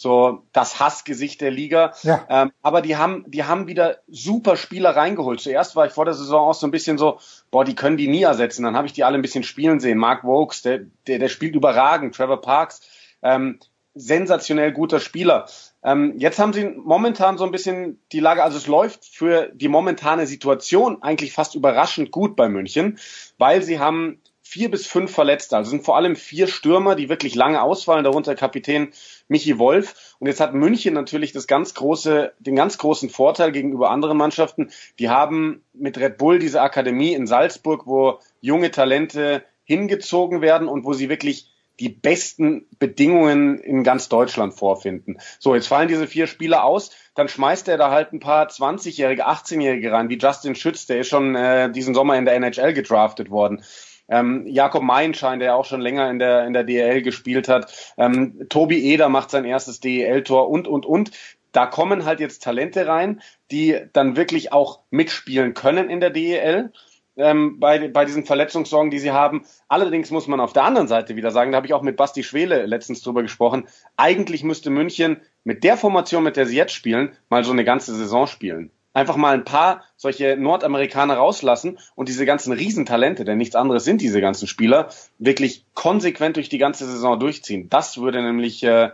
so das Hassgesicht der Liga. Ja. Ähm, aber die haben, die haben wieder super Spieler reingeholt. Zuerst war ich vor der Saison auch so ein bisschen so, boah, die können die nie ersetzen. Dann habe ich die alle ein bisschen spielen sehen. Mark Vokes, der, der, der spielt überragend. Trevor Parks, ähm, sensationell guter Spieler. Ähm, jetzt haben sie momentan so ein bisschen die Lage, also es läuft für die momentane Situation eigentlich fast überraschend gut bei München, weil sie haben vier bis fünf Verletzte. Also sind vor allem vier Stürmer, die wirklich lange ausfallen, darunter Kapitän Michi Wolf. Und jetzt hat München natürlich das ganz große, den ganz großen Vorteil gegenüber anderen Mannschaften. Die haben mit Red Bull diese Akademie in Salzburg, wo junge Talente hingezogen werden und wo sie wirklich die besten Bedingungen in ganz Deutschland vorfinden. So, jetzt fallen diese vier Spieler aus, dann schmeißt er da halt ein paar 20-Jährige, 18-Jährige rein, wie Justin Schütz, der ist schon äh, diesen Sommer in der NHL gedraftet worden. Ähm, Jakob Meinschein, der auch schon länger in der, in der DEL gespielt hat. Ähm, Tobi Eder macht sein erstes DEL-Tor und, und, und. Da kommen halt jetzt Talente rein, die dann wirklich auch mitspielen können in der DEL. Ähm, bei, bei diesen Verletzungssorgen, die sie haben. Allerdings muss man auf der anderen Seite wieder sagen, da habe ich auch mit Basti Schwele letztens drüber gesprochen, eigentlich müsste München mit der Formation, mit der sie jetzt spielen, mal so eine ganze Saison spielen einfach mal ein paar solche Nordamerikaner rauslassen und diese ganzen Riesentalente, denn nichts anderes sind diese ganzen Spieler, wirklich konsequent durch die ganze Saison durchziehen. Das würde nämlich äh,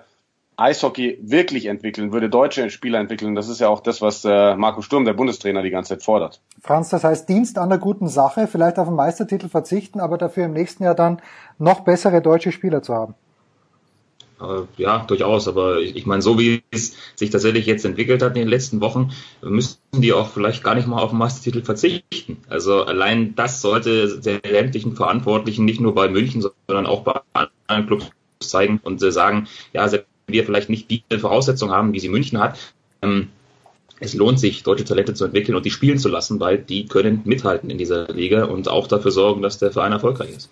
Eishockey wirklich entwickeln, würde deutsche Spieler entwickeln. Das ist ja auch das, was äh, Marco Sturm, der Bundestrainer, die ganze Zeit fordert. Franz, das heißt Dienst an der guten Sache, vielleicht auf den Meistertitel verzichten, aber dafür im nächsten Jahr dann noch bessere deutsche Spieler zu haben. Äh, ja, durchaus. Aber ich, ich meine, so wie es sich tatsächlich jetzt entwickelt hat in den letzten Wochen, müssten die auch vielleicht gar nicht mal auf den Meistertitel verzichten. Also allein das sollte der sämtlichen Verantwortlichen nicht nur bei München, sondern auch bei anderen Clubs zeigen und sagen, ja, selbst wenn wir vielleicht nicht die Voraussetzungen haben, wie sie München hat, ähm, es lohnt sich, deutsche Talente zu entwickeln und die spielen zu lassen, weil die können mithalten in dieser Liga und auch dafür sorgen, dass der Verein erfolgreich ist.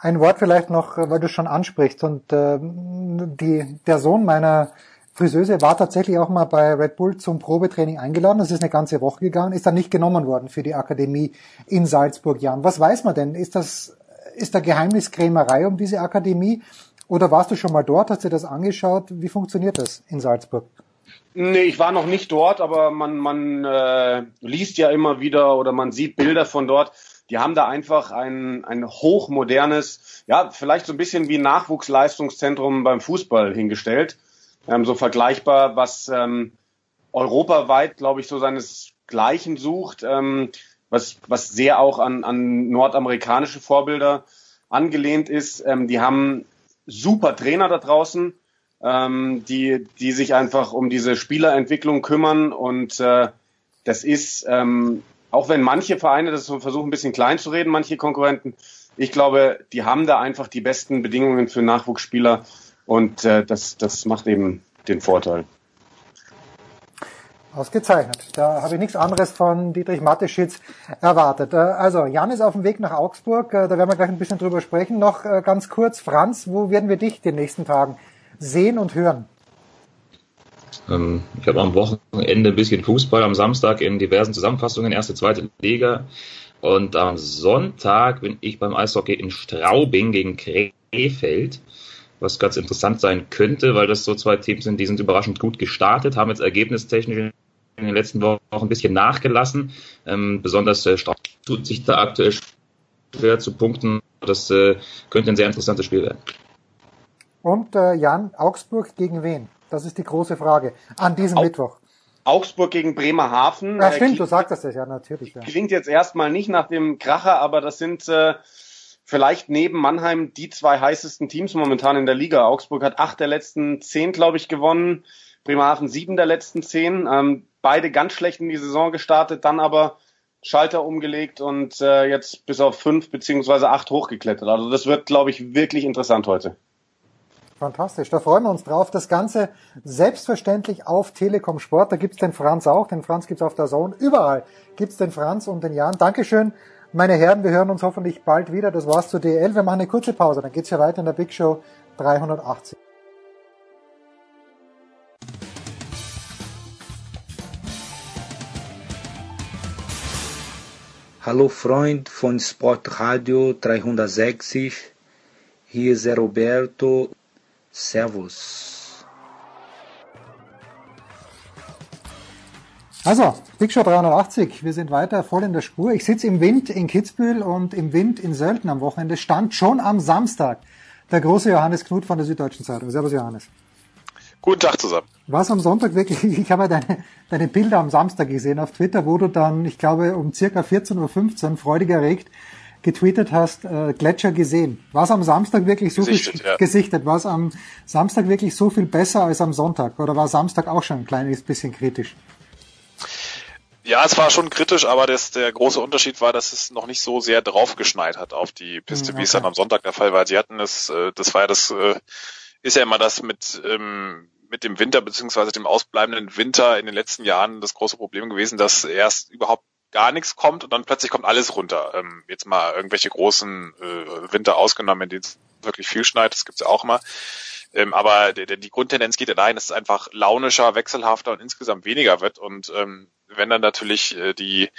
Ein Wort vielleicht noch, äh, weil du schon ansprichst. Und äh, die, der Sohn meiner Friseuse war tatsächlich auch mal bei Red Bull zum Probetraining eingeladen. Das ist eine ganze Woche gegangen, ist dann nicht genommen worden für die Akademie in Salzburg. Jan, was weiß man denn? Ist das ist da Geheimniskrämerei um diese Akademie? Oder warst du schon mal dort? Hast du das angeschaut? Wie funktioniert das in Salzburg? Nee, ich war noch nicht dort, aber man, man äh, liest ja immer wieder oder man sieht Bilder von dort. Die haben da einfach ein, ein hochmodernes, ja, vielleicht so ein bisschen wie Nachwuchsleistungszentrum beim Fußball hingestellt. Ähm, so vergleichbar, was ähm, europaweit, glaube ich, so seinesgleichen sucht, ähm, was, was sehr auch an, an nordamerikanische Vorbilder angelehnt ist. Ähm, die haben super Trainer da draußen, ähm, die, die sich einfach um diese Spielerentwicklung kümmern und äh, das ist ähm, auch wenn manche Vereine das versuchen, ein bisschen klein zu reden, manche Konkurrenten, ich glaube, die haben da einfach die besten Bedingungen für Nachwuchsspieler Und äh, das, das macht eben den Vorteil. Ausgezeichnet. Da habe ich nichts anderes von Dietrich Mateschitz erwartet. Äh, also, Jan ist auf dem Weg nach Augsburg. Äh, da werden wir gleich ein bisschen drüber sprechen. Noch äh, ganz kurz, Franz, wo werden wir dich den nächsten Tagen sehen und hören? Ähm, ich habe am Wochenende ein bisschen Fußball, am Samstag in diversen Zusammenfassungen, erste, zweite Liga. Und am Sonntag bin ich beim Eishockey in Straubing gegen Krefeld was ganz interessant sein könnte, weil das so zwei Teams sind, die sind überraschend gut gestartet, haben jetzt ergebnistechnisch in den letzten Wochen ein bisschen nachgelassen. Ähm, besonders äh, tut sich da aktuell schwer zu punkten. Das äh, könnte ein sehr interessantes Spiel werden. Und äh, Jan, Augsburg gegen wen? Das ist die große Frage an diesem Au Mittwoch. Augsburg gegen Bremerhaven. Ja, stimmt, du sagtest das ja natürlich. Ja. Klingt jetzt erstmal nicht nach dem Kracher, aber das sind äh, vielleicht neben Mannheim die zwei heißesten Teams momentan in der Liga. Augsburg hat acht der letzten zehn, glaube ich, gewonnen. Bremerhaven sieben der letzten zehn. Ähm, beide ganz schlecht in die Saison gestartet, dann aber Schalter umgelegt und äh, jetzt bis auf fünf beziehungsweise acht hochgeklettert. Also das wird, glaube ich, wirklich interessant heute. Fantastisch, da freuen wir uns drauf. Das Ganze selbstverständlich auf Telekom Sport. Da gibt's den Franz auch. Den Franz gibt's auf der Zone. Überall gibt's den Franz und den Jan. Dankeschön meine Herren, wir hören uns hoffentlich bald wieder. Das war's zu DL. Wir machen eine kurze Pause, dann geht's ja weiter in der Big Show 380. Hallo Freund von Sportradio 360, hier ist Roberto. Servus. Also, Big Show 380, wir sind weiter voll in der Spur. Ich sitze im Wind in Kitzbühel und im Wind in Sölden am Wochenende. Stand schon am Samstag der große Johannes Knut von der Süddeutschen Zeitung. Servus Johannes. Guten Tag zusammen. Was am Sonntag wirklich, [laughs] ich habe deine, deine Bilder am Samstag gesehen auf Twitter, wo du dann, ich glaube, um circa 14.15 Uhr freudig erregt getweetet hast, äh, Gletscher gesehen. Was am Samstag wirklich so gesichtet, viel ja. gesichtet? War am Samstag wirklich so viel besser als am Sonntag? Oder war Samstag auch schon ein kleines bisschen kritisch? Ja, es war schon kritisch, aber das, der große Unterschied war, dass es noch nicht so sehr draufgeschneit hat auf die Piste, okay. Mhm, wie es dann am Sonntag der Fall war. Sie hatten es, äh, das war ja das, äh, ist ja immer das mit, ähm, mit dem Winter beziehungsweise dem ausbleibenden Winter in den letzten Jahren das große Problem gewesen, dass erst überhaupt gar nichts kommt und dann plötzlich kommt alles runter. Ähm, jetzt mal irgendwelche großen äh, Winter ausgenommen, in denen es wirklich viel schneit, das gibt's ja auch immer. Ähm, aber die, die Grundtendenz geht ja dahin, dass es einfach launischer, wechselhafter und insgesamt weniger wird. Und ähm, wenn dann natürlich äh, die,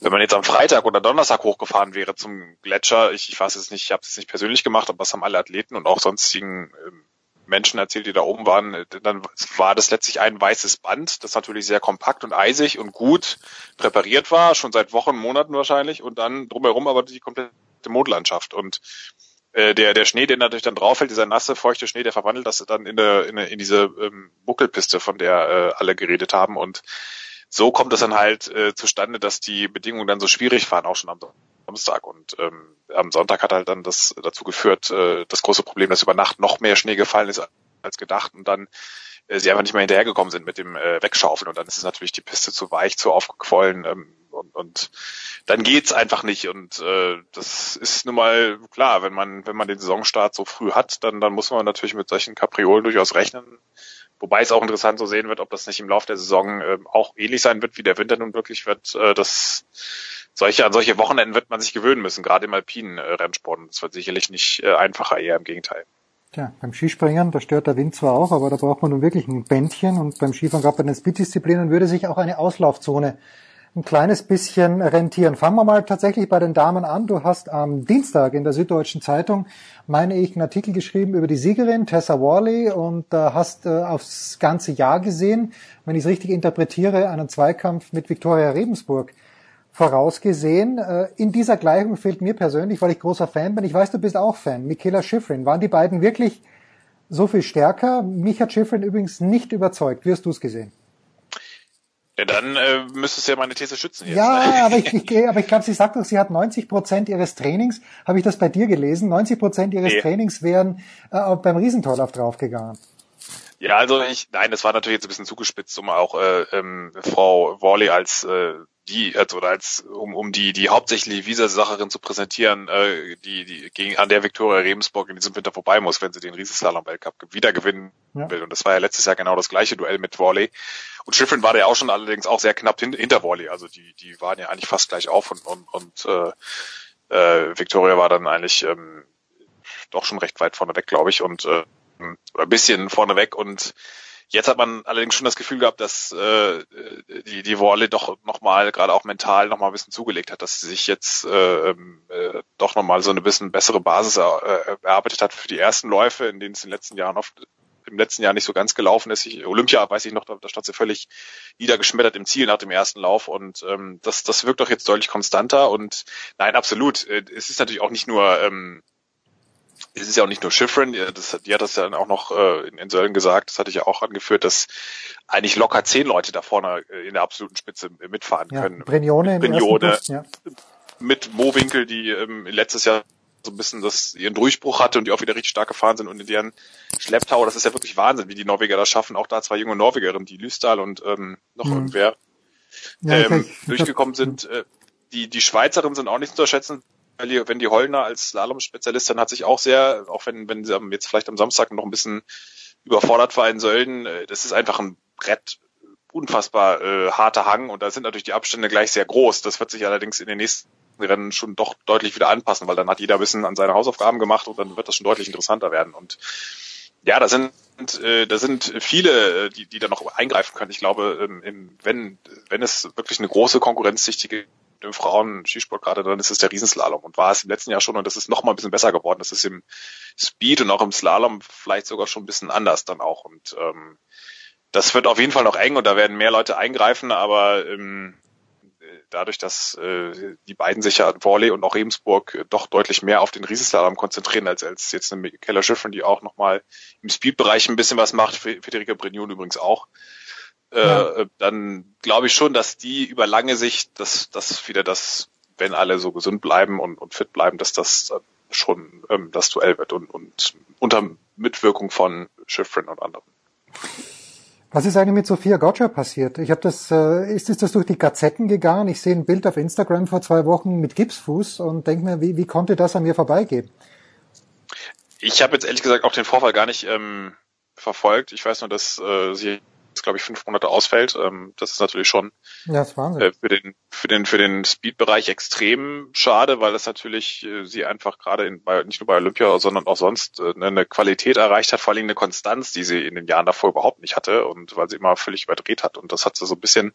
wenn man jetzt am Freitag oder Donnerstag hochgefahren wäre zum Gletscher, ich, ich weiß es nicht, ich habe es nicht persönlich gemacht, aber es haben alle Athleten und auch sonstigen ähm, Menschen erzählt, die da oben waren, äh, dann war das letztlich ein weißes Band, das natürlich sehr kompakt und eisig und gut präpariert war, schon seit Wochen, Monaten wahrscheinlich, und dann drumherum aber die komplette Mondlandschaft. Und äh, der, der Schnee, der natürlich dann drauf fällt, dieser nasse, feuchte Schnee, der verwandelt das dann in, der, in, in diese ähm, Buckelpiste, von der äh, alle geredet haben. Und so kommt es dann halt äh, zustande, dass die Bedingungen dann so schwierig waren, auch schon am Samstag. Und ähm, am Sonntag hat halt dann das dazu geführt, äh, das große Problem, dass über Nacht noch mehr Schnee gefallen ist als gedacht und dann äh, sie einfach nicht mehr hinterhergekommen sind mit dem äh, Wegschaufeln. Und dann ist es natürlich die Piste zu weich, zu aufgequollen. Ähm, und, und dann geht's einfach nicht. Und äh, das ist nun mal klar, wenn man, wenn man den Saisonstart so früh hat, dann, dann muss man natürlich mit solchen Kapriolen durchaus rechnen. Wobei es auch interessant so sehen wird, ob das nicht im Laufe der Saison äh, auch ähnlich sein wird, wie der Winter nun wirklich wird. Äh, das solche, an solche Wochenenden wird man sich gewöhnen müssen, gerade im alpinen äh, Rennsport. Das wird sicherlich nicht äh, einfacher, eher im Gegenteil. Tja, beim Skispringen, da stört der Wind zwar auch, aber da braucht man nun wirklich ein Bändchen und beim Skifahren, gerade bei den Speed-Disziplinen, würde sich auch eine Auslaufzone ein kleines bisschen rentieren. Fangen wir mal tatsächlich bei den Damen an. Du hast am Dienstag in der Süddeutschen Zeitung, meine ich, einen Artikel geschrieben über die Siegerin Tessa Worley und äh, hast äh, aufs ganze Jahr gesehen, wenn ich es richtig interpretiere, einen Zweikampf mit Viktoria Rebensburg vorausgesehen. Äh, in dieser Gleichung fehlt mir persönlich, weil ich großer Fan bin, ich weiß, du bist auch Fan, Michaela Schifrin. Waren die beiden wirklich so viel stärker? Mich hat Schifrin übrigens nicht überzeugt. Wie hast du es gesehen? Ja, dann äh, müsstest du ja meine These schützen jetzt. Ja, ne? [laughs] aber ich, [laughs] ich, aber ich glaube, sie sagt doch, sie hat 90 Prozent ihres Trainings, habe ich das bei dir gelesen, 90 Prozent ihres nee. Trainings wären äh, beim Riesentorlauf draufgegangen. Ja, also ich, nein, das war natürlich jetzt ein bisschen zugespitzt, um auch äh, ähm, Frau Worley als äh, die als oder als um, um die die hauptsächlich Visa-Sacherin zu präsentieren, äh, die die gegen an der Viktoria Rebensburg in diesem Winter vorbei muss, wenn sie den Riesenslalom Weltcup wieder gewinnen Ja. will. Und das war ja letztes Jahr genau das gleiche Duell mit Worley. Und Schifrin war da ja auch schon allerdings auch sehr knapp hin, hinter Worley. Also die die waren ja eigentlich fast gleich auf und und, und äh, äh, Victoria war dann eigentlich ähm, doch schon recht weit vorne weg, glaube ich, und äh, ein bisschen vorne weg und Jetzt hat man allerdings schon das Gefühl gehabt, dass äh, die, die Worley doch nochmal, gerade auch mental, nochmal ein bisschen zugelegt hat, dass sie sich jetzt äh, äh, doch nochmal so eine bisschen bessere Basis er, äh, erarbeitet hat für die ersten Läufe, in denen es in den letzten Jahren oft im letzten Jahr nicht so ganz gelaufen ist. Ich, Olympia, weiß ich noch, da, da stand sie völlig niedergeschmettert im Ziel nach dem ersten Lauf und ähm, das, das wirkt doch jetzt deutlich konstanter und nein, absolut. Äh, Es ist natürlich auch nicht nur ähm, es ist ja auch nicht nur Schifrin, die, das, die hat das ja dann auch noch äh, in, in Sölden gesagt, das hatte ich ja auch angeführt, dass eigentlich locker zehn Leute da vorne äh, in der absoluten Spitze mitfahren Ja, können. Brignone Brignone ja. mit Mowinkel, die ähm, letztes Jahr so ein bisschen das, ihren Durchbruch hatte und die auch wieder richtig stark gefahren sind und in deren Schlepptau, das ist ja wirklich Wahnsinn, wie die Norweger das schaffen. Auch da zwei junge Norwegerinnen, die Lüsdal und ähm, noch Mhm. irgendwer Ja, ähm, durchgekommen sind. Äh, die, die Schweizerinnen sind auch nicht zu unterschätzen. Wenn die Hollner als Slalom-Spezialistin hat sich auch sehr, auch wenn, wenn sie jetzt vielleicht am Samstag noch ein bisschen überfordert war in Sölden, äh, das ist einfach ein Brett, unfassbar äh, harter Hang und da sind natürlich die Abstände gleich sehr groß. Das wird sich allerdings in den nächsten Rennen schon doch deutlich wieder anpassen, weil dann hat jeder ein bisschen an seine Hausaufgaben gemacht und dann wird das schon deutlich interessanter werden. Und ja, da sind äh, da sind viele, äh, die, die da noch eingreifen können. Ich glaube, ähm, wenn, wenn es wirklich eine große Konkurrenzdichte gibt im Frauen-Skisport gerade, dann ist es der Riesenslalom und war es im letzten Jahr schon und das ist noch mal ein bisschen besser geworden. Das ist im Speed und auch im Slalom vielleicht sogar schon ein bisschen anders dann auch und ähm, das wird auf jeden Fall noch eng und da werden mehr Leute eingreifen, aber ähm, dadurch, dass äh, die beiden sich ja Worley und auch Regensburg äh, doch deutlich mehr auf den Riesenslalom konzentrieren als als jetzt eine Keller Schiffrin, die auch nochmal im Speedbereich ein bisschen was macht, Fe- Federica Brignon übrigens auch. Äh, Ja. dann glaube ich schon, dass die über lange Sicht, dass das wieder das, wenn alle so gesund bleiben und, und fit bleiben, dass das äh, schon ähm, das Duell wird und, und unter Mitwirkung von Schiffrin und anderen. Was ist eigentlich mit Sophia Gotcha passiert? Ich habe das, äh, ist, ist das durch die Gazetten gegangen? Ich sehe ein Bild auf Instagram vor zwei Wochen mit Gipsfuß und denke mir, wie, wie konnte das an mir vorbeigehen? Ich habe jetzt ehrlich gesagt auch den Vorfall gar nicht ähm, verfolgt. Ich weiß nur, dass äh, sie jetzt, glaube ich, fünf Monate ausfällt. Ähm, das ist natürlich schon Ja, das ist äh, für den für den für den Speed-Bereich extrem schade, weil es natürlich äh, sie einfach gerade in bei, nicht nur bei Olympia, sondern auch sonst äh, eine Qualität erreicht hat, vor allem eine Konstanz, die sie in den Jahren davor überhaupt nicht hatte und weil sie immer völlig überdreht hat und das hat sie so ein bisschen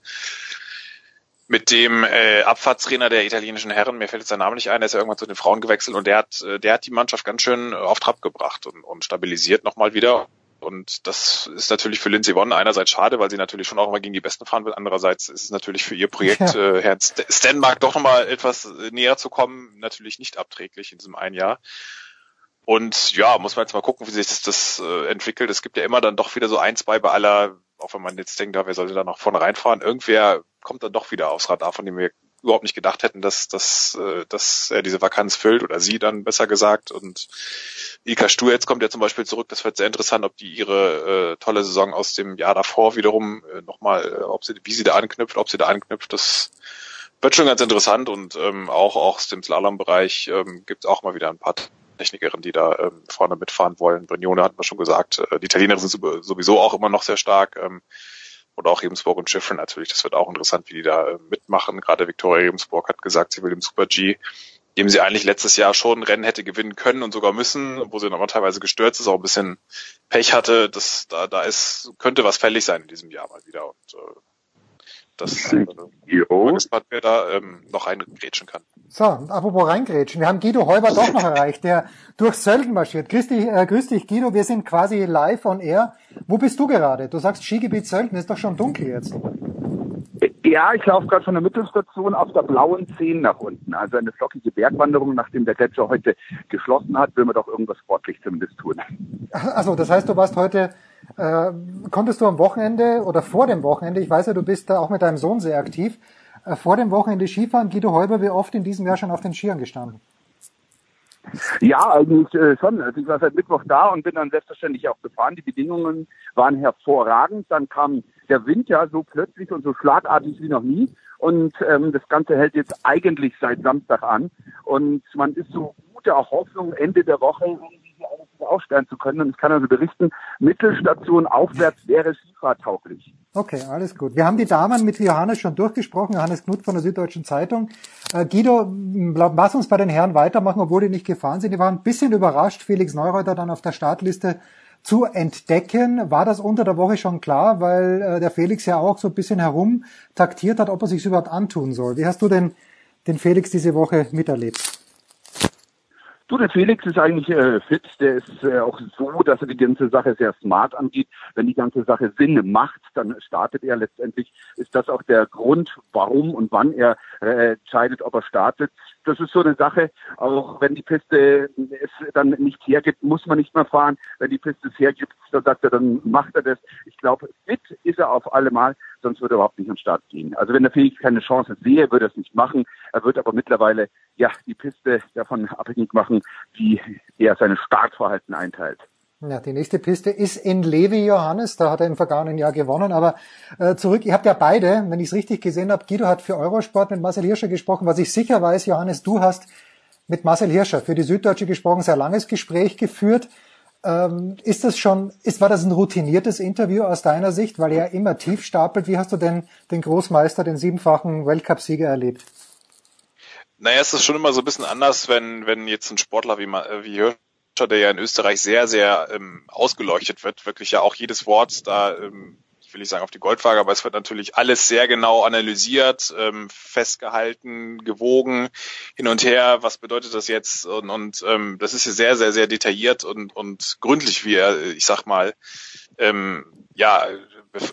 mit dem äh, Abfahrtstrainer der italienischen Herren, mir fällt jetzt der Name nicht ein, der ist ja irgendwann zu den Frauen gewechselt und der hat, äh, der hat die Mannschaft ganz schön auf Trab gebracht und, und stabilisiert nochmal wieder. Und das ist natürlich für Lindsay Vonn einerseits schade, weil sie natürlich schon auch immer gegen die Besten fahren will. Andererseits ist es natürlich für ihr Projekt, Ja. äh, Herrn St Stenmark doch nochmal etwas äh, näher zu kommen, natürlich nicht abträglich in diesem einen Jahr. Und ja, muss man jetzt mal gucken, wie sich das, das äh, entwickelt. Es gibt ja immer dann doch wieder so ein, zwei bei aller, auch wenn man jetzt denkt, ja, wer sollte da noch vorne reinfahren? Irgendwer kommt dann doch wieder aufs Radar, von dem wir überhaupt nicht gedacht hätten, dass, dass, äh, dass er diese Vakanz füllt oder sie dann besser gesagt. Und Ilka Stur jetzt kommt ja zum Beispiel zurück. Das wird sehr interessant, ob die ihre äh, tolle Saison aus dem Jahr davor wiederum äh, nochmal, äh, ob sie, wie sie da anknüpft, ob sie da anknüpft, das wird schon ganz interessant und ähm, auch, auch aus dem Slalom-Bereich ähm, gibt es auch mal wieder ein paar Technikerinnen, die da ähm, vorne mitfahren wollen. Brignone hatten wir schon gesagt. Äh, die Italiener sind sowieso auch immer noch sehr stark. Ähm, oder auch Rebensburg und Schiffrin natürlich. Das wird auch interessant, wie die da äh, mitmachen. Gerade Victoria Rebensburg hat gesagt, sie will im Super G, dem sie eigentlich letztes Jahr schon ein Rennen hätte gewinnen können und sogar müssen, wo sie aber teilweise gestürzt ist, auch ein bisschen Pech hatte. Das, da, da ist, könnte was fällig sein in diesem Jahr mal wieder. Und äh, das äh, bin gespannt, wer da ähm, noch reingrätschen kann. So, apropos reingrätschen. Wir haben Guido Heuber doch noch erreicht, der durch Sölden marschiert. Grüß dich, äh, grüß dich, Guido. Wir sind quasi live on air. Wo bist du gerade? Du sagst Skigebiet Sölden. Ist doch schon dunkel jetzt. Ja, ich laufe gerade von der Mittelstation auf der blauen 10 nach unten. Also eine flockige Bergwanderung, nachdem der Gletscher heute geschlossen hat, will man doch irgendwas sportlich zumindest tun. Also, das heißt, du warst heute, äh, konntest du am Wochenende oder vor dem Wochenende, ich weiß ja, du bist da auch mit deinem Sohn sehr aktiv, äh, vor dem Wochenende Skifahren. Guido Heuber, wie oft in diesem Jahr schon auf den Skiern gestanden? Ja, eigentlich äh, schon. Also ich war seit Mittwoch da und bin dann selbstverständlich auch gefahren. Die Bedingungen waren hervorragend. Dann kam der Wind ja so plötzlich und so schlagartig wie noch nie. Und ähm, das Ganze hält jetzt eigentlich seit Samstag an. Und man ist so guter Hoffnung, Ende der Woche aufstellen zu können. Und ich kann also berichten, Mittelstation aufwärts wäre Skifahrtauglich. Okay, alles gut. Wir haben die Damen mit Johannes schon durchgesprochen, Johannes Knut von der Süddeutschen Zeitung. Äh, Guido, lass uns bei den Herren weitermachen, obwohl die nicht gefahren sind. Die waren ein bisschen überrascht, Felix Neureuter dann auf der Startliste zu entdecken. War das unter der Woche schon klar, weil äh, der Felix ja auch so ein bisschen herum taktiert hat, ob er sich überhaupt antun soll. Wie hast du denn den Felix diese Woche miterlebt? Du, der Felix ist eigentlich äh, fit. Der ist äh, auch so, dass er die ganze Sache sehr smart angeht. Wenn die ganze Sache Sinn macht, dann startet er letztendlich. Ist das auch der Grund, warum und wann er äh, entscheidet, ob er startet. Das ist so eine Sache. Auch wenn die Piste es dann nicht hergibt, muss man nicht mehr fahren. Wenn die Piste es hergibt, dann sagt er, dann macht er das. Ich glaube, fit ist er auf alle Mal sonst würde er überhaupt nicht an den Start gehen. Also wenn der Felix keine Chance sehe, würde er es nicht machen. Er wird aber mittlerweile ja die Piste davon abhängig machen, wie er seine Startverhalten einteilt. Ja, die nächste Piste ist in Levi, Johannes. Da hat er im vergangenen Jahr gewonnen. Aber äh, zurück, ihr habt ja beide, wenn ich es richtig gesehen habe, Guido hat für Eurosport mit Marcel Hirscher gesprochen. Was ich sicher weiß, Johannes, du hast mit Marcel Hirscher für die Süddeutsche gesprochen, sehr langes Gespräch geführt. Ähm, ist das schon, ist, war das ein routiniertes Interview aus deiner Sicht, weil er immer tief stapelt? Wie hast du denn den Großmeister, den siebenfachen Weltcupsieger erlebt? Naja, es ist schon immer so ein bisschen anders, wenn, wenn jetzt ein Sportler wie, wie Hirscher, der ja in Österreich sehr, sehr ähm, ausgeleuchtet wird, wirklich ja auch jedes Wort da ähm, will ich sagen auf die Goldwaage, aber es wird natürlich alles sehr genau analysiert, ähm, festgehalten, gewogen, hin und her, was bedeutet das jetzt? Und, und ähm, das ist sehr, sehr, sehr detailliert und, und gründlich, wie er, ich sag mal, ähm, ja,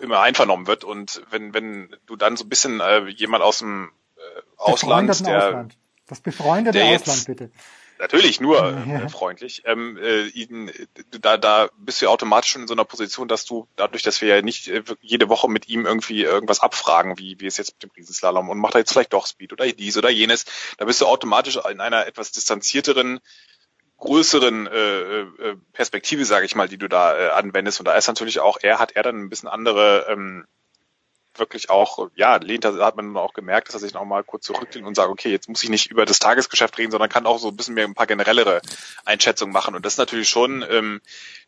immer einvernommen wird. Und wenn, wenn du dann so ein bisschen äh, jemand aus dem äh, Ausland, der, Ausland. Das befreundete der Ausland, jetzt, bitte natürlich nur [laughs] äh, freundlich. Ähm, äh, ihn, da, da bist du ja automatisch schon in so einer Position, dass du dadurch, dass wir ja nicht äh, jede Woche mit ihm irgendwie irgendwas abfragen, wie, wie es jetzt mit dem Riesenslalom und macht er jetzt vielleicht doch Speed oder dies oder jenes, da bist du automatisch in einer etwas distanzierteren größeren äh, äh, Perspektive, sage ich mal, die du da äh, anwendest. Und da ist natürlich auch, er hat er dann ein bisschen andere ähm, wirklich auch, ja, lehnt, da hat man auch gemerkt, dass er sich noch mal kurz zurücklehnt und sagt, okay, jetzt muss ich nicht über das Tagesgeschäft reden, sondern kann auch so ein bisschen mehr ein paar generellere Einschätzungen machen. Und das ist natürlich schon, ähm,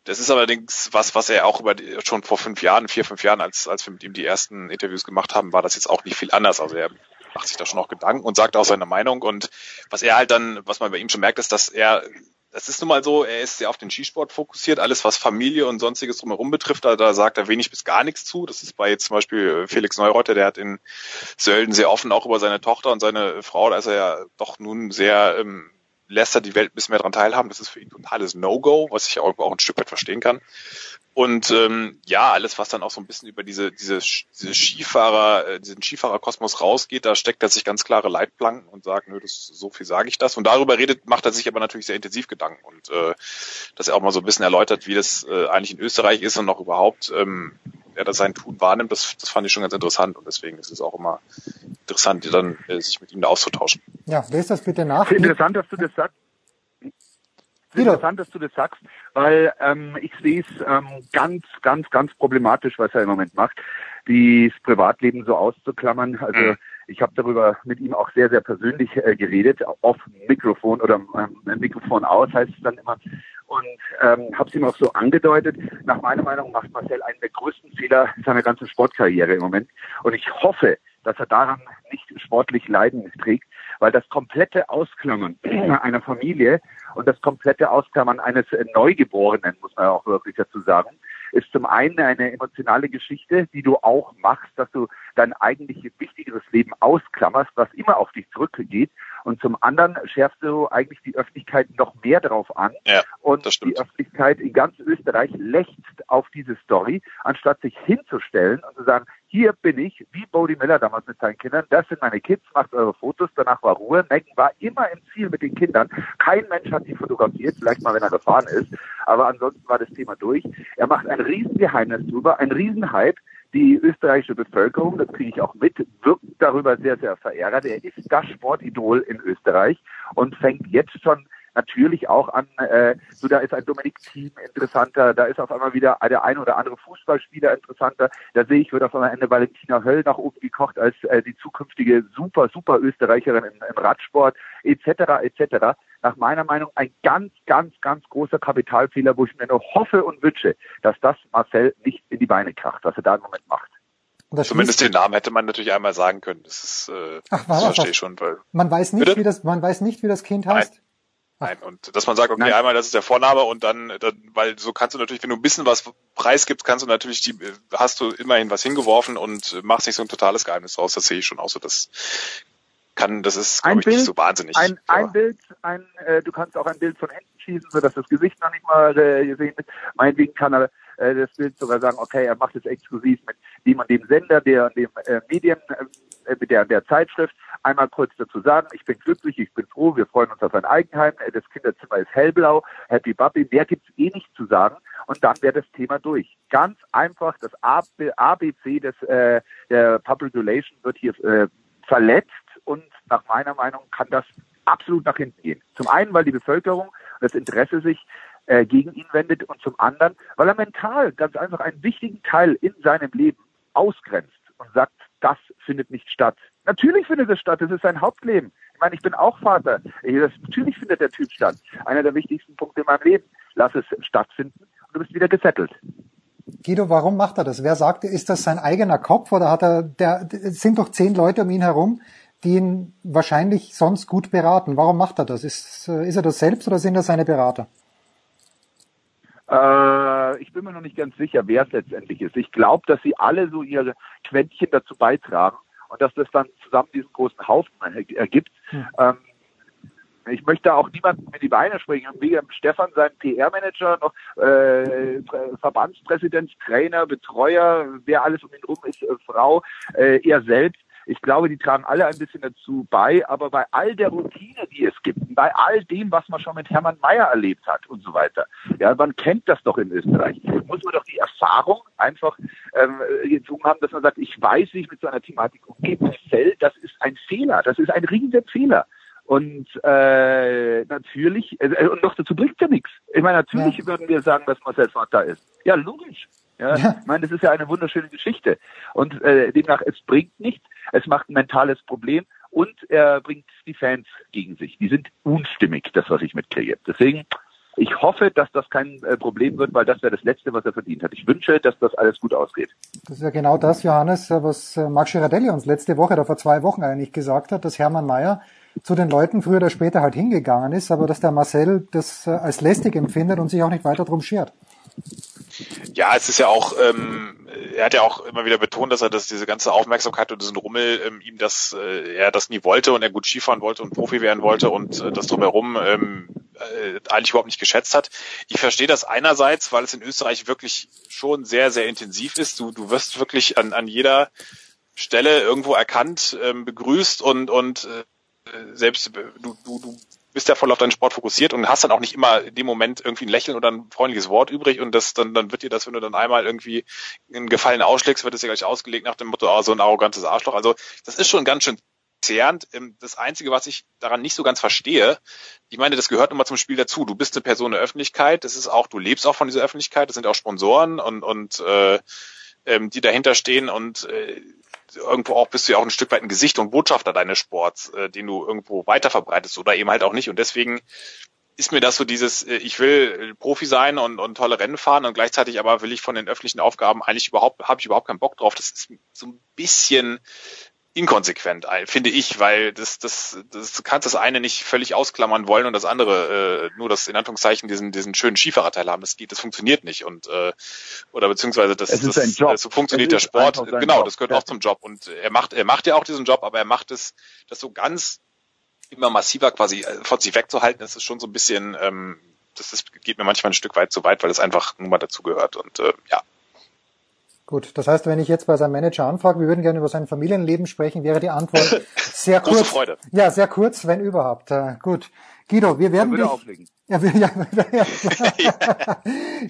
das ist allerdings was, was er auch über die, schon vor fünf Jahren, vier, fünf Jahren, als, als wir mit ihm die ersten Interviews gemacht haben, war das jetzt auch nicht viel anders. Also er macht sich da schon auch Gedanken und sagt auch seine Meinung. Und was er halt dann, was man bei ihm schon merkt, ist, dass er das ist nun mal so, er ist sehr auf den Skisport fokussiert. Alles, was Familie und sonstiges drumherum betrifft, da, da sagt er wenig bis gar nichts zu. Das ist bei jetzt zum Beispiel Felix Neureuter, der hat in Sölden sehr offen auch über seine Tochter und seine Frau, da ist er ja doch nun sehr, ähm, lässt er die Welt ein bisschen mehr daran teilhaben. Das ist für ihn totales No-Go, was ich auch ein Stück weit verstehen kann. Und ähm, ja, alles, was dann auch so ein bisschen über diese, diese, diese Skifahrer, äh, diesen Skifahrerkosmos rausgeht, da steckt er sich ganz klare Leitplanken und sagt, nö, das, so viel sage ich das. Und darüber redet, macht er sich aber natürlich sehr intensiv Gedanken und äh, dass er auch mal so ein bisschen erläutert, wie das äh, eigentlich in Österreich ist und noch überhaupt ähm, er das sein Tun wahrnimmt, das, das fand ich schon ganz interessant und deswegen ist es auch immer interessant, dann äh, sich mit ihm da auszutauschen. Ja, lest das bitte nach. Interessant, dass du das sagst. Interessant, dass du das sagst, weil ähm, ich sehe es ähm, ganz, ganz, ganz problematisch, was er im Moment macht, das Privatleben so auszuklammern. Also mhm. ich habe darüber mit ihm auch sehr, sehr persönlich äh, geredet, auf Mikrofon oder ähm, Mikrofon aus heißt es dann immer. Und ähm, habe es ihm auch so angedeutet. Nach meiner Meinung macht Marcel einen der größten Fehler seiner ganzen Sportkarriere im Moment. Und ich hoffe, dass er daran nicht sportlich Leiden trägt, weil das komplette Ausklammern [clears throat] einer Familie und das komplette Ausklammern eines Neugeborenen, muss man auch wirklich dazu sagen, ist zum einen eine emotionale Geschichte, die du auch machst, dass du dein eigentlich wichtigeres Leben ausklammerst, was immer auf dich zurückgeht. Und zum anderen schärfst du eigentlich die Öffentlichkeit noch mehr darauf an. Ja, und die Öffentlichkeit in ganz Österreich lächzt auf diese Story, anstatt sich hinzustellen und zu sagen, hier bin ich, wie Bodie Miller damals mit seinen Kindern, das sind meine Kids, macht eure Fotos, danach war Ruhe. Megan war immer im Ziel mit den Kindern. Kein Mensch hat sie fotografiert, vielleicht mal, wenn er gefahren ist, aber ansonsten war das Thema durch. Er macht ein Riesengeheimnis drüber, ein Riesenhype. Die österreichische Bevölkerung, das kriege ich auch mit, wirkt darüber sehr, sehr verärgert. Er ist das Sportidol in Österreich und fängt jetzt schon natürlich auch an, äh, so da ist ein Dominik Thiem interessanter, da ist auf einmal wieder der ein oder andere Fußballspieler interessanter. Da sehe ich, wird auf einmal Ende Valentina Höll nach oben gekocht als äh, die zukünftige super, super Österreicherin im, im Radsport etc. etc. Nach meiner Meinung ein ganz, ganz, ganz großer Kapitalfehler, wo ich mir nur hoffe und wünsche, dass das Marcel nicht in die Beine kracht, was er da im Moment macht. Zumindest den Namen hätte man natürlich einmal sagen können. Das ist, äh, Ach, das verstehe ich schon. Weil, man weiß nicht, Bitte? wie das, man weiß nicht, wie das Kind heißt. Nein, und dass man sagt, okay, einmal das ist der Vorname und dann, dann, weil so kannst du natürlich, wenn du ein bisschen was preisgibst, kannst du natürlich die, hast du immerhin was hingeworfen und machst nicht so ein totales Geheimnis draus. Das sehe ich schon auch so. Das kann, das ist, glaube ich, nicht so wahnsinnig. Ein, ein Bild, ein, äh, du kannst auch ein Bild von hinten schießen, sodass das Gesicht noch nicht mal äh, gesehen wird. Meinetwegen kann er äh, das Bild sogar sagen, okay, er macht es exklusiv mit dem und dem Sender, der dem äh, Medien, äh, mit der, der Zeitschrift. Einmal kurz dazu sagen, ich bin glücklich, ich bin froh, wir freuen uns auf ein Eigenheim, äh, das Kinderzimmer ist hellblau, Happy Buppy, mehr gibt's eh nicht zu sagen und dann wäre das Thema durch. Ganz einfach, das ABC des, äh, der Public Relation wird hier äh, verletzt und nach meiner Meinung kann das absolut nach hinten gehen. Zum einen, weil die Bevölkerung das Interesse sich äh, gegen ihn wendet und zum anderen, weil er mental ganz einfach einen wichtigen Teil in seinem Leben ausgrenzt und sagt, das findet nicht statt. Natürlich findet es statt, das ist sein Hauptleben. Ich meine, ich bin auch Vater. Das, natürlich findet der Typ statt. Einer der wichtigsten Punkte in meinem Leben. Lass es stattfinden und du bist wieder gesettelt. Guido, warum macht er das? Wer sagt, ist das sein eigener Kopf oder hat er, der, sind doch zehn Leute um ihn herum, die ihn wahrscheinlich sonst gut beraten. Warum macht er das? Ist, ist er das selbst oder sind das seine Berater? Äh, ich bin mir noch nicht ganz sicher, wer es letztendlich ist. Ich glaube, dass sie alle so ihre Quäntchen dazu beitragen und dass das dann zusammen diesen großen Haufen ergibt. Hm. Ähm, ich möchte auch niemandem in die Beine springen. Weder Stefan, sein PR-Manager, noch äh, Verbandspräsident, Trainer, Betreuer, wer alles um ihn rum ist, äh, Frau, äh, er selbst. Ich glaube, die tragen alle ein bisschen dazu bei, aber bei all der Routine, die es gibt, bei all dem, was man schon mit Hermann Mayer erlebt hat und so weiter, ja, man kennt das doch in Österreich, muss man doch die Erfahrung einfach ähm, gezogen haben, dass man sagt, ich weiß, wie ich mit so einer Thematik umgehe. Marcel, das ist ein Fehler, das ist ein riesen Fehler. Und äh, natürlich, äh, und noch dazu bringt ja nichts. Ich meine, natürlich ja. würden wir sagen, dass Marcel Vater ist. Ja, logisch. Ja, ja. Ich meine, das ist ja eine wunderschöne Geschichte. Und äh, demnach, es bringt nichts, es macht ein mentales Problem und er bringt die Fans gegen sich. Die sind unstimmig, das, was ich mitkriege. Deswegen, ich hoffe, dass das kein äh, Problem wird, weil das wäre das Letzte, was er verdient hat. Ich wünsche, dass das alles gut ausgeht. Das ist ja genau das, Johannes, was äh, Max Girardelli uns letzte Woche oder vor zwei Wochen eigentlich gesagt hat, dass Hermann Mayer zu den Leuten früher oder später halt hingegangen ist, aber dass der Marcel das äh, als lästig empfindet und sich auch nicht weiter drum schert. Ja, es ist ja auch, ähm, er hat ja auch immer wieder betont, dass er das, diese ganze Aufmerksamkeit und diesen Rummel ähm, ihm das, äh, er das nie wollte und er gut Skifahren wollte und Profi werden wollte und äh, das drumherum ähm, äh, eigentlich überhaupt nicht geschätzt hat. Ich verstehe das einerseits, weil es in Österreich wirklich schon sehr, sehr intensiv ist. Du, du wirst wirklich an, an jeder Stelle irgendwo erkannt, ähm, begrüßt und, und äh, selbst du, du, du bist ja voll auf deinen Sport fokussiert und hast dann auch nicht immer in dem Moment irgendwie ein Lächeln oder ein freundliches Wort übrig und das dann, dann wird dir das, wenn du dann einmal irgendwie einen Gefallen ausschlägst, wird es dir gleich ausgelegt nach dem Motto, oh, so ein arrogantes Arschloch. Also das ist schon ganz schön zehrend. Ähm, das Einzige, was ich daran nicht so ganz verstehe, ich meine, das gehört immer zum Spiel dazu. Du bist eine Person der Öffentlichkeit, das ist auch, du lebst auch von dieser Öffentlichkeit, das sind auch Sponsoren und, und äh, ähm, die dahinter stehen und äh, irgendwo auch bist du ja auch ein Stück weit ein Gesicht und Botschafter deines Sports, äh, den du irgendwo weiter verbreitest oder eben halt auch nicht. Und deswegen ist mir das so dieses, äh, ich will Profi sein und, und tolle Rennen fahren und gleichzeitig aber will ich von den öffentlichen Aufgaben eigentlich überhaupt, habe ich überhaupt keinen Bock drauf. Das ist so ein bisschen inkonsequent, finde ich, weil das, das, das du kannst das eine nicht völlig ausklammern wollen und das andere äh, nur das in Anführungszeichen diesen, diesen schönen Skifahrerteil haben. Das geht, das funktioniert nicht und äh, oder beziehungsweise das, das, das so funktioniert der Sport. Genau, Job. das gehört ja. auch zum Job und er macht, er macht ja auch diesen Job, aber er macht es, das so ganz immer massiver quasi äh, von sich wegzuhalten. Das ist schon so ein bisschen, ähm, das ist, geht mir manchmal ein Stück weit zu weit, weil es einfach nun mal dazu gehört und äh, ja. Gut, das heißt, wenn ich jetzt bei seinem Manager anfrage, wir würden gerne über sein Familienleben sprechen, wäre die Antwort [laughs] sehr kurz. Freude. Ja, sehr kurz, wenn überhaupt. Äh, gut. Guido, wir werden dich, [laughs] Ja, ja, ja,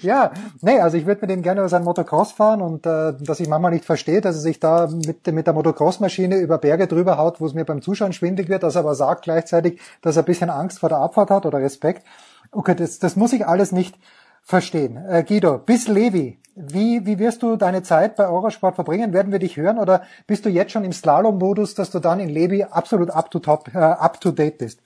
[laughs] ja, nee, also ich würde mit ihm gerne über sein Motocross fahren und äh, dass ich manchmal nicht verstehe, dass er sich da mit, mit der Motocross-Maschine über Berge drüber haut, wo es mir beim Zuschauen schwindig wird, dass er aber sagt gleichzeitig, dass er ein bisschen Angst vor der Abfahrt hat oder Respekt. Okay, das, das muss ich alles nicht verstehen. Äh, Guido, bis Levi, wie, wie wirst du deine Zeit bei Eurosport verbringen? Werden wir dich hören oder bist du jetzt schon im Slalom-Modus, dass du dann in Levi absolut up to, top, äh, up to date bist?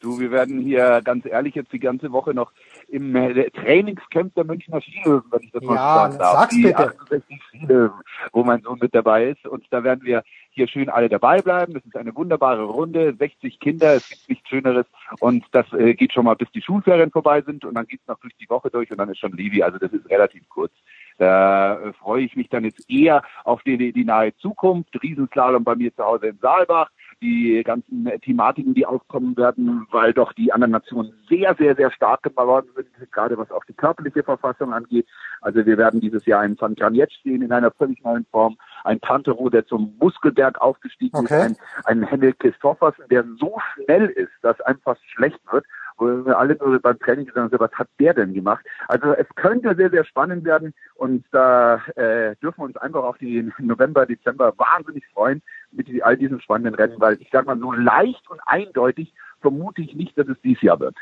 Du, wir werden hier ganz ehrlich jetzt die ganze Woche noch im äh, Trainingscamp der Münchner Skilöwen, wenn ich das Ja, mal sagen darf. sag's die bitte. 68 Skilöwen, wo mein Sohn mit dabei ist. Und da werden wir hier schön alle dabei bleiben. Das ist eine wunderbare Runde, 60 Kinder, es gibt nichts Schöneres. Und das äh, geht schon mal, bis die Schulferien vorbei sind. Und dann geht's noch durch die Woche durch und dann ist schon Levi. Also das ist relativ kurz. Da äh, freue ich mich dann jetzt eher auf die, die, die nahe Zukunft. Riesenslalom bei mir zu Hause in Saalbach die ganzen Thematiken, die aufkommen werden, weil doch die anderen Nationen sehr, sehr, sehr stark geworden sind, gerade was auch die körperliche Verfassung angeht. Also wir werden dieses Jahr einen Van Janetsch sehen in einer völlig neuen Form, ein Pantero, der zum Muskelberg aufgestiegen Okay. ist, ein, ein Henrik Christoffersen, der so schnell ist, dass einem fast schlecht wird, wo wir alle nur beim Training gesagt haben, was hat der denn gemacht? Also es könnte sehr, sehr spannend werden und da äh, dürfen wir uns einfach auf die [laughs] November, Dezember wahnsinnig freuen mit all diesen spannenden Rennen, weil ich sag mal, so leicht und eindeutig vermute ich nicht, dass es dieses Jahr wird.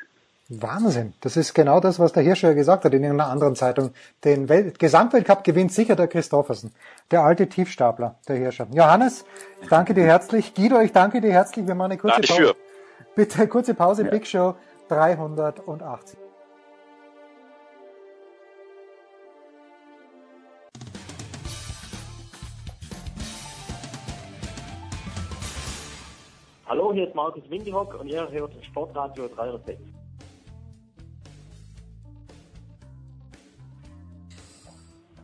Wahnsinn. Das ist genau das, was der Hirscher gesagt hat in einer anderen Zeitung. Den Welt Gesamtweltcup gewinnt sicher der Christoffersen. Der alte Tiefstapler, der Hirscher. Johannes, ich danke dir herzlich. Guido, ich danke dir herzlich. Wir machen eine kurze Pause. Bitte, kurze Pause. Big Show 380. Hallo, hier ist Markus Windihock und ihr hört Sportradio 306.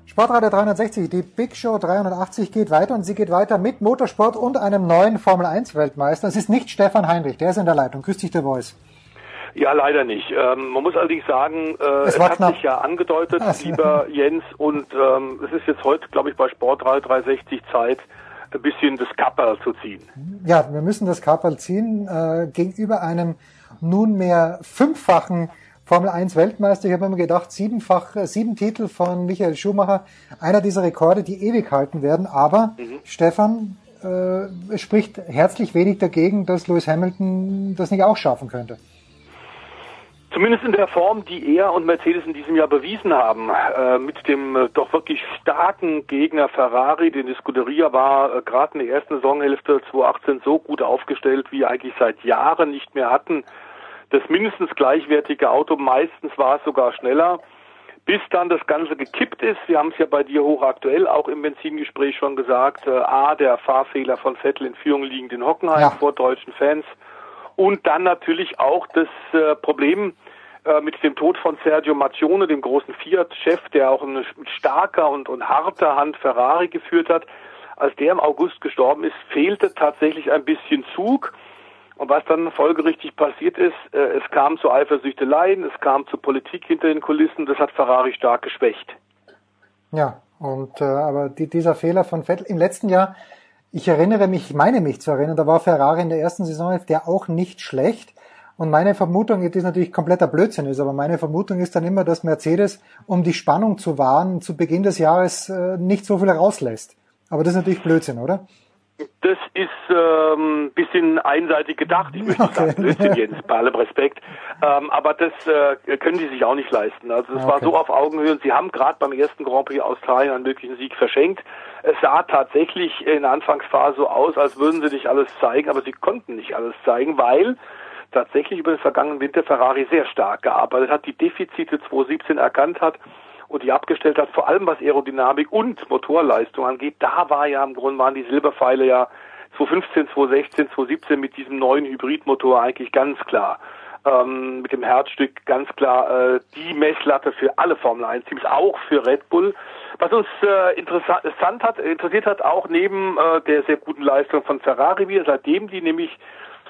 Sportradio 360, die Big Show 380 geht weiter und sie geht weiter mit Motorsport und einem neuen Formel 1 Weltmeister. Es ist nicht Stefan Heinrich, der ist in der Leitung. Grüß dich, der Voice. Ja, leider nicht. Ähm, man muss allerdings sagen, äh, Es es, hat knapp. sich ja angedeutet, so. lieber Jens, und ähm, es ist jetzt heute, glaube ich, bei Sportradio 360 Zeit, ein bisschen das Kapperl zu ziehen. Ja, wir müssen das Kapperl ziehen äh, gegenüber einem nunmehr fünffachen Formel 1 Weltmeister. Ich habe mir gedacht, siebenfach, äh, sieben Titel von Michael Schumacher, einer dieser Rekorde, die ewig halten werden. Aber Stefan, äh, es spricht herzlich wenig dagegen, dass Lewis Hamilton das nicht auch schaffen könnte. Zumindest in der Form, die er und Mercedes in diesem Jahr bewiesen haben, äh, mit dem äh, doch wirklich starken Gegner Ferrari, den die Scuderia war äh, gerade in der ersten Saisonhälfte 2018 so gut aufgestellt, wie eigentlich seit Jahren nicht mehr hatten. Das mindestens gleichwertige Auto, meistens war es sogar schneller, bis dann das Ganze gekippt ist. Wir haben es ja bei dir hochaktuell auch im Benzingespräch schon gesagt. Äh, A, der Fahrfehler von Vettel in Führung liegend in Hockenheim Ja. vor deutschen Fans. Und dann natürlich auch das äh, Problem äh, mit dem Tod von Sergio Maccione, dem großen Fiat-Chef, der auch eine mit starker und, und harter Hand Ferrari geführt hat. Als der im August gestorben ist, fehlte tatsächlich ein bisschen Zug. Und was dann folgerichtig passiert ist, äh, es kam zu Eifersüchteleien, es kam zu Politik hinter den Kulissen, das hat Ferrari stark geschwächt. Ja, und äh, aber die, dieser Fehler von Vettel im letzten Jahr, ich erinnere mich, ich meine mich zu erinnern, da war Ferrari in der ersten Saison der auch nicht schlecht. Und meine Vermutung, das ist natürlich kompletter Blödsinn ist, aber meine Vermutung ist dann immer, dass Mercedes, um die Spannung zu wahren, zu Beginn des Jahres äh, nicht so viel rauslässt. Aber das ist natürlich Blödsinn, oder? Das ist ähm, bisschen einseitig gedacht. Ich möchte nicht sagen, Blödsinn, [laughs] Jens, bei allem Respekt. Ähm, aber das äh, können die sich auch nicht leisten. Also es war Okay. so auf Augenhöhe. Und sie haben gerade beim ersten Grand Prix Australien einen möglichen Sieg verschenkt. Es sah tatsächlich in der Anfangsphase so aus, als würden sie nicht alles zeigen, aber sie konnten nicht alles zeigen, weil tatsächlich über den vergangenen Winter Ferrari sehr stark gearbeitet hat, die Defizite 2017 erkannt hat und die abgestellt hat, vor allem was Aerodynamik und Motorleistung angeht. Da war ja im Grunde waren die Silberpfeile ja 2015, 2016, 2017 mit diesem neuen Hybridmotor eigentlich ganz klar. Ähm, mit dem Herzstück ganz klar äh, die Messlatte für alle Formel 1 Teams, auch für Red Bull. Was uns äh, interessant hat, interessiert hat, auch neben äh, der sehr guten Leistung von Ferrari wieder, seitdem die nämlich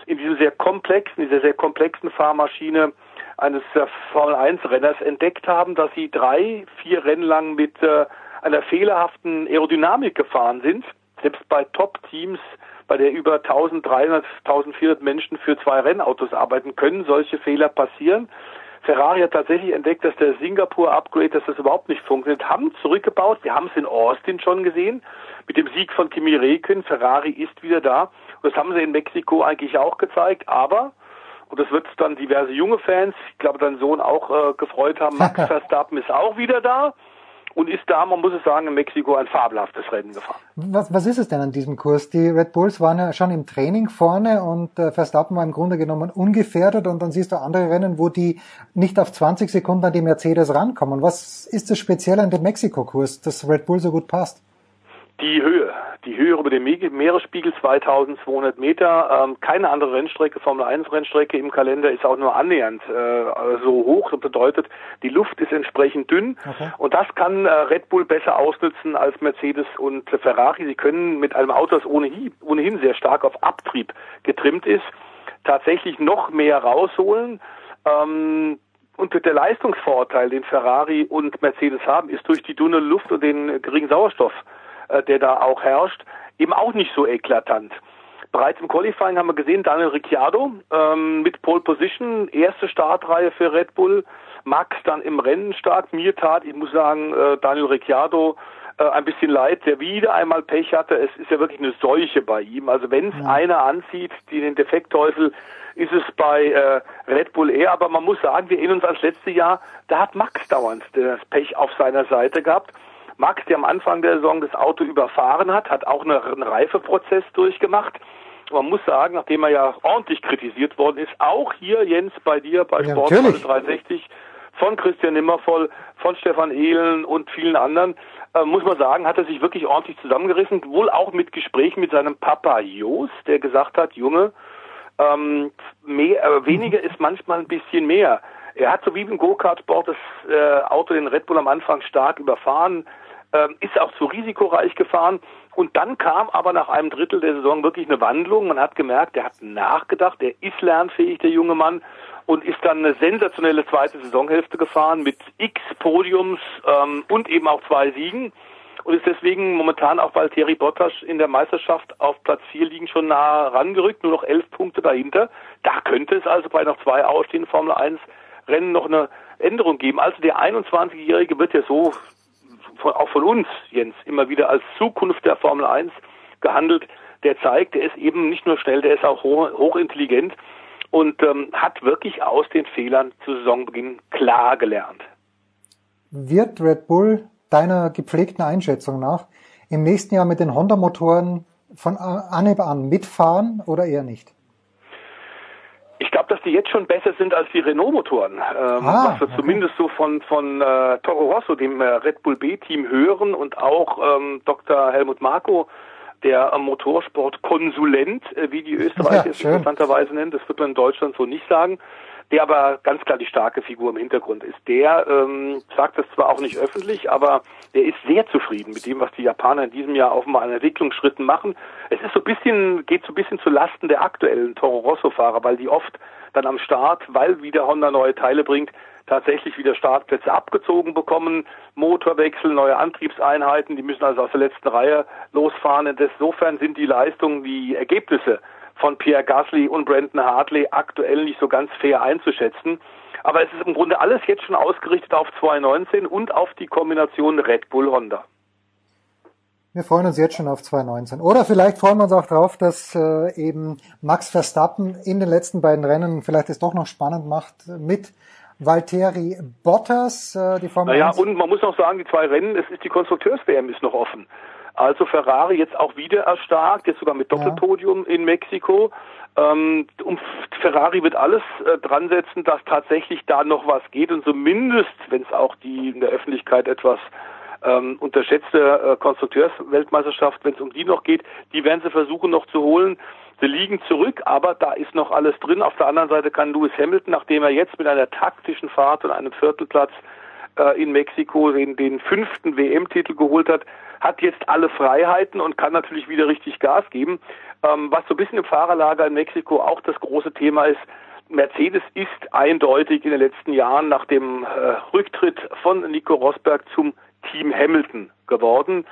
in diesem sehr komplexen, dieser sehr komplexen Fahrmaschine eines äh, Formel 1 Renners entdeckt haben, dass sie drei, vier Rennen lang mit äh, einer fehlerhaften Aerodynamik gefahren sind. Selbst bei Top-Teams bei der über 1300, 1400 Menschen für zwei Rennautos arbeiten, können solche Fehler passieren. Ferrari hat tatsächlich entdeckt, dass der Singapur-Upgrade, dass das überhaupt nicht funktioniert, haben zurückgebaut. Wir haben es in Austin schon gesehen mit dem Sieg von Kimi Räikkönen. Ferrari ist wieder da. Das haben sie in Mexiko eigentlich auch gezeigt. Aber und das wird dann diverse junge Fans, ich glaube, dein Sohn auch äh, gefreut haben. Max [laughs] Verstappen ist auch wieder da und ist da, man muss es sagen, in Mexiko ein fabelhaftes Rennen gefahren. Was, was ist es denn an diesem Kurs? Die Red Bulls waren ja schon im Training vorne und äh, Verstappen war im Grunde genommen ungefährdet und dann siehst du andere Rennen, wo die nicht auf 20 Sekunden an die Mercedes rankommen. Was ist das speziell an dem Mexiko-Kurs, dass Red Bull so gut passt? Die Höhe, die Höhe über dem Meeresspiegel 2200 Meter. Ähm, keine andere Rennstrecke, Formel 1 Rennstrecke im Kalender ist auch nur annähernd äh, so hoch. Das bedeutet, die Luft ist entsprechend dünn okay. und das kann äh, Red Bull besser ausnutzen als Mercedes und Ferrari. Sie können mit einem Auto, das ohnehin, ohnehin sehr stark auf Abtrieb getrimmt ist, tatsächlich noch mehr rausholen. Ähm, und der Leistungsvorteil, den Ferrari und Mercedes haben, ist durch die dünne Luft und den geringen Sauerstoff äh, der da auch herrscht, eben auch nicht so eklatant. Bereits im Qualifying haben wir gesehen, Daniel Ricciardo ähm, mit Pole Position, erste Startreihe für Red Bull. Max dann im Rennen stark. Mir tat, ich muss sagen, äh, Daniel Ricciardo äh, ein bisschen leid, der wieder einmal Pech hatte. Es ist ja wirklich eine Seuche bei ihm. Also wenn es ja. einer anzieht, die den Defektteufel, ist es bei äh, Red Bull eher. Aber man muss sagen, wir erinnern uns ans letzte Jahr, da hat Max dauernd das Pech auf seiner Seite gehabt. Max, der am Anfang der Saison das Auto überfahren hat, hat auch einen Reifeprozess durchgemacht. Man muss sagen, nachdem er ja ordentlich kritisiert worden ist, auch hier, Jens, bei dir, bei ja, Sportschau 360, von Christian Nimmervoll, von Stefan Ehlen und vielen anderen, äh, muss man sagen, hat er sich wirklich ordentlich zusammengerissen, wohl auch mit Gesprächen mit seinem Papa Jos, der gesagt hat, Junge, ähm, mehr, äh, weniger ist manchmal ein bisschen mehr. Er hat so wie im Go-Kart-Sport das äh, Auto den Red Bull am Anfang stark überfahren, ist auch zu risikoreich gefahren. Und dann kam aber nach einem Drittel der Saison wirklich eine Wandlung. Man hat gemerkt, der hat nachgedacht, der ist lernfähig, der junge Mann, und ist dann eine sensationelle zweite Saisonhälfte gefahren mit x Podiums ähm, und eben auch zwei Siegen und ist deswegen momentan auch Valtteri Bottas in der Meisterschaft auf Platz 4 liegen schon nah rangerückt, nur noch elf Punkte dahinter. Da könnte es also bei noch zwei ausstehenden Formel 1 Rennen noch eine Änderung geben. Also der 21-Jährige wird ja so von, auch von uns, Jens, immer wieder als Zukunft der Formel 1 gehandelt. Der zeigt, der ist eben nicht nur schnell, der ist auch hoch, hochintelligent und ähm, hat wirklich aus den Fehlern zu Saisonbeginn klar gelernt. Wird Red Bull deiner gepflegten Einschätzung nach im nächsten Jahr mit den Honda-Motoren von Anhieb an mitfahren oder eher nicht? Ich glaube, dass die jetzt schon besser sind als die Renault-Motoren, ähm, ah, was wir okay. zumindest so von von äh, Toro Rosso, dem äh, Red Bull B-Team, hören und auch ähm, Dr. Helmut Marko, der äh, Motorsportkonsulent, äh, wie die Österreicher es interessanterweise nennen, das wird man in Deutschland so nicht sagen, der aber ganz klar die starke Figur im Hintergrund ist. Der ähm, sagt das zwar auch nicht öffentlich, aber der ist sehr zufrieden mit dem, was die Japaner in diesem Jahr offenbar an Entwicklungsschritten machen. Es ist so ein bisschen, geht so ein bisschen zu Lasten der aktuellen Toro Rosso Fahrer, weil die oft dann am Start, weil wieder Honda neue Teile bringt, tatsächlich wieder Startplätze abgezogen bekommen, Motorwechsel, neue Antriebseinheiten, die müssen also aus der letzten Reihe losfahren. Insofern sind die Leistungen, die Ergebnisse von Pierre Gasly und Brandon Hartley aktuell nicht so ganz fair einzuschätzen. Aber es ist im Grunde alles jetzt schon ausgerichtet auf 2019 und auf die Kombination Red Bull Honda. Wir freuen uns jetzt schon auf 2019. Oder vielleicht freuen wir uns auch darauf, dass äh, eben Max Verstappen in den letzten beiden Rennen vielleicht es doch noch spannend macht mit Valtteri Bottas, äh, die Formel naja, 1. und man muss noch sagen, die zwei Rennen, es ist die Konstrukteurs-WM ist noch offen. Also Ferrari jetzt auch wieder erstarkt, jetzt sogar mit Doppelpodium ja. in Mexiko. Ähm, und Ferrari wird alles äh, dran setzen, dass tatsächlich da noch was geht und zumindest, wenn es auch die in der Öffentlichkeit etwas ähm, unterschätzte äh, Konstrukteursweltmeisterschaft, wenn es um die noch geht, die werden sie versuchen noch zu holen. Sie liegen zurück, aber da ist noch alles drin. Auf der anderen Seite kann Lewis Hamilton, nachdem er jetzt mit einer taktischen Fahrt und einem Viertelplatz äh, in Mexiko den, den fünften WM-Titel geholt hat, hat jetzt alle Freiheiten und kann natürlich wieder richtig Gas geben. Ähm, was so ein bisschen im Fahrerlager in Mexiko auch das große Thema ist, Mercedes ist eindeutig in den letzten Jahren nach dem äh, Rücktritt von Nico Rosberg zum Team Hamilton geworden.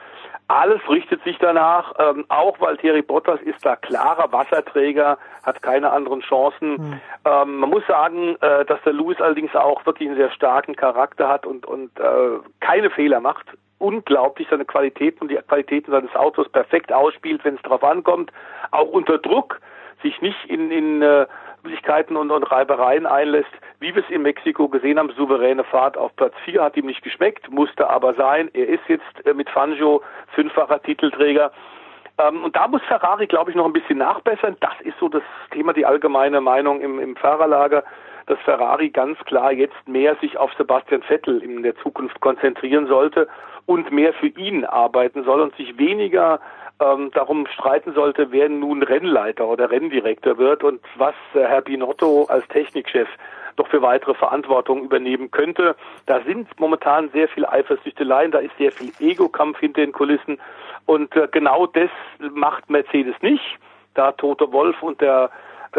Alles richtet sich danach, ähm, auch weil Thierry Bottas ist da klarer Wasserträger, hat keine anderen Chancen. Mhm. Ähm, man muss sagen, äh, dass der Lewis allerdings auch wirklich einen sehr starken Charakter hat und, und äh, keine Fehler macht. Unglaublich seine Qualitäten und die Qualitäten seines Autos perfekt ausspielt, wenn es darauf ankommt. Auch unter Druck sich nicht in, in äh, Möglichkeiten und, und Reibereien einlässt, wie wir es in Mexiko gesehen haben, souveräne Fahrt auf Platz 4 hat ihm nicht geschmeckt, musste aber sein. Er ist jetzt äh, mit Fangio fünffacher Titelträger. Ähm, und da muss Ferrari, glaube ich, noch ein bisschen nachbessern. Das ist so das Thema, die allgemeine Meinung im, im Fahrerlager, dass Ferrari ganz klar jetzt mehr sich auf Sebastian Vettel in der Zukunft konzentrieren sollte und mehr für ihn arbeiten soll und sich weniger ähm, darum streiten sollte, wer nun Rennleiter oder Renndirektor wird und was äh, Herr Binotto als Technikchef doch für weitere Verantwortung übernehmen könnte. Da sind momentan sehr viel Eifersüchteleien, da ist sehr viel Ego-Kampf hinter den Kulissen und äh, genau das macht Mercedes nicht. Da Tote Wolf und der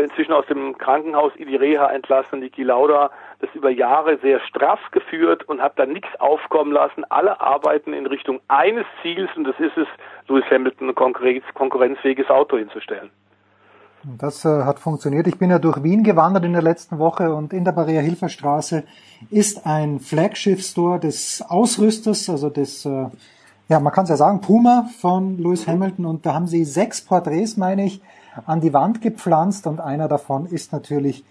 inzwischen aus dem Krankenhaus in die Reha entlassen, Niki Lauda, das über Jahre sehr straff geführt und hat da nichts aufkommen lassen. Alle arbeiten in Richtung eines Ziels und das ist es, Lewis Hamilton ein konkurrenz konkurrenzfähiges Auto hinzustellen. Das äh, hat funktioniert. Ich bin ja durch Wien gewandert in der letzten Woche und in der Barrier Hilferstraße ist ein Flagship-Store des Ausrüsters, also des, äh, ja, man kann es ja sagen, Puma von Lewis Hamilton und da haben sie sechs Porträts, meine ich, an die Wand gepflanzt und einer davon ist natürlich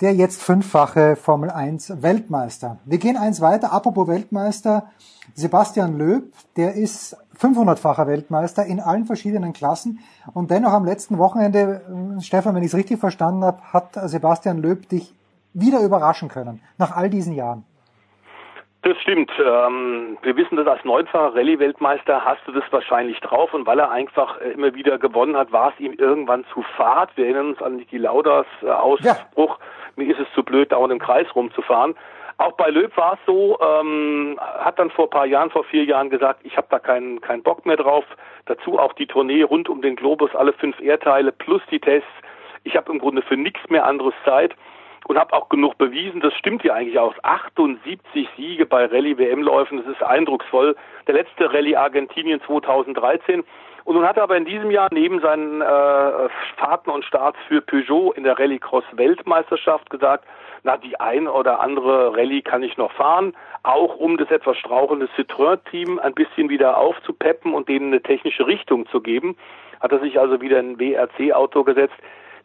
der jetzt fünffache Formel 1 Weltmeister. Wir gehen eins weiter. Apropos Weltmeister, Sebastian Löb, der ist 500-facher Weltmeister in allen verschiedenen Klassen und dennoch am letzten Wochenende, äh, Stefan, wenn ich es richtig verstanden habe, hat Sebastian Löb dich wieder überraschen können, nach all diesen Jahren. Das stimmt. Ähm, wir wissen, dass als neunfacher Rallye-Weltmeister hast du das wahrscheinlich drauf und weil er einfach äh, immer wieder gewonnen hat, war es ihm irgendwann zu fad. Wir erinnern uns an Niki Laudas äh, Ausspruch, ja. mir ist es zu blöd, dauernd im Kreis rumzufahren. Auch bei Löb war es so, ähm, hat dann vor paar Jahren, vor vier Jahren gesagt, ich habe da keinen keinen Bock mehr drauf. Dazu auch die Tournee rund um den Globus, alle fünf Erdteile plus die Tests. Ich habe im Grunde für nichts mehr anderes Zeit und habe auch genug bewiesen, das stimmt ja eigentlich aus. 78 Siege bei Rallye-WM-Läufen, das ist eindrucksvoll. Der letzte Rallye Argentinien 2013. Und nun hat er aber in diesem Jahr neben seinen äh, Fahrten und Starts für Peugeot in der Rallycross-Weltmeisterschaft gesagt, na, die ein oder andere Rallye kann ich noch fahren, auch um das etwas strauchelnde Citroën-Team ein bisschen wieder aufzupeppen und denen eine technische Richtung zu geben. Hat er sich also wieder ein WRC-Auto gesetzt.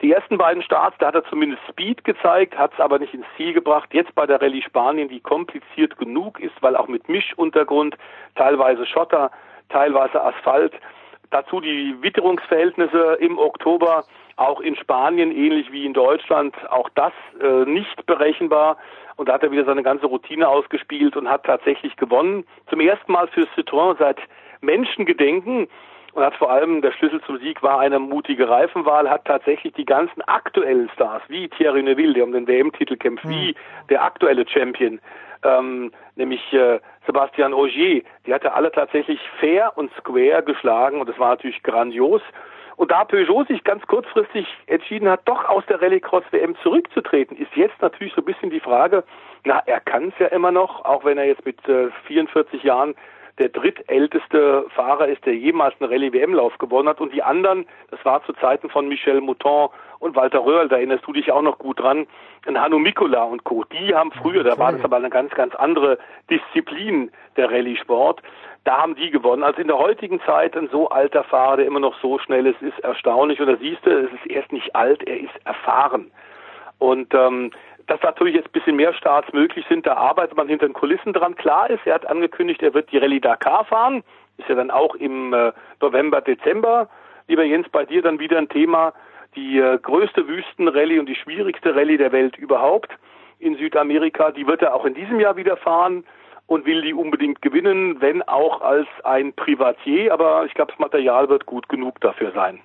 Die ersten beiden Starts, da hat er zumindest Speed gezeigt, hat es aber nicht ins Ziel gebracht. Jetzt bei der Rallye Spanien, die kompliziert genug ist, weil auch mit Mischuntergrund, teilweise Schotter, teilweise Asphalt. Dazu die Witterungsverhältnisse im Oktober, auch in Spanien, ähnlich wie in Deutschland, auch das äh, nicht berechenbar. Und da hat er wieder seine ganze Routine ausgespielt und hat tatsächlich gewonnen. Zum ersten Mal für Citroën seit Menschengedenken und hat vor allem, der Schlüssel zum Sieg war eine mutige Reifenwahl, hat tatsächlich die ganzen aktuellen Stars, wie Thierry Neuville, der um den WM-Titel kämpft, mhm. wie der aktuelle Champion, ähm, nämlich äh, Sebastian Ogier, die hat er alle tatsächlich fair und square geschlagen und das war natürlich grandios. Und da Peugeot sich ganz kurzfristig entschieden hat, doch aus der Rallycross-WM zurückzutreten, ist jetzt natürlich so ein bisschen die Frage, na, er kann es ja immer noch, auch wenn er jetzt mit äh, 44 Jahren der drittälteste Fahrer ist, der jemals einen Rallye-WM-Lauf gewonnen hat. Und die anderen, das war zu Zeiten von Michel Mouton und Walter Röhrl, da erinnerst du dich auch noch gut dran, ein Hanno Mikula und Co. Die haben früher, da war das aber eine ganz, ganz andere Disziplin der Rallye-Sport. Da haben die gewonnen. Also in der heutigen Zeit ein so alter Fahrer, der immer noch so schnell ist, ist erstaunlich. Und da siehst du, es ist erst nicht alt, er ist erfahren. Und ähm, dass natürlich jetzt ein bisschen mehr Starts möglich sind, da arbeitet man hinter den Kulissen dran. Klar ist, er hat angekündigt, er wird die Rallye Dakar fahren. Ist ja dann auch im äh, November, Dezember. Lieber Jens, bei dir dann wieder ein Thema, die äh, größte Wüstenrallye und die schwierigste Rallye der Welt überhaupt in Südamerika. Die wird er auch in diesem Jahr wieder fahren und will die unbedingt gewinnen, wenn auch als ein Privatier. Aber ich glaube, das Material wird gut genug dafür sein.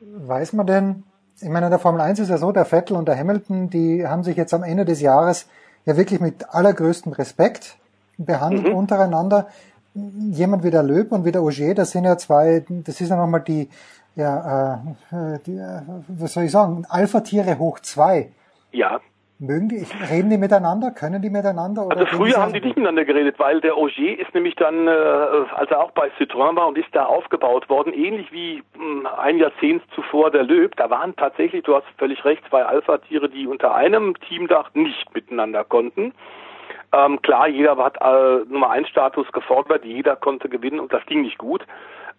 Weiß man denn, ich meine, in der Formel 1 ist ja so, der Vettel und der Hamilton, die haben sich jetzt am Ende des Jahres ja wirklich mit allergrößtem Respekt behandelt mhm. untereinander. Jemand wie der Löb und wie der Auger, das sind ja zwei, das ist ja nochmal die, ja, äh, die, äh, was soll ich sagen, Alpha-Tiere hoch zwei. Ja. Mögen die, reden die miteinander? Können die miteinander? also früher haben die nicht miteinander geredet, weil der Auger ist nämlich dann, äh, als er auch bei Citroën war und ist da aufgebaut worden, ähnlich wie mh, ein Jahrzehnt zuvor der Löb. Da waren tatsächlich, du hast völlig recht, zwei Alpha-Tiere, die unter einem Teamdach nicht miteinander konnten. Ähm, klar, jeder hat äh, Nummer 1 Status gefordert, jeder konnte gewinnen und das ging nicht gut.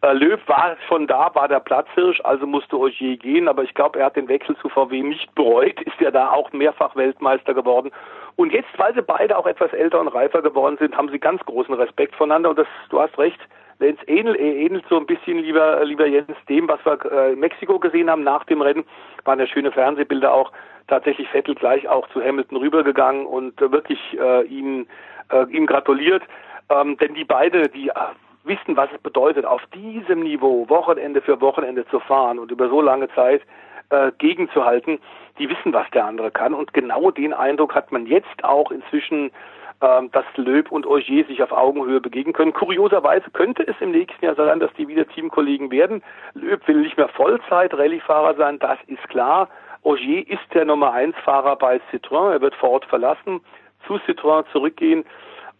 Äh, Löw war schon da, war der Platzhirsch, also musste Ogier gehen, aber ich glaube, er hat den Wechsel zu VW nicht bereut, ist ja da auch mehrfach Weltmeister geworden. Und jetzt, weil sie beide auch etwas älter und reifer geworden sind, haben sie ganz großen Respekt voneinander und das, du hast recht, Lenz ähnelt, ähnelt so ein bisschen, lieber, lieber Jens, dem, was wir äh, in Mexiko gesehen haben nach dem Rennen, waren ja schöne Fernsehbilder auch, tatsächlich Vettel gleich auch zu Hamilton rübergegangen und äh, wirklich äh, ihm, äh, ihm gratuliert. Ähm, denn die beide, die äh, wissen, was es bedeutet, auf diesem Niveau Wochenende für Wochenende zu fahren und über so lange Zeit äh, gegenzuhalten, die wissen, was der andere kann. Und genau den Eindruck hat man jetzt auch inzwischen, äh, dass Löb und Ogier sich auf Augenhöhe begegnen können. Kurioserweise könnte es im nächsten Jahr sein, dass die wieder Teamkollegen werden. Löb will nicht mehr Vollzeit-Rallye-Fahrer sein, das ist klar. Ogier ist der Nummer 1 Fahrer bei Citroën. Er wird Ford verlassen, zu Citroën zurückgehen.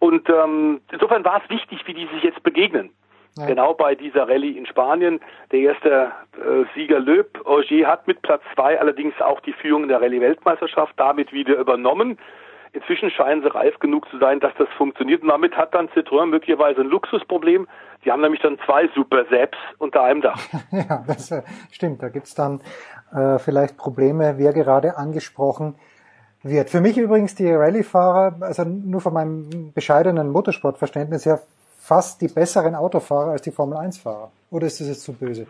Und ähm, insofern war es wichtig, wie die sich jetzt begegnen. Ja. Genau bei dieser Rallye in Spanien. Der erste äh, Sieger Löb, Ogier hat mit Platz zwei allerdings auch die Führung in der Rallye-Weltmeisterschaft damit wieder übernommen. Inzwischen scheinen sie reif genug zu sein, dass das funktioniert. Und damit hat dann Citroën möglicherweise ein Luxusproblem. Die haben nämlich dann zwei Super Seps unter einem Dach. [laughs] ja, das äh, stimmt. Da gibt's dann äh, vielleicht Probleme, wie gerade angesprochen wird. Für mich übrigens die Rallye-Fahrer, also nur von meinem bescheidenen Motorsportverständnis her, fast die besseren Autofahrer als die Formel-1-Fahrer. Oder ist das jetzt zu böse?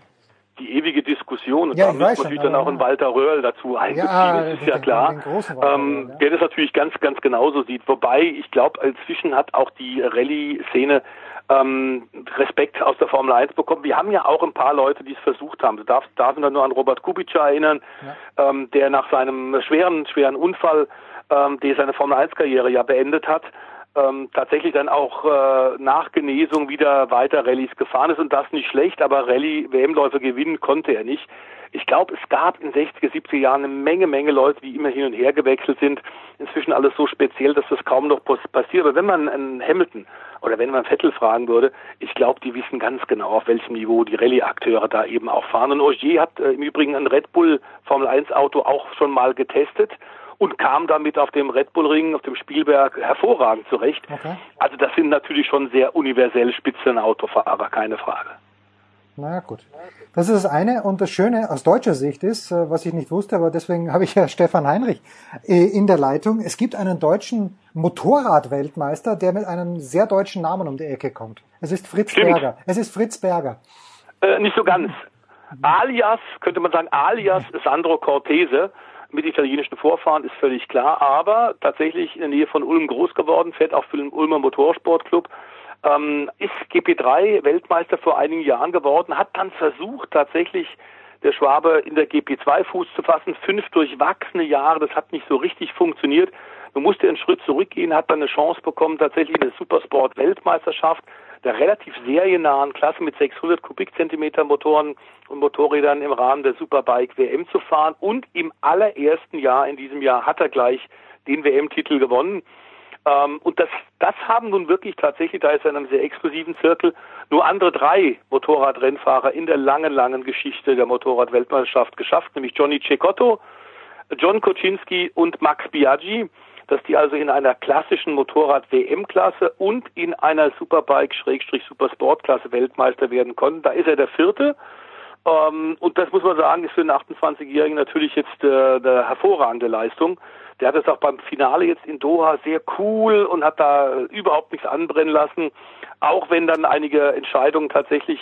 Die ewige Diskussion, und ja, da muss natürlich dann auch ein Walter Röhrl dazu einbeziehen, ja, das ist ja klar, ähm, ja. der das natürlich ganz, ganz genauso sieht. Wobei, ich glaube, inzwischen hat auch die Rallye-Szene ähm, Respekt aus der Formel 1 bekommen. Wir haben ja auch ein paar Leute, die es versucht haben. Du darfst, darfst nur an Robert Kubica erinnern, ja. ähm, der nach seinem schweren, schweren Unfall, ähm, der seine Formel 1 Karriere ja beendet hat, ähm, tatsächlich dann auch äh, nach Genesung wieder weiter Rallyes gefahren ist und das nicht schlecht, aber Rallye-WM-Läufe gewinnen konnte er nicht. Ich glaube, es gab in 60er, 70er Jahren eine Menge, Menge Leute, die immer hin und her gewechselt sind. Inzwischen alles so speziell, dass das kaum noch passiert. Aber wenn man einen Hamilton oder wenn man Vettel fragen würde, ich glaube, die wissen ganz genau, auf welchem Niveau die Rallye-Akteure da eben auch fahren. Und Ogier hat äh, im Übrigen ein Red Bull Formel 1 Auto auch schon mal getestet und kam damit auf dem Red Bull Ring, auf dem Spielberg hervorragend zurecht. Okay. Also das sind natürlich schon sehr universell Spitzenautofahrer, keine Frage. Na gut. Das ist das eine. Und das Schöne aus deutscher Sicht ist, äh, was ich nicht wusste, aber deswegen [laughs] habe ich ja Stefan Heinrich äh, in der Leitung. Es gibt einen deutschen Motorradweltmeister, der mit einem sehr deutschen Namen um die Ecke kommt. Es ist Fritz Stimmt. Berger. Es ist Fritz Berger. Äh, nicht so ganz. Alias, könnte man sagen, alias Sandro Cortese mit italienischen Vorfahren ist völlig klar, aber tatsächlich in der Nähe von Ulm groß geworden, fährt auch für den Ulmer Motorsportclub. Ähm, ist GP3 Weltmeister vor einigen Jahren geworden, hat dann versucht tatsächlich der Schwabe in der GP2 Fuß zu fassen, fünf durchwachsene Jahre, das hat nicht so richtig funktioniert. Man musste einen Schritt zurückgehen, hat dann eine Chance bekommen, tatsächlich in der Supersport Weltmeisterschaft der relativ seriennahen Klasse mit 600 Kubikzentimeter Motoren und Motorrädern im Rahmen der Superbike WM zu fahren und im allerersten Jahr in diesem Jahr hat er gleich den WM-Titel gewonnen. Ähm, und das, das haben nun wirklich tatsächlich, da ist er in einem sehr exklusiven Zirkel, nur andere drei Motorradrennfahrer in der langen, langen Geschichte der Motorradweltmeisterschaft geschafft, nämlich Johnny Cecotto, John Koczynski und Max Biaggi, dass die also in einer klassischen Motorrad-WM-Klasse und in einer Superbike-Supersport-Klasse Weltmeister werden konnten. Da ist er der vierte. Ähm, und das muss man sagen, ist für einen 28-Jährigen natürlich jetzt äh, eine hervorragende Leistung. Der hat es auch beim Finale jetzt in Doha sehr cool und hat da überhaupt nichts anbrennen lassen, auch wenn dann einige Entscheidungen tatsächlich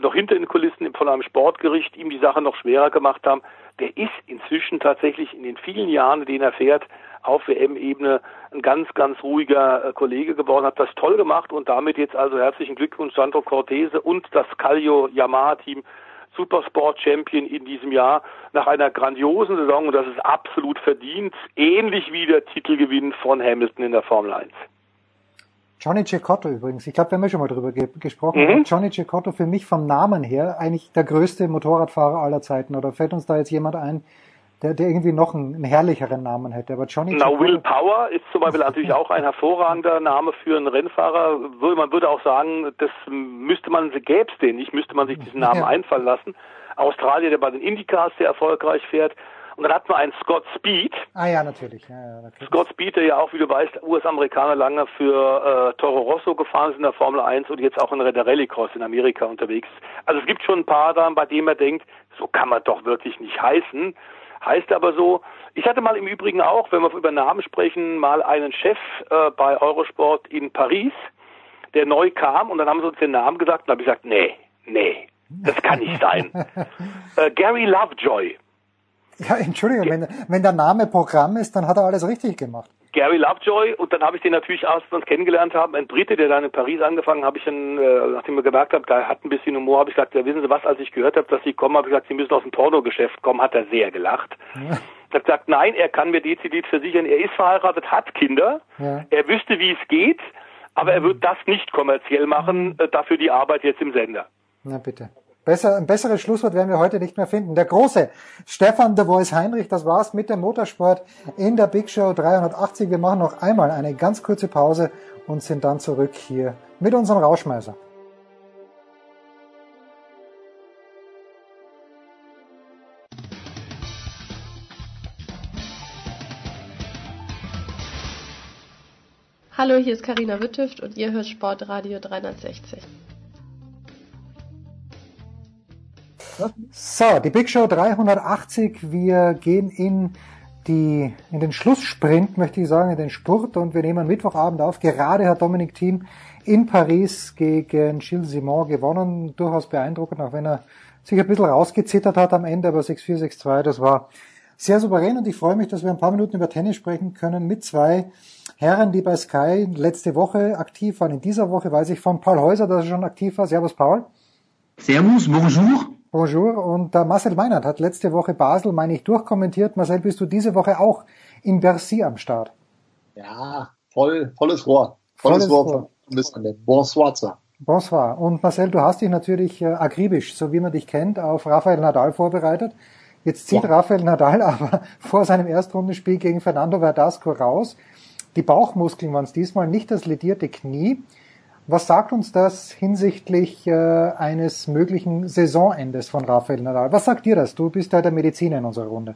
noch hinter den Kulissen von einem Sportgericht ihm die Sache noch schwerer gemacht haben. Der ist inzwischen tatsächlich in den vielen Jahren, in denen er fährt, auf WM-Ebene ein ganz, ganz ruhiger äh, Kollege geworden, hat das toll gemacht und damit jetzt also herzlichen Glückwunsch Sandro Cortese und das Calio Yamaha Team Supersport Champion in diesem Jahr nach einer grandiosen Saison und das ist absolut verdient, ähnlich wie der Titelgewinn von Hamilton in der Formel 1. Johnny Cecotto übrigens, ich glaube, wir haben ja schon mal drüber ge gesprochen. Mhm. Johnny Cecotto für mich vom Namen her eigentlich der größte Motorradfahrer aller Zeiten. Oder fällt uns da jetzt jemand ein, der, der irgendwie noch einen, einen herrlicheren Namen hätte. Aber Johnny Na, Will Power ist zum Beispiel natürlich auch ein hervorragender Name für einen Rennfahrer. Man würde auch sagen, das müsste man, gäbe es den nicht, müsste man sich diesen Namen ja. einfallen lassen. Australier, der bei den Indycars sehr erfolgreich fährt. Und dann hat man einen Scott Speed. Ah ja, natürlich. Ja, ja, Scott Speed, der ja auch, wie du weißt, US-Amerikaner lange für äh, Toro Rosso gefahren ist in der Formel 1 und jetzt auch in der Rallycross in Amerika unterwegs. Also es gibt schon ein paar da, bei denen man denkt, so kann man doch wirklich nicht heißen. Heißt aber so, ich hatte mal im Übrigen auch, wenn wir über Namen sprechen, mal einen Chef äh, bei Eurosport in Paris, der neu kam und dann haben sie uns den Namen gesagt und habe ich gesagt, nee, nee, das kann nicht sein. [laughs] äh, Gary Lovejoy. Ja, Entschuldigung, wenn, wenn der Name Programm ist, dann hat er alles richtig gemacht. Gary Lovejoy und dann habe ich den natürlich, als wir uns kennengelernt haben, ein Brite, der dann in Paris angefangen, habe ich dann, äh, nachdem wir gemerkt haben, der hat ein bisschen Humor, habe ich gesagt, ja, wissen Sie was, als ich gehört habe, dass Sie kommen, habe ich gesagt, Sie müssen aus dem Pornogeschäft kommen, hat er sehr gelacht. Ja. Er hat gesagt, nein, er kann mir dezidiert versichern, er ist verheiratet, hat Kinder, ja. er wüsste, wie es geht, aber er wird das nicht kommerziell machen, äh, dafür die Arbeit jetzt im Sender. Na bitte. Besser, ein besseres Schlusswort werden wir heute nicht mehr finden. Der große Stefan de Voice Heinrich, das war's mit dem Motorsport in der Big Show 380. Wir machen noch einmal eine ganz kurze Pause und sind dann zurück hier mit unserem Rauschmeißer. Hallo, hier ist Karina Wittüft und ihr hört Sportradio 360. So, die Big Show 380. Wir gehen in die, in den Schlusssprint, möchte ich sagen, in den Spurt und wir nehmen Mittwochabend auf. Gerade hat Dominik Thiem in Paris gegen Gilles Simon gewonnen. Durchaus beeindruckend, auch wenn er sich ein bisschen rausgezittert hat am Ende, aber 6-4, 6-2, das war sehr souverän und ich freue mich, dass wir ein paar Minuten über Tennis sprechen können mit zwei Herren, die bei Sky letzte Woche aktiv waren. In dieser Woche weiß ich von Paul Häuser, dass er schon aktiv war. Servus Paul. Servus, bonjour. Bonjour. Und der Marcel Meinert hat letzte Woche Basel, meine ich, durchkommentiert. Marcel, bist du diese Woche auch in Bercy am Start? Ja, voll, volles Rohr. Volles, volles Rohr. Rohr. Bonsoir. Bonsoir. Und Marcel, du hast dich natürlich äh, akribisch, so wie man dich kennt, auf Rafael Nadal vorbereitet. Jetzt zieht ja. Rafael Nadal [laughs] aber vor seinem Erstrundenspiel gegen Fernando Verdasco raus. Die Bauchmuskeln waren es diesmal, nicht das ledierte Knie. Was sagt uns das hinsichtlich äh, eines möglichen Saisonendes von Rafael Nadal? Was sagt dir das? Du bist ja der Mediziner in unserer Runde.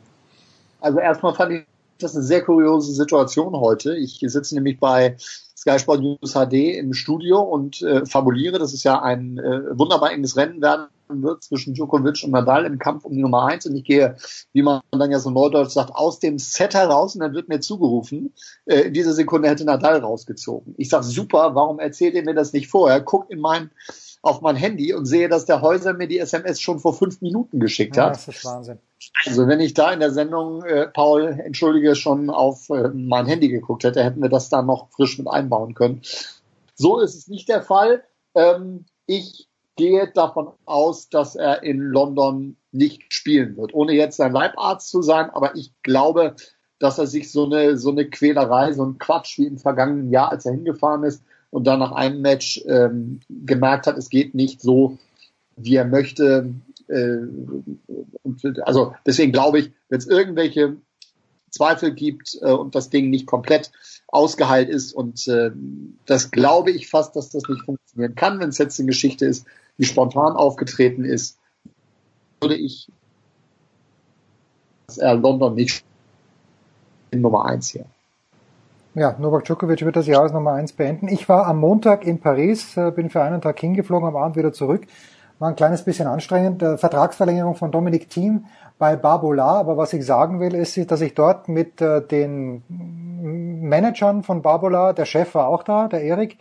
Also erstmal fand ich das eine sehr kuriose Situation heute. Ich sitze nämlich bei Sky Sport News HD im Studio und äh, fabuliere. Das ist ja ein äh, wunderbar enges Rennen werden wird zwischen Djokovic und Nadal im Kampf um die Nummer eins und ich gehe, wie man dann ja so neudeutsch sagt, aus dem Set heraus und dann wird mir zugerufen, äh, in dieser Sekunde hätte Nadal rausgezogen. Ich sage, super, warum erzählt ihr mir das nicht vorher? Guckt in mein, auf mein Handy und sehe, dass der Häuser mir die SMS schon vor fünf Minuten geschickt hat. Ja, das ist Wahnsinn. Also wenn ich da in der Sendung, äh, Paul, entschuldige, schon auf äh, mein Handy geguckt hätte, hätten wir das da noch frisch mit einbauen können. So ist es nicht der Fall. Ähm, ich gehe davon aus, dass er in London nicht spielen wird, ohne jetzt sein Leibarzt zu sein, aber ich glaube, dass er sich so eine, so eine Quälerei, so ein Quatsch wie im vergangenen Jahr, als er hingefahren ist und dann nach einem Match ähm, gemerkt hat, es geht nicht so, wie er möchte. Äh, also deswegen glaube ich, wenn es irgendwelche Zweifel gibt äh, und das Ding nicht komplett ausgeheilt ist und äh, das glaube ich fast, dass das nicht funktionieren kann, wenn es jetzt eine Geschichte ist, die spontan aufgetreten ist, würde ich, dass er London nicht in Nummer eins hier. Ja, Novak Djokovic wird das Jahr als Nummer eins beenden. Ich war am Montag in Paris, äh, bin für einen Tag hingeflogen, am Abend wieder zurück. War ein kleines bisschen anstrengend. Vertragsverlängerung von Dominik Thiem bei Barbola. Aber was ich sagen will, ist, dass ich dort mit äh, den Managern von Barbola, der Chef war auch da, der Erik,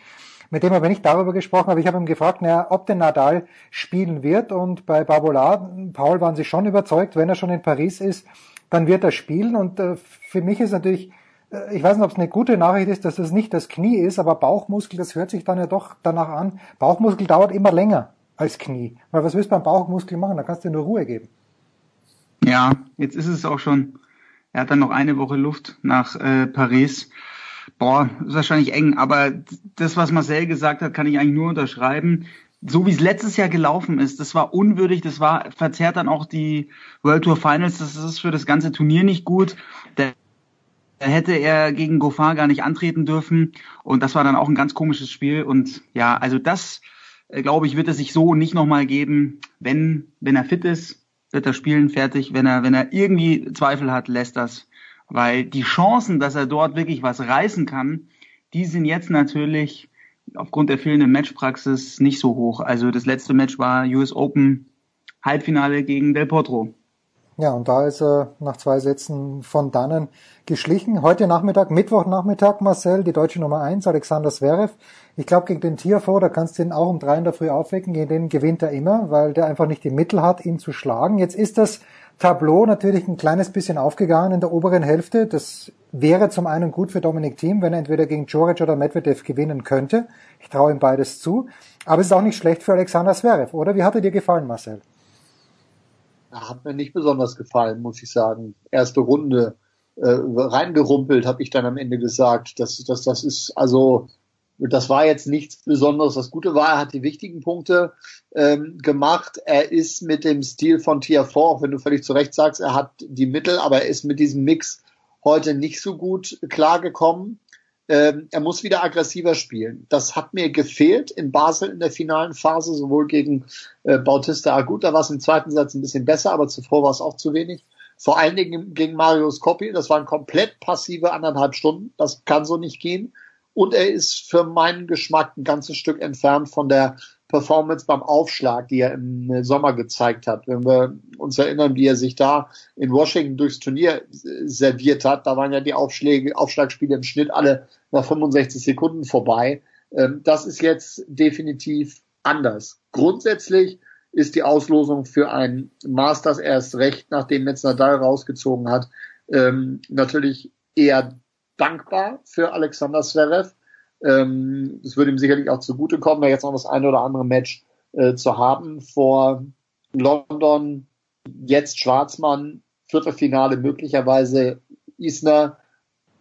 mit dem habe ich nicht darüber gesprochen, aber ich habe ihn gefragt, naja, ob denn Nadal spielen wird. Und bei Barbola, Paul, waren sie schon überzeugt, wenn er schon in Paris ist, dann wird er spielen. Und äh, für mich ist natürlich, äh, ich weiß nicht, ob es eine gute Nachricht ist, dass das nicht das Knie ist, aber Bauchmuskel, das hört sich dann ja doch danach an. Bauchmuskel dauert immer länger als Knie. Weil was willst du beim Bauchmuskel machen? Da kannst du nur Ruhe geben. Ja, jetzt ist es auch schon. Er hat dann noch eine Woche Luft nach äh, Paris. Boah, ist wahrscheinlich eng, aber das, was Marcel gesagt hat, kann ich eigentlich nur unterschreiben. so wie es letztes Jahr gelaufen ist, das war unwürdig, das war verzerrt dann auch die World Tour Finals, das ist für das ganze Turnier nicht gut. Da hätte er gegen Goffard gar nicht antreten dürfen und das war dann auch ein ganz komisches Spiel und ja, also das äh, glaube ich, wird es sich so nicht nochmal geben, wenn wenn er fit ist, wird er spielen fertig, wenn er wenn er irgendwie Zweifel hat, lässt das, weil die Chancen, dass er dort wirklich was reißen kann, die sind jetzt natürlich aufgrund der fehlenden Matchpraxis nicht so hoch. Also das letzte Match war US Open Halbfinale gegen Del Potro. Ja, und da ist er nach zwei Sätzen von dannen geschlichen. Heute Nachmittag, Mittwochnachmittag, Marcel, die deutsche Nummer eins, Alexander Zverev. Ich glaube, gegen den Tiafo, da kannst du ihn auch um drei in der Früh aufwecken, gegen den gewinnt er immer, weil der einfach nicht die Mittel hat, ihn zu schlagen. Jetzt ist das Tableau natürlich ein kleines bisschen aufgegangen in der oberen Hälfte. Das wäre zum einen gut für Dominik Thiem, wenn er entweder gegen Joric oder Medvedev gewinnen könnte. Ich traue ihm beides zu. Aber es ist auch nicht schlecht für Alexander Zverev, oder? Wie hat er dir gefallen, Marcel? Hat mir nicht besonders gefallen, muss ich sagen. Erste Runde äh, reingerumpelt, habe ich dann am Ende gesagt. Das, das, das ist also das war jetzt nichts Besonderes. Das Gute war, er hat die wichtigen Punkte ähm, gemacht. Er ist mit dem Stil von Tier 4, auch wenn du völlig zu Recht sagst, er hat die Mittel, aber er ist mit diesem Mix heute nicht so gut klargekommen. Ähm, er muss wieder aggressiver spielen. Das hat mir gefehlt in Basel in der finalen Phase, sowohl gegen äh, Bautista Agut, da war es im zweiten Satz ein bisschen besser, aber zuvor war es auch zu wenig. Vor allen Dingen gegen Marius Koppi, das waren komplett passive anderthalb Stunden. Das kann so nicht gehen. Und er ist für meinen Geschmack ein ganzes Stück entfernt von der Performance beim Aufschlag, die er im Sommer gezeigt hat. Wenn wir uns erinnern, wie er sich da in Washington durchs Turnier serviert hat, da waren ja die Aufschläge, Aufschlagspiele im Schnitt alle nach 65 Sekunden vorbei. Ähm, das ist jetzt definitiv anders. Grundsätzlich ist die Auslosung für ein Masters erst recht, nachdem jetzt Nadal rausgezogen hat, ähm, natürlich eher dankbar für Alexander Zverev. Ähm, es würde ihm sicherlich auch zugutekommen, da jetzt noch das eine oder andere Match äh, zu haben vor London. Jetzt Schwarzmann, Viertelfinale möglicherweise Isner.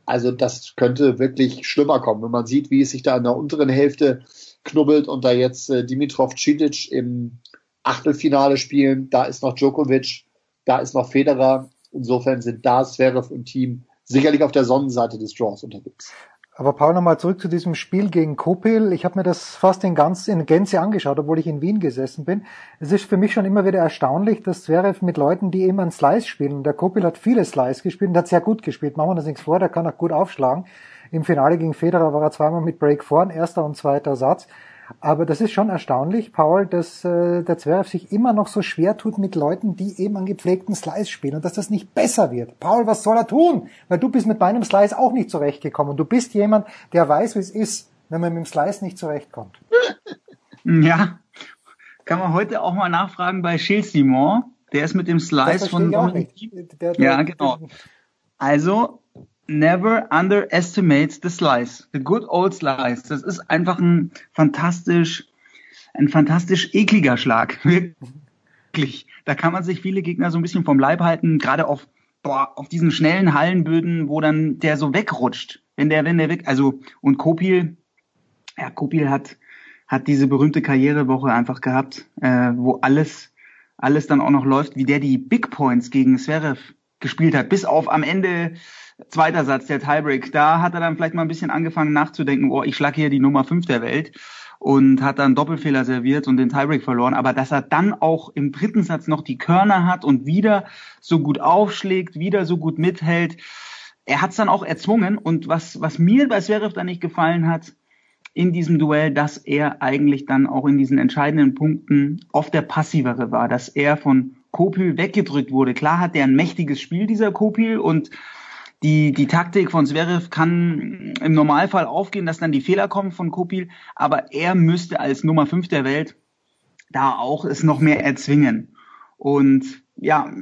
Also das könnte wirklich schlimmer kommen, wenn man sieht, wie es sich da in der unteren Hälfte knubbelt und da jetzt äh, Dimitrov Cilic im Achtelfinale spielen. Da ist noch Djokovic, da ist noch Federer. Insofern sind da Zverev und Team sicherlich auf der Sonnenseite des Draws unterwegs. Aber Paul, nochmal zurück zu diesem Spiel gegen Kopil. Ich habe mir das fast in, ganz, in Gänze angeschaut, obwohl ich in Wien gesessen bin. Es ist für mich schon immer wieder erstaunlich, dass Zverev mit Leuten, die immer einen Slice spielen, der Kopil hat viele Slice gespielt und hat sehr gut gespielt. Machen wir das nichts vor, der kann auch gut aufschlagen. Im Finale gegen Federer war er zweimal mit Break vorn, erster und zweiter Satz. Aber das ist schon erstaunlich, Paul, dass äh, der Zverev sich immer noch so schwer tut mit Leuten, die eben an gepflegten Slice spielen und dass das nicht besser wird. Paul, was soll er tun? Weil du bist mit meinem Slice auch nicht zurechtgekommen. Du bist jemand, der weiß, wie es ist, wenn man mit dem Slice nicht zurechtkommt. [laughs] Ja, kann man heute auch mal nachfragen bei Gilles Simon. Der ist mit dem Slice von Dominik. Ja, genau. Also, never underestimate the slice. The good old slice. Das ist einfach ein fantastisch, ein fantastisch ekliger Schlag. [laughs] Wirklich. Da kann man sich viele Gegner so ein bisschen vom Leib halten, gerade auf, boah, auf diesen schnellen Hallenböden, wo dann der so wegrutscht. Wenn der, wenn der weg, also, und Kopil, ja, Kopil hat, hat diese berühmte Karrierewoche einfach gehabt, äh, wo alles, alles dann auch noch läuft, wie der die Big Points gegen Zverev gespielt hat, bis auf am Ende zweiter Satz, der Tiebreak, da hat er dann vielleicht mal ein bisschen angefangen nachzudenken, oh, ich schlag hier die Nummer fünf der Welt und hat dann Doppelfehler serviert und den Tiebreak verloren. Aber dass er dann auch im dritten Satz noch die Körner hat und wieder so gut aufschlägt, wieder so gut mithält, er hat es dann auch erzwungen. Und was, was mir bei Zverev dann nicht gefallen hat, in diesem Duell, dass er eigentlich dann auch in diesen entscheidenden Punkten oft der Passivere war, dass er von Kopil weggedrückt wurde. Klar hat er ein mächtiges Spiel, dieser Kopil, und die, die Taktik von Zverev kann im Normalfall aufgehen, dass dann die Fehler kommen von Kopil, aber er müsste als Nummer 5 der Welt da auch es noch mehr erzwingen. Und ja,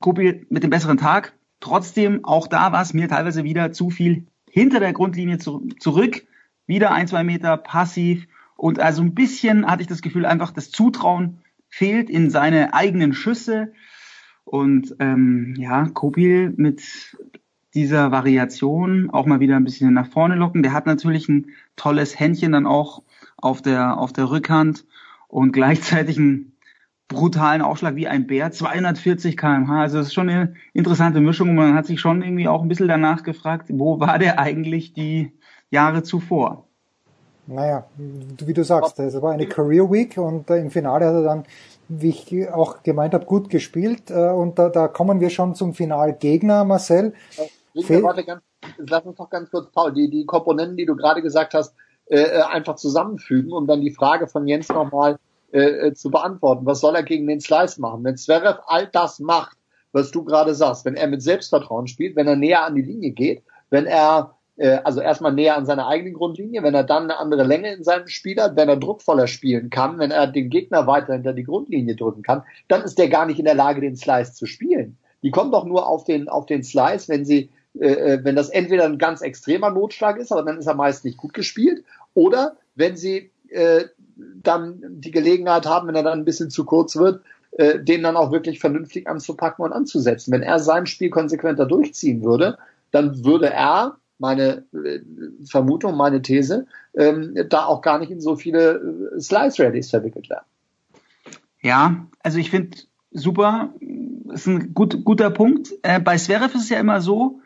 Kopil mit dem besseren Tag. Trotzdem, auch da war es mir teilweise wieder zu viel hinter der Grundlinie zu, zurück. Wieder ein, zwei Meter passiv. Und also ein bisschen hatte ich das Gefühl, einfach das Zutrauen fehlt in seine eigenen Schüsse. Und ähm, ja, Kopil mit dieser Variation auch mal wieder ein bisschen nach vorne locken. Der hat natürlich ein tolles Händchen dann auch auf der, auf der Rückhand und gleichzeitig einen brutalen Aufschlag wie ein Bär, 240 kmh. Also es ist schon eine interessante Mischung und man hat sich schon irgendwie auch ein bisschen danach gefragt, wo war der eigentlich die Jahre zuvor? Naja, wie du sagst, es war eine Career Week und im Finale hat er dann, wie ich auch gemeint habe, gut gespielt äh, und da, da kommen wir schon zum Finalgegner, Marcel. Ja, warte, ganz, lass uns doch ganz kurz, Paul, die, die Komponenten, die du gerade gesagt hast, äh, äh, einfach zusammenfügen, um dann die Frage von Jens nochmal äh, äh, zu beantworten. Was soll er gegen den Slice machen? Wenn Zverev all das macht, was du gerade sagst, wenn er mit Selbstvertrauen spielt, wenn er näher an die Linie geht, wenn er äh, also erstmal näher an seiner eigenen Grundlinie, wenn er dann eine andere Länge in seinem Spiel hat, wenn er druckvoller spielen kann, wenn er den Gegner weiter hinter die Grundlinie drücken kann, dann ist der gar nicht in der Lage, den Slice zu spielen. Die kommen doch nur auf den, auf den Slice, wenn sie äh, äh, wenn das entweder ein ganz extremer Notschlag ist, aber dann ist er meist nicht gut gespielt, oder wenn sie äh, dann die Gelegenheit haben, wenn er dann ein bisschen zu kurz wird, äh, den dann auch wirklich vernünftig anzupacken und anzusetzen. Wenn er sein Spiel konsequenter durchziehen würde, dann würde er, meine äh, Vermutung, meine These, ähm, da auch gar nicht in so viele äh, Slice-Rallies verwickelt werden. Ja, also ich finde super, ist ein gut, guter Punkt. Äh, bei Zverev ist es ja immer so,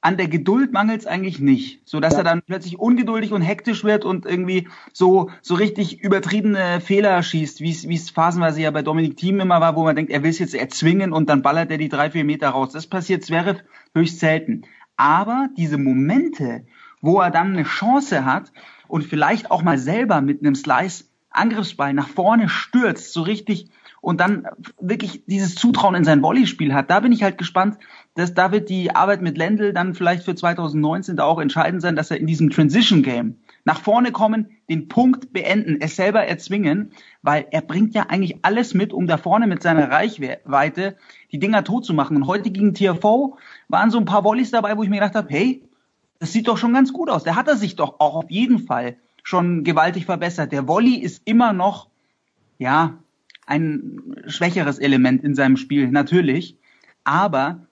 an der Geduld mangelt es eigentlich nicht, so dass ja. er dann plötzlich ungeduldig und hektisch wird und irgendwie so so richtig übertriebene Fehler schießt, wie es wie es phasenweise ja bei Dominik Thiem immer war, wo man denkt, er will es jetzt erzwingen und dann ballert er die drei vier Meter raus. Das passiert Zverev höchst selten. Aber diese Momente, wo er dann eine Chance hat und vielleicht auch mal selber mit einem Slice Angriffsball nach vorne stürzt, so richtig und dann wirklich dieses Zutrauen in sein Volleyspiel hat. Da bin ich halt gespannt, dass da wird die Arbeit mit Lendl dann vielleicht für 2019 da auch entscheidend sein, dass er in diesem Transition Game nach vorne kommen, den Punkt beenden, es selber erzwingen, weil er bringt ja eigentlich alles mit, um da vorne mit seiner Reichweite die Dinger tot zu machen. Und heute gegen TFO waren so ein paar Volleys dabei, wo ich mir gedacht habe, hey, das sieht doch schon ganz gut aus. Der hat er sich doch auch auf jeden Fall schon gewaltig verbessert. Der Volley ist immer noch, ja, ein schwächeres Element in seinem Spiel, natürlich. Aber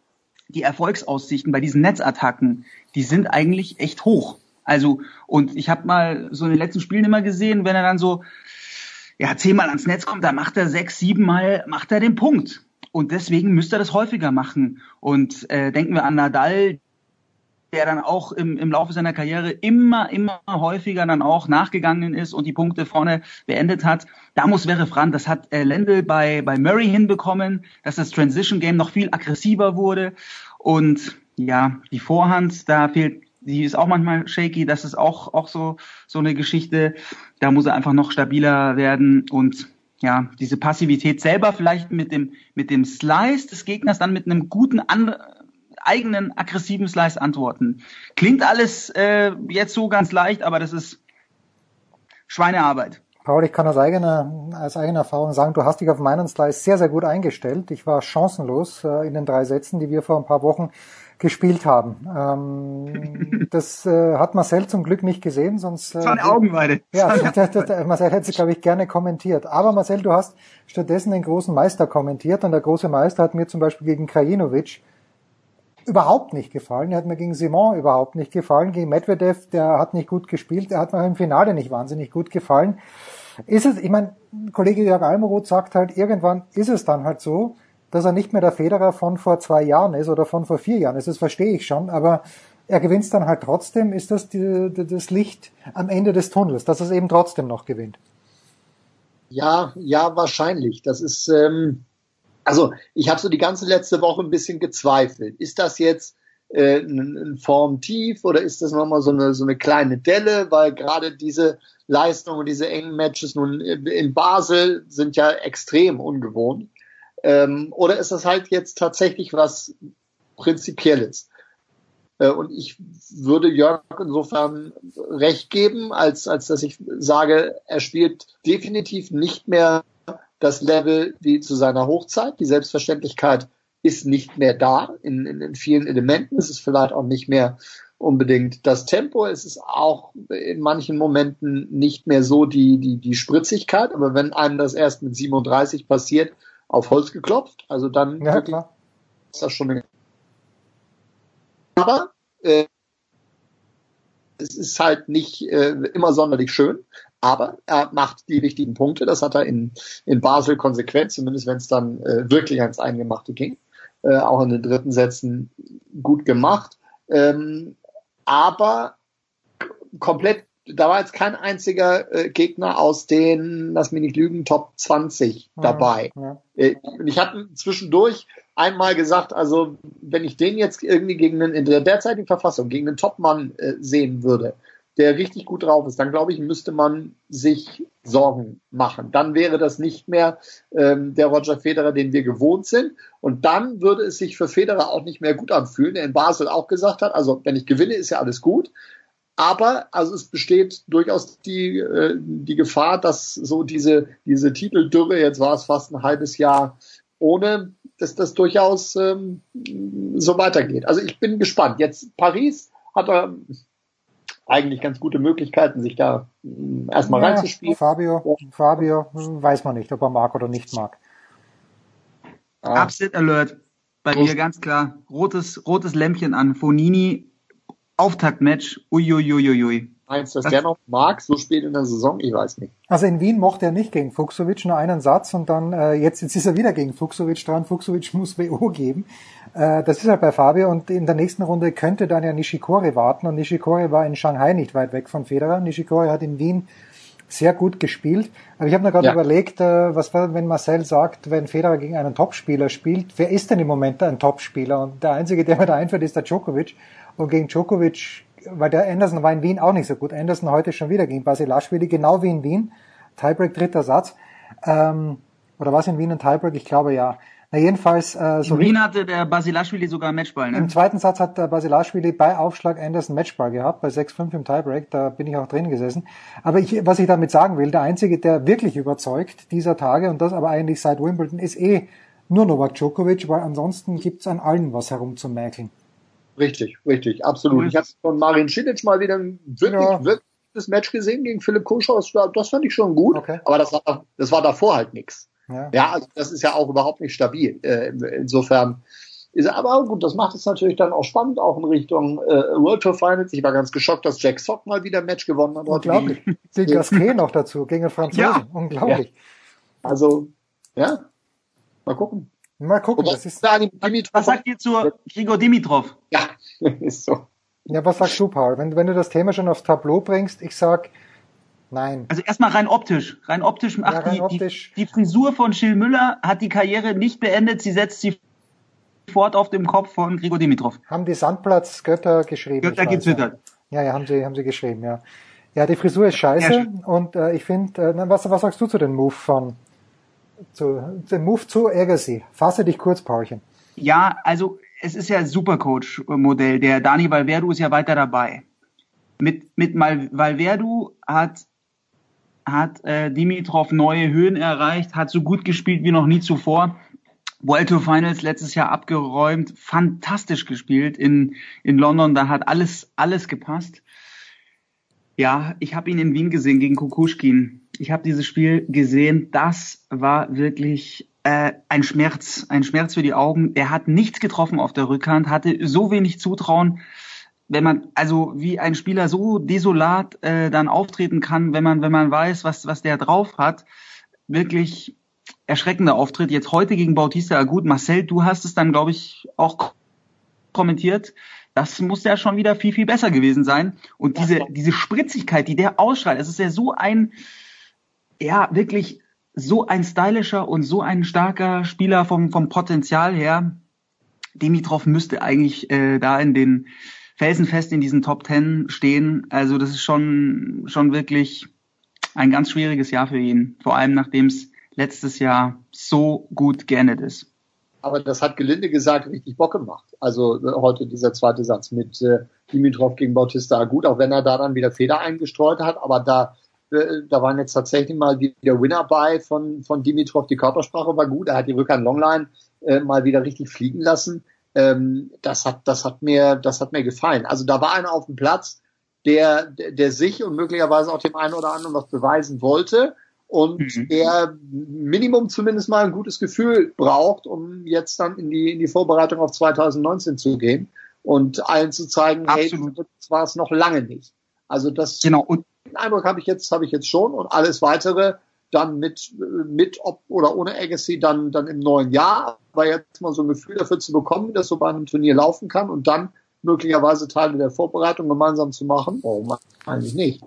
die Erfolgsaussichten bei diesen Netzattacken, die sind eigentlich echt hoch. Also, und ich habe mal so in den letzten Spielen immer gesehen, wenn er dann so, ja, zehnmal ans Netz kommt, da macht er sechs, sieben Mal, macht er den Punkt. Und deswegen müsste er das häufiger machen. Und äh, denken wir an Nadal, der dann auch im, im Laufe seiner Karriere immer, immer häufiger dann auch nachgegangen ist und die Punkte vorne beendet hat. Da muss wäre Fran, das hat äh, Lendl bei, bei Murray hinbekommen, dass das Transition Game noch viel aggressiver wurde. Und ja, die Vorhand, da fehlt, die ist auch manchmal shaky, das ist auch, auch so, so eine Geschichte. Da muss er einfach noch stabiler werden und ja, diese Passivität selber vielleicht mit dem, mit dem Slice des Gegners dann mit einem guten anderen eigenen aggressiven Slice antworten. Klingt alles äh, jetzt so ganz leicht, aber das ist Schweinearbeit. Paul, ich kann aus eigener, aus eigener Erfahrung sagen, du hast dich auf meinen Slice sehr, sehr gut eingestellt. Ich war chancenlos äh, in den drei Sätzen, die wir vor ein paar Wochen gespielt haben. Ähm, [laughs] das äh, hat Marcel zum Glück nicht gesehen, sonst. Äh, das war eine Augenweide. [laughs] Ja, [laughs] der, Marcel hätte es, glaube ich, gerne kommentiert. Aber Marcel, du hast stattdessen den großen Meister kommentiert und der große Meister hat mir zum Beispiel gegen Krajinovic überhaupt nicht gefallen. Er hat mir gegen Simon überhaupt nicht gefallen. Gegen Medvedev, der hat nicht gut gespielt. Der hat mir im Finale nicht wahnsinnig gut gefallen. Ist es, ich meine, Kollege Jörg Almeroth sagt halt, irgendwann ist es dann halt so, dass er nicht mehr der Federer von vor zwei Jahren ist oder von vor vier Jahren ist. Das verstehe ich schon, aber er gewinnt dann halt trotzdem. Ist das die, das Licht am Ende des Tunnels, dass es eben trotzdem noch gewinnt? Ja, ja, wahrscheinlich. Das ist, ähm, also ich habe so die ganze letzte Woche ein bisschen gezweifelt. Ist das jetzt äh, ein, ein Formtief oder ist das nochmal so eine, so eine kleine Delle, weil gerade diese Leistungen diese engen Matches nun in Basel sind ja extrem ungewohnt. Ähm, oder ist das halt jetzt tatsächlich was Prinzipielles? Äh, und ich würde Jörg insofern recht geben, als, als dass ich sage, er spielt definitiv nicht mehr das Level wie zu seiner Hochzeit. Die Selbstverständlichkeit ist nicht mehr da in, in, in vielen Elementen. Es ist vielleicht auch nicht mehr unbedingt das Tempo. Es ist auch in manchen Momenten nicht mehr so die, die, die Spritzigkeit. Aber wenn einem das erst mit 37 passiert, auf Holz geklopft, also dann ja, klar. ist das schon eine aber äh, es ist halt nicht äh, immer sonderlich schön. Aber er macht die richtigen Punkte. Das hat er in, in Basel konsequent, zumindest wenn es dann äh, wirklich ans Eingemachte ging. Äh, auch in den dritten Sätzen gut gemacht. Ähm, aber komplett, da war jetzt kein einziger äh, Gegner aus den, lass mich nicht lügen, Top 20 dabei. Ja, ja. Äh, ich hatte zwischendurch einmal gesagt, also wenn ich den jetzt irgendwie gegen einen, in der derzeitigen Verfassung gegen einen Topmann äh, sehen würde, der richtig gut drauf ist, dann glaube ich, müsste man sich Sorgen machen. Dann wäre das nicht mehr ähm, der Roger Federer, den wir gewohnt sind. Und dann würde es sich für Federer auch nicht mehr gut anfühlen, der in Basel auch gesagt hat, also wenn ich gewinne, ist ja alles gut. Aber also es besteht durchaus die, äh, die Gefahr, dass so diese, diese Titeldürre, jetzt war es fast ein halbes Jahr ohne, dass das durchaus ähm, so weitergeht. Also ich bin gespannt. Jetzt Paris hat er eigentlich ganz gute Möglichkeiten, sich da mm, erstmal ja, reinzuspielen. Fabio, Fabio, weiß man nicht, ob er mag oder nicht mag. Ah. Upset Alert. Bei Prost. mir ganz klar. Rotes, rotes Lämpchen an. Fonini, Auftaktmatch. Uiuiuiui. Meinst du, dass das der noch mag, so spät in der Saison? Ich weiß nicht. Also in Wien mochte er nicht gegen Fuchsovic, nur einen Satz und dann, äh, jetzt, jetzt ist er wieder gegen Fuchsovic dran. Fuchsovic [laughs] muss WO geben. Äh, das ist halt bei Fabio und in der nächsten Runde könnte dann ja Nishikori warten und Nishikori war in Shanghai nicht weit weg von Federer. Nishikori hat in Wien sehr gut gespielt. Aber ich habe mir gerade ja. überlegt, äh, was war, wenn Marcel sagt, wenn Federer gegen einen Topspieler spielt, wer ist denn im Moment ein Topspieler? Und der einzige, der mir da einfällt, ist der Djokovic. Und gegen Djokovic, weil der Anderson war in Wien auch nicht so gut. Anderson heute schon wieder gegen Basilashvili, genau wie in Wien. Tiebreak dritter Satz. Ähm, oder was in Wien ein Tiebreak? Ich glaube ja. Na jedenfalls äh, so In Wien hatte der Basilashvili sogar Matchball, ne? Im zweiten Satz hat der Basilashvili bei Aufschlag Anderson Matchball gehabt, bei 6-5 im Tiebreak, da bin ich auch drin gesessen. Aber ich, was ich damit sagen will, der Einzige, der wirklich überzeugt dieser Tage, und das aber eigentlich seit Wimbledon, ist eh nur Novak Djokovic, weil ansonsten gibt's an allen was herumzumäkeln. Richtig, richtig, absolut. Ich habe von Marin Cilic mal wieder ein wirklich, ja. wirklich das Match gesehen gegen Philipp Koschau. Das fand ich schon gut, okay. aber das war, das war davor halt nichts. Ja. ja, also das ist ja auch überhaupt nicht stabil. Äh, insofern ist aber gut, das macht es natürlich dann auch spannend, auch in Richtung äh, World Tour Finals. Ich war ganz geschockt, dass Jack Sock mal wieder ein Match gewonnen hat. Unglaublich. Den Gasquet [laughs] noch dazu, gegen den Franzosen. Ja. Unglaublich. Ja. Also, ja, mal gucken. Mal gucken. Das ist was sagt ihr zu Grigor Dimitrov? Ja, [laughs] ist so. Ja, was sagst du, Paul? Wenn, wenn du das Thema schon aufs Tableau bringst, ich sag, Nein. Also erstmal rein optisch. Rein optisch. Ach, ja, rein die, optisch. Die, die, Frisur von Schill Müller hat die Karriere nicht beendet. Sie setzt sie fort auf dem Kopf von Grigor Dimitrov. Haben die Sandplatz-Götter geschrieben. Götter getwittert. Ja, ja, haben sie, haben sie geschrieben, ja. Ja, die Frisur ist scheiße. Ja, und äh, ich finde, äh, was, was sagst du zu dem Move von, zu, dem Move zu Agassi? Fasse dich kurz, Paulchen. Ja, also es ist ja Supercoach-Modell. Der Dani Valverdu ist ja weiter dabei. Mit, mit Valverdu hat hat äh, Dimitrov neue Höhen erreicht, hat so gut gespielt wie noch nie zuvor. World Tour Finals letztes Jahr abgeräumt, fantastisch gespielt in, in London, da hat alles, alles gepasst. Ja, ich habe ihn in Wien gesehen gegen Kukushkin. Ich habe dieses Spiel gesehen, das war wirklich äh, ein Schmerz, ein Schmerz für die Augen. Er hat nichts getroffen auf der Rückhand, hatte so wenig Zutrauen wenn man, also wie ein Spieler so desolat äh, dann auftreten kann, wenn man, wenn man weiß, was, was der drauf hat, wirklich erschreckender Auftritt. Jetzt heute gegen Bautista gut. Marcel, du hast es dann, glaube ich, auch kommentiert. Das muss ja schon wieder viel, viel besser gewesen sein. Und diese, diese Spritzigkeit, die der ausstrahlt, es ist ja so ein, ja, wirklich so ein stylischer und so ein starker Spieler vom, vom Potenzial her. Dimitrov müsste eigentlich äh, da in den felsenfest in diesen Top Ten stehen. Also das ist schon, schon wirklich ein ganz schwieriges Jahr für ihn. Vor allem nachdem es letztes Jahr so gut geendet ist. Aber das hat gelinde gesagt richtig Bock gemacht. Also äh, heute dieser zweite Satz mit äh, Dimitrov gegen Bautista gut, auch wenn er da dann wieder Feder eingestreut hat. Aber da, äh, da waren jetzt tatsächlich mal wieder Winner bei von, von Dimitrov. Die Körpersprache war gut. Er hat die Rückhand Longline äh, mal wieder richtig fliegen lassen ähm, das hat, das hat mir, das hat mir gefallen. Also da war einer auf dem Platz, der, der, der sich und möglicherweise auch dem einen oder anderen was beweisen wollte und mhm. der Minimum zumindest mal ein gutes Gefühl braucht, um jetzt dann in die, in die Vorbereitung auf 2019 zu gehen und allen zu zeigen, Absolut. hey, das war es noch lange nicht. Also das genau und Eindruck habe ich jetzt, habe ich jetzt schon und alles weitere dann mit, mit ob oder ohne Agassi dann, dann im neuen Jahr. Aber jetzt mal so ein Gefühl dafür zu bekommen, dass so bei einem Turnier laufen kann und dann möglicherweise Teile der Vorbereitung gemeinsam zu machen, warum eigentlich nicht?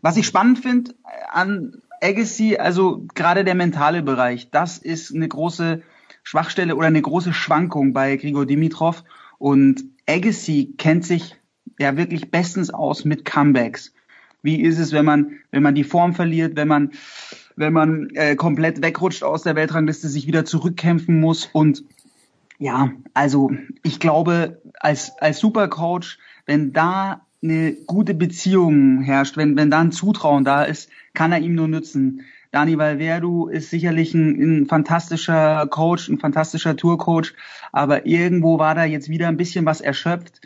Was ich spannend finde an Agassi, also gerade der mentale Bereich, das ist eine große Schwachstelle oder eine große Schwankung bei Grigor Dimitrov. Und Agassi kennt sich ja wirklich bestens aus mit Comebacks. Wie ist es, wenn man, wenn man die Form verliert, wenn man, wenn man äh, komplett wegrutscht aus der Weltrangliste, sich wieder zurückkämpfen muss und ja, also ich glaube, als, als Supercoach, wenn da eine gute Beziehung herrscht, wenn, wenn da ein Zutrauen da ist, kann er ihm nur nützen. Dani Valverdu ist sicherlich ein, ein fantastischer Coach, ein fantastischer Tourcoach, aber irgendwo war da jetzt wieder ein bisschen was erschöpft.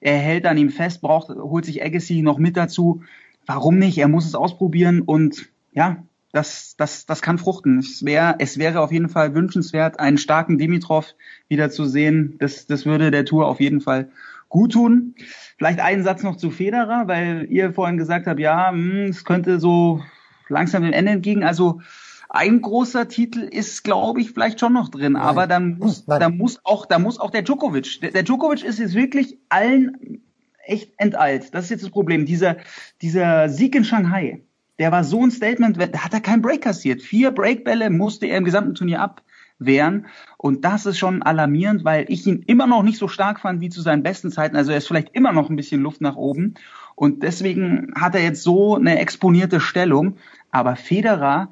Er hält an ihm fest, braucht, holt sich Agassi noch mit dazu. Warum nicht? Er muss es ausprobieren und ja, das, das, das kann fruchten. Es wäre, es wäre auf jeden Fall wünschenswert, einen starken Dimitrov wieder zu sehen. Das, das würde der Tour auf jeden Fall gut tun. Vielleicht einen Satz noch zu Federer, weil ihr vorhin gesagt habt, ja, hm, es könnte so langsam dem Ende entgegen. Also ein großer Titel ist, glaube ich, vielleicht schon noch drin, Nein. aber dann muss, Nein. da muss auch, da muss auch der Djokovic. Der, der Djokovic ist jetzt wirklich allen echt enteilt. Das ist jetzt das Problem. Dieser, dieser Sieg in Shanghai, der war so ein Statement, da hat er keinen Break kassiert. Vier Breakbälle musste er im gesamten Turnier abwehren. Und das ist schon alarmierend, weil ich ihn immer noch nicht so stark fand wie zu seinen besten Zeiten. Also er ist vielleicht immer noch ein bisschen Luft nach oben. Und deswegen hat er jetzt so eine exponierte Stellung. Aber Federer,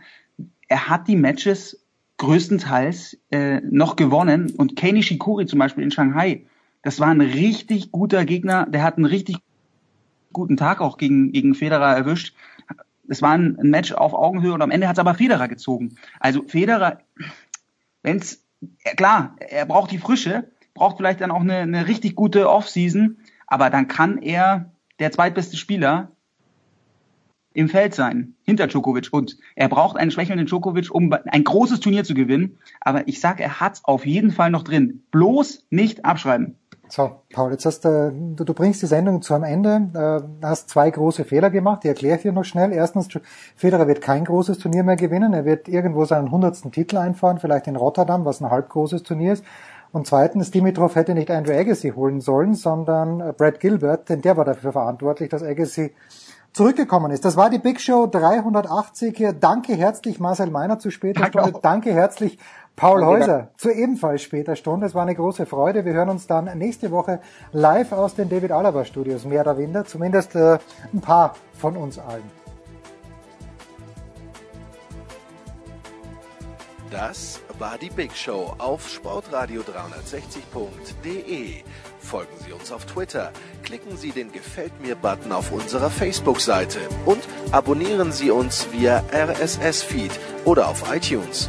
er hat die Matches größtenteils äh, noch gewonnen. Und Kei Nishikori zum Beispiel in Shanghai, das war ein richtig guter Gegner. Der hat einen richtig guten Tag auch gegen, gegen Federer erwischt es war ein, Match auf Augenhöhe und am Ende hat es aber Federer gezogen. Also Federer, wenn's, klar, er braucht die Frische, braucht vielleicht dann auch eine, eine richtig gute Offseason, aber dann kann er der zweitbeste Spieler im Feld sein, hinter Djokovic. Und er braucht einen schwächelnden Djokovic, um ein großes Turnier zu gewinnen. Aber ich sage, er hat's auf jeden Fall noch drin. Bloß nicht abschreiben. So, Paul, jetzt hast äh, du, du bringst die Sendung zu einem Ende, äh, hast zwei große Fehler gemacht, die erkläre ich dir noch schnell. Erstens, Federer wird kein großes Turnier mehr gewinnen, er wird irgendwo seinen hundertsten Titel einfahren, vielleicht in Rotterdam, was ein halb großes Turnier ist. Und zweitens, Dimitrov hätte nicht Andrew Agassi holen sollen, sondern äh, Brad Gilbert, denn der war dafür verantwortlich, dass Agassi zurückgekommen ist. Das war die Big Show 380. Danke herzlich Marcel Meiner zu später Stunde. Danke herzlich Paul Häuser zu ebenfalls später Stunde. Es war eine große Freude. Wir hören uns dann nächste Woche live aus den David Alaba Studios, mehr oder weniger, zumindest äh, ein paar von uns allen. Das war die Big Show auf sportradio360.de. Folgen Sie uns auf Twitter, klicken Sie den Gefällt mir-Button auf unserer Facebook-Seite und abonnieren Sie uns via RSS-Feed oder auf iTunes.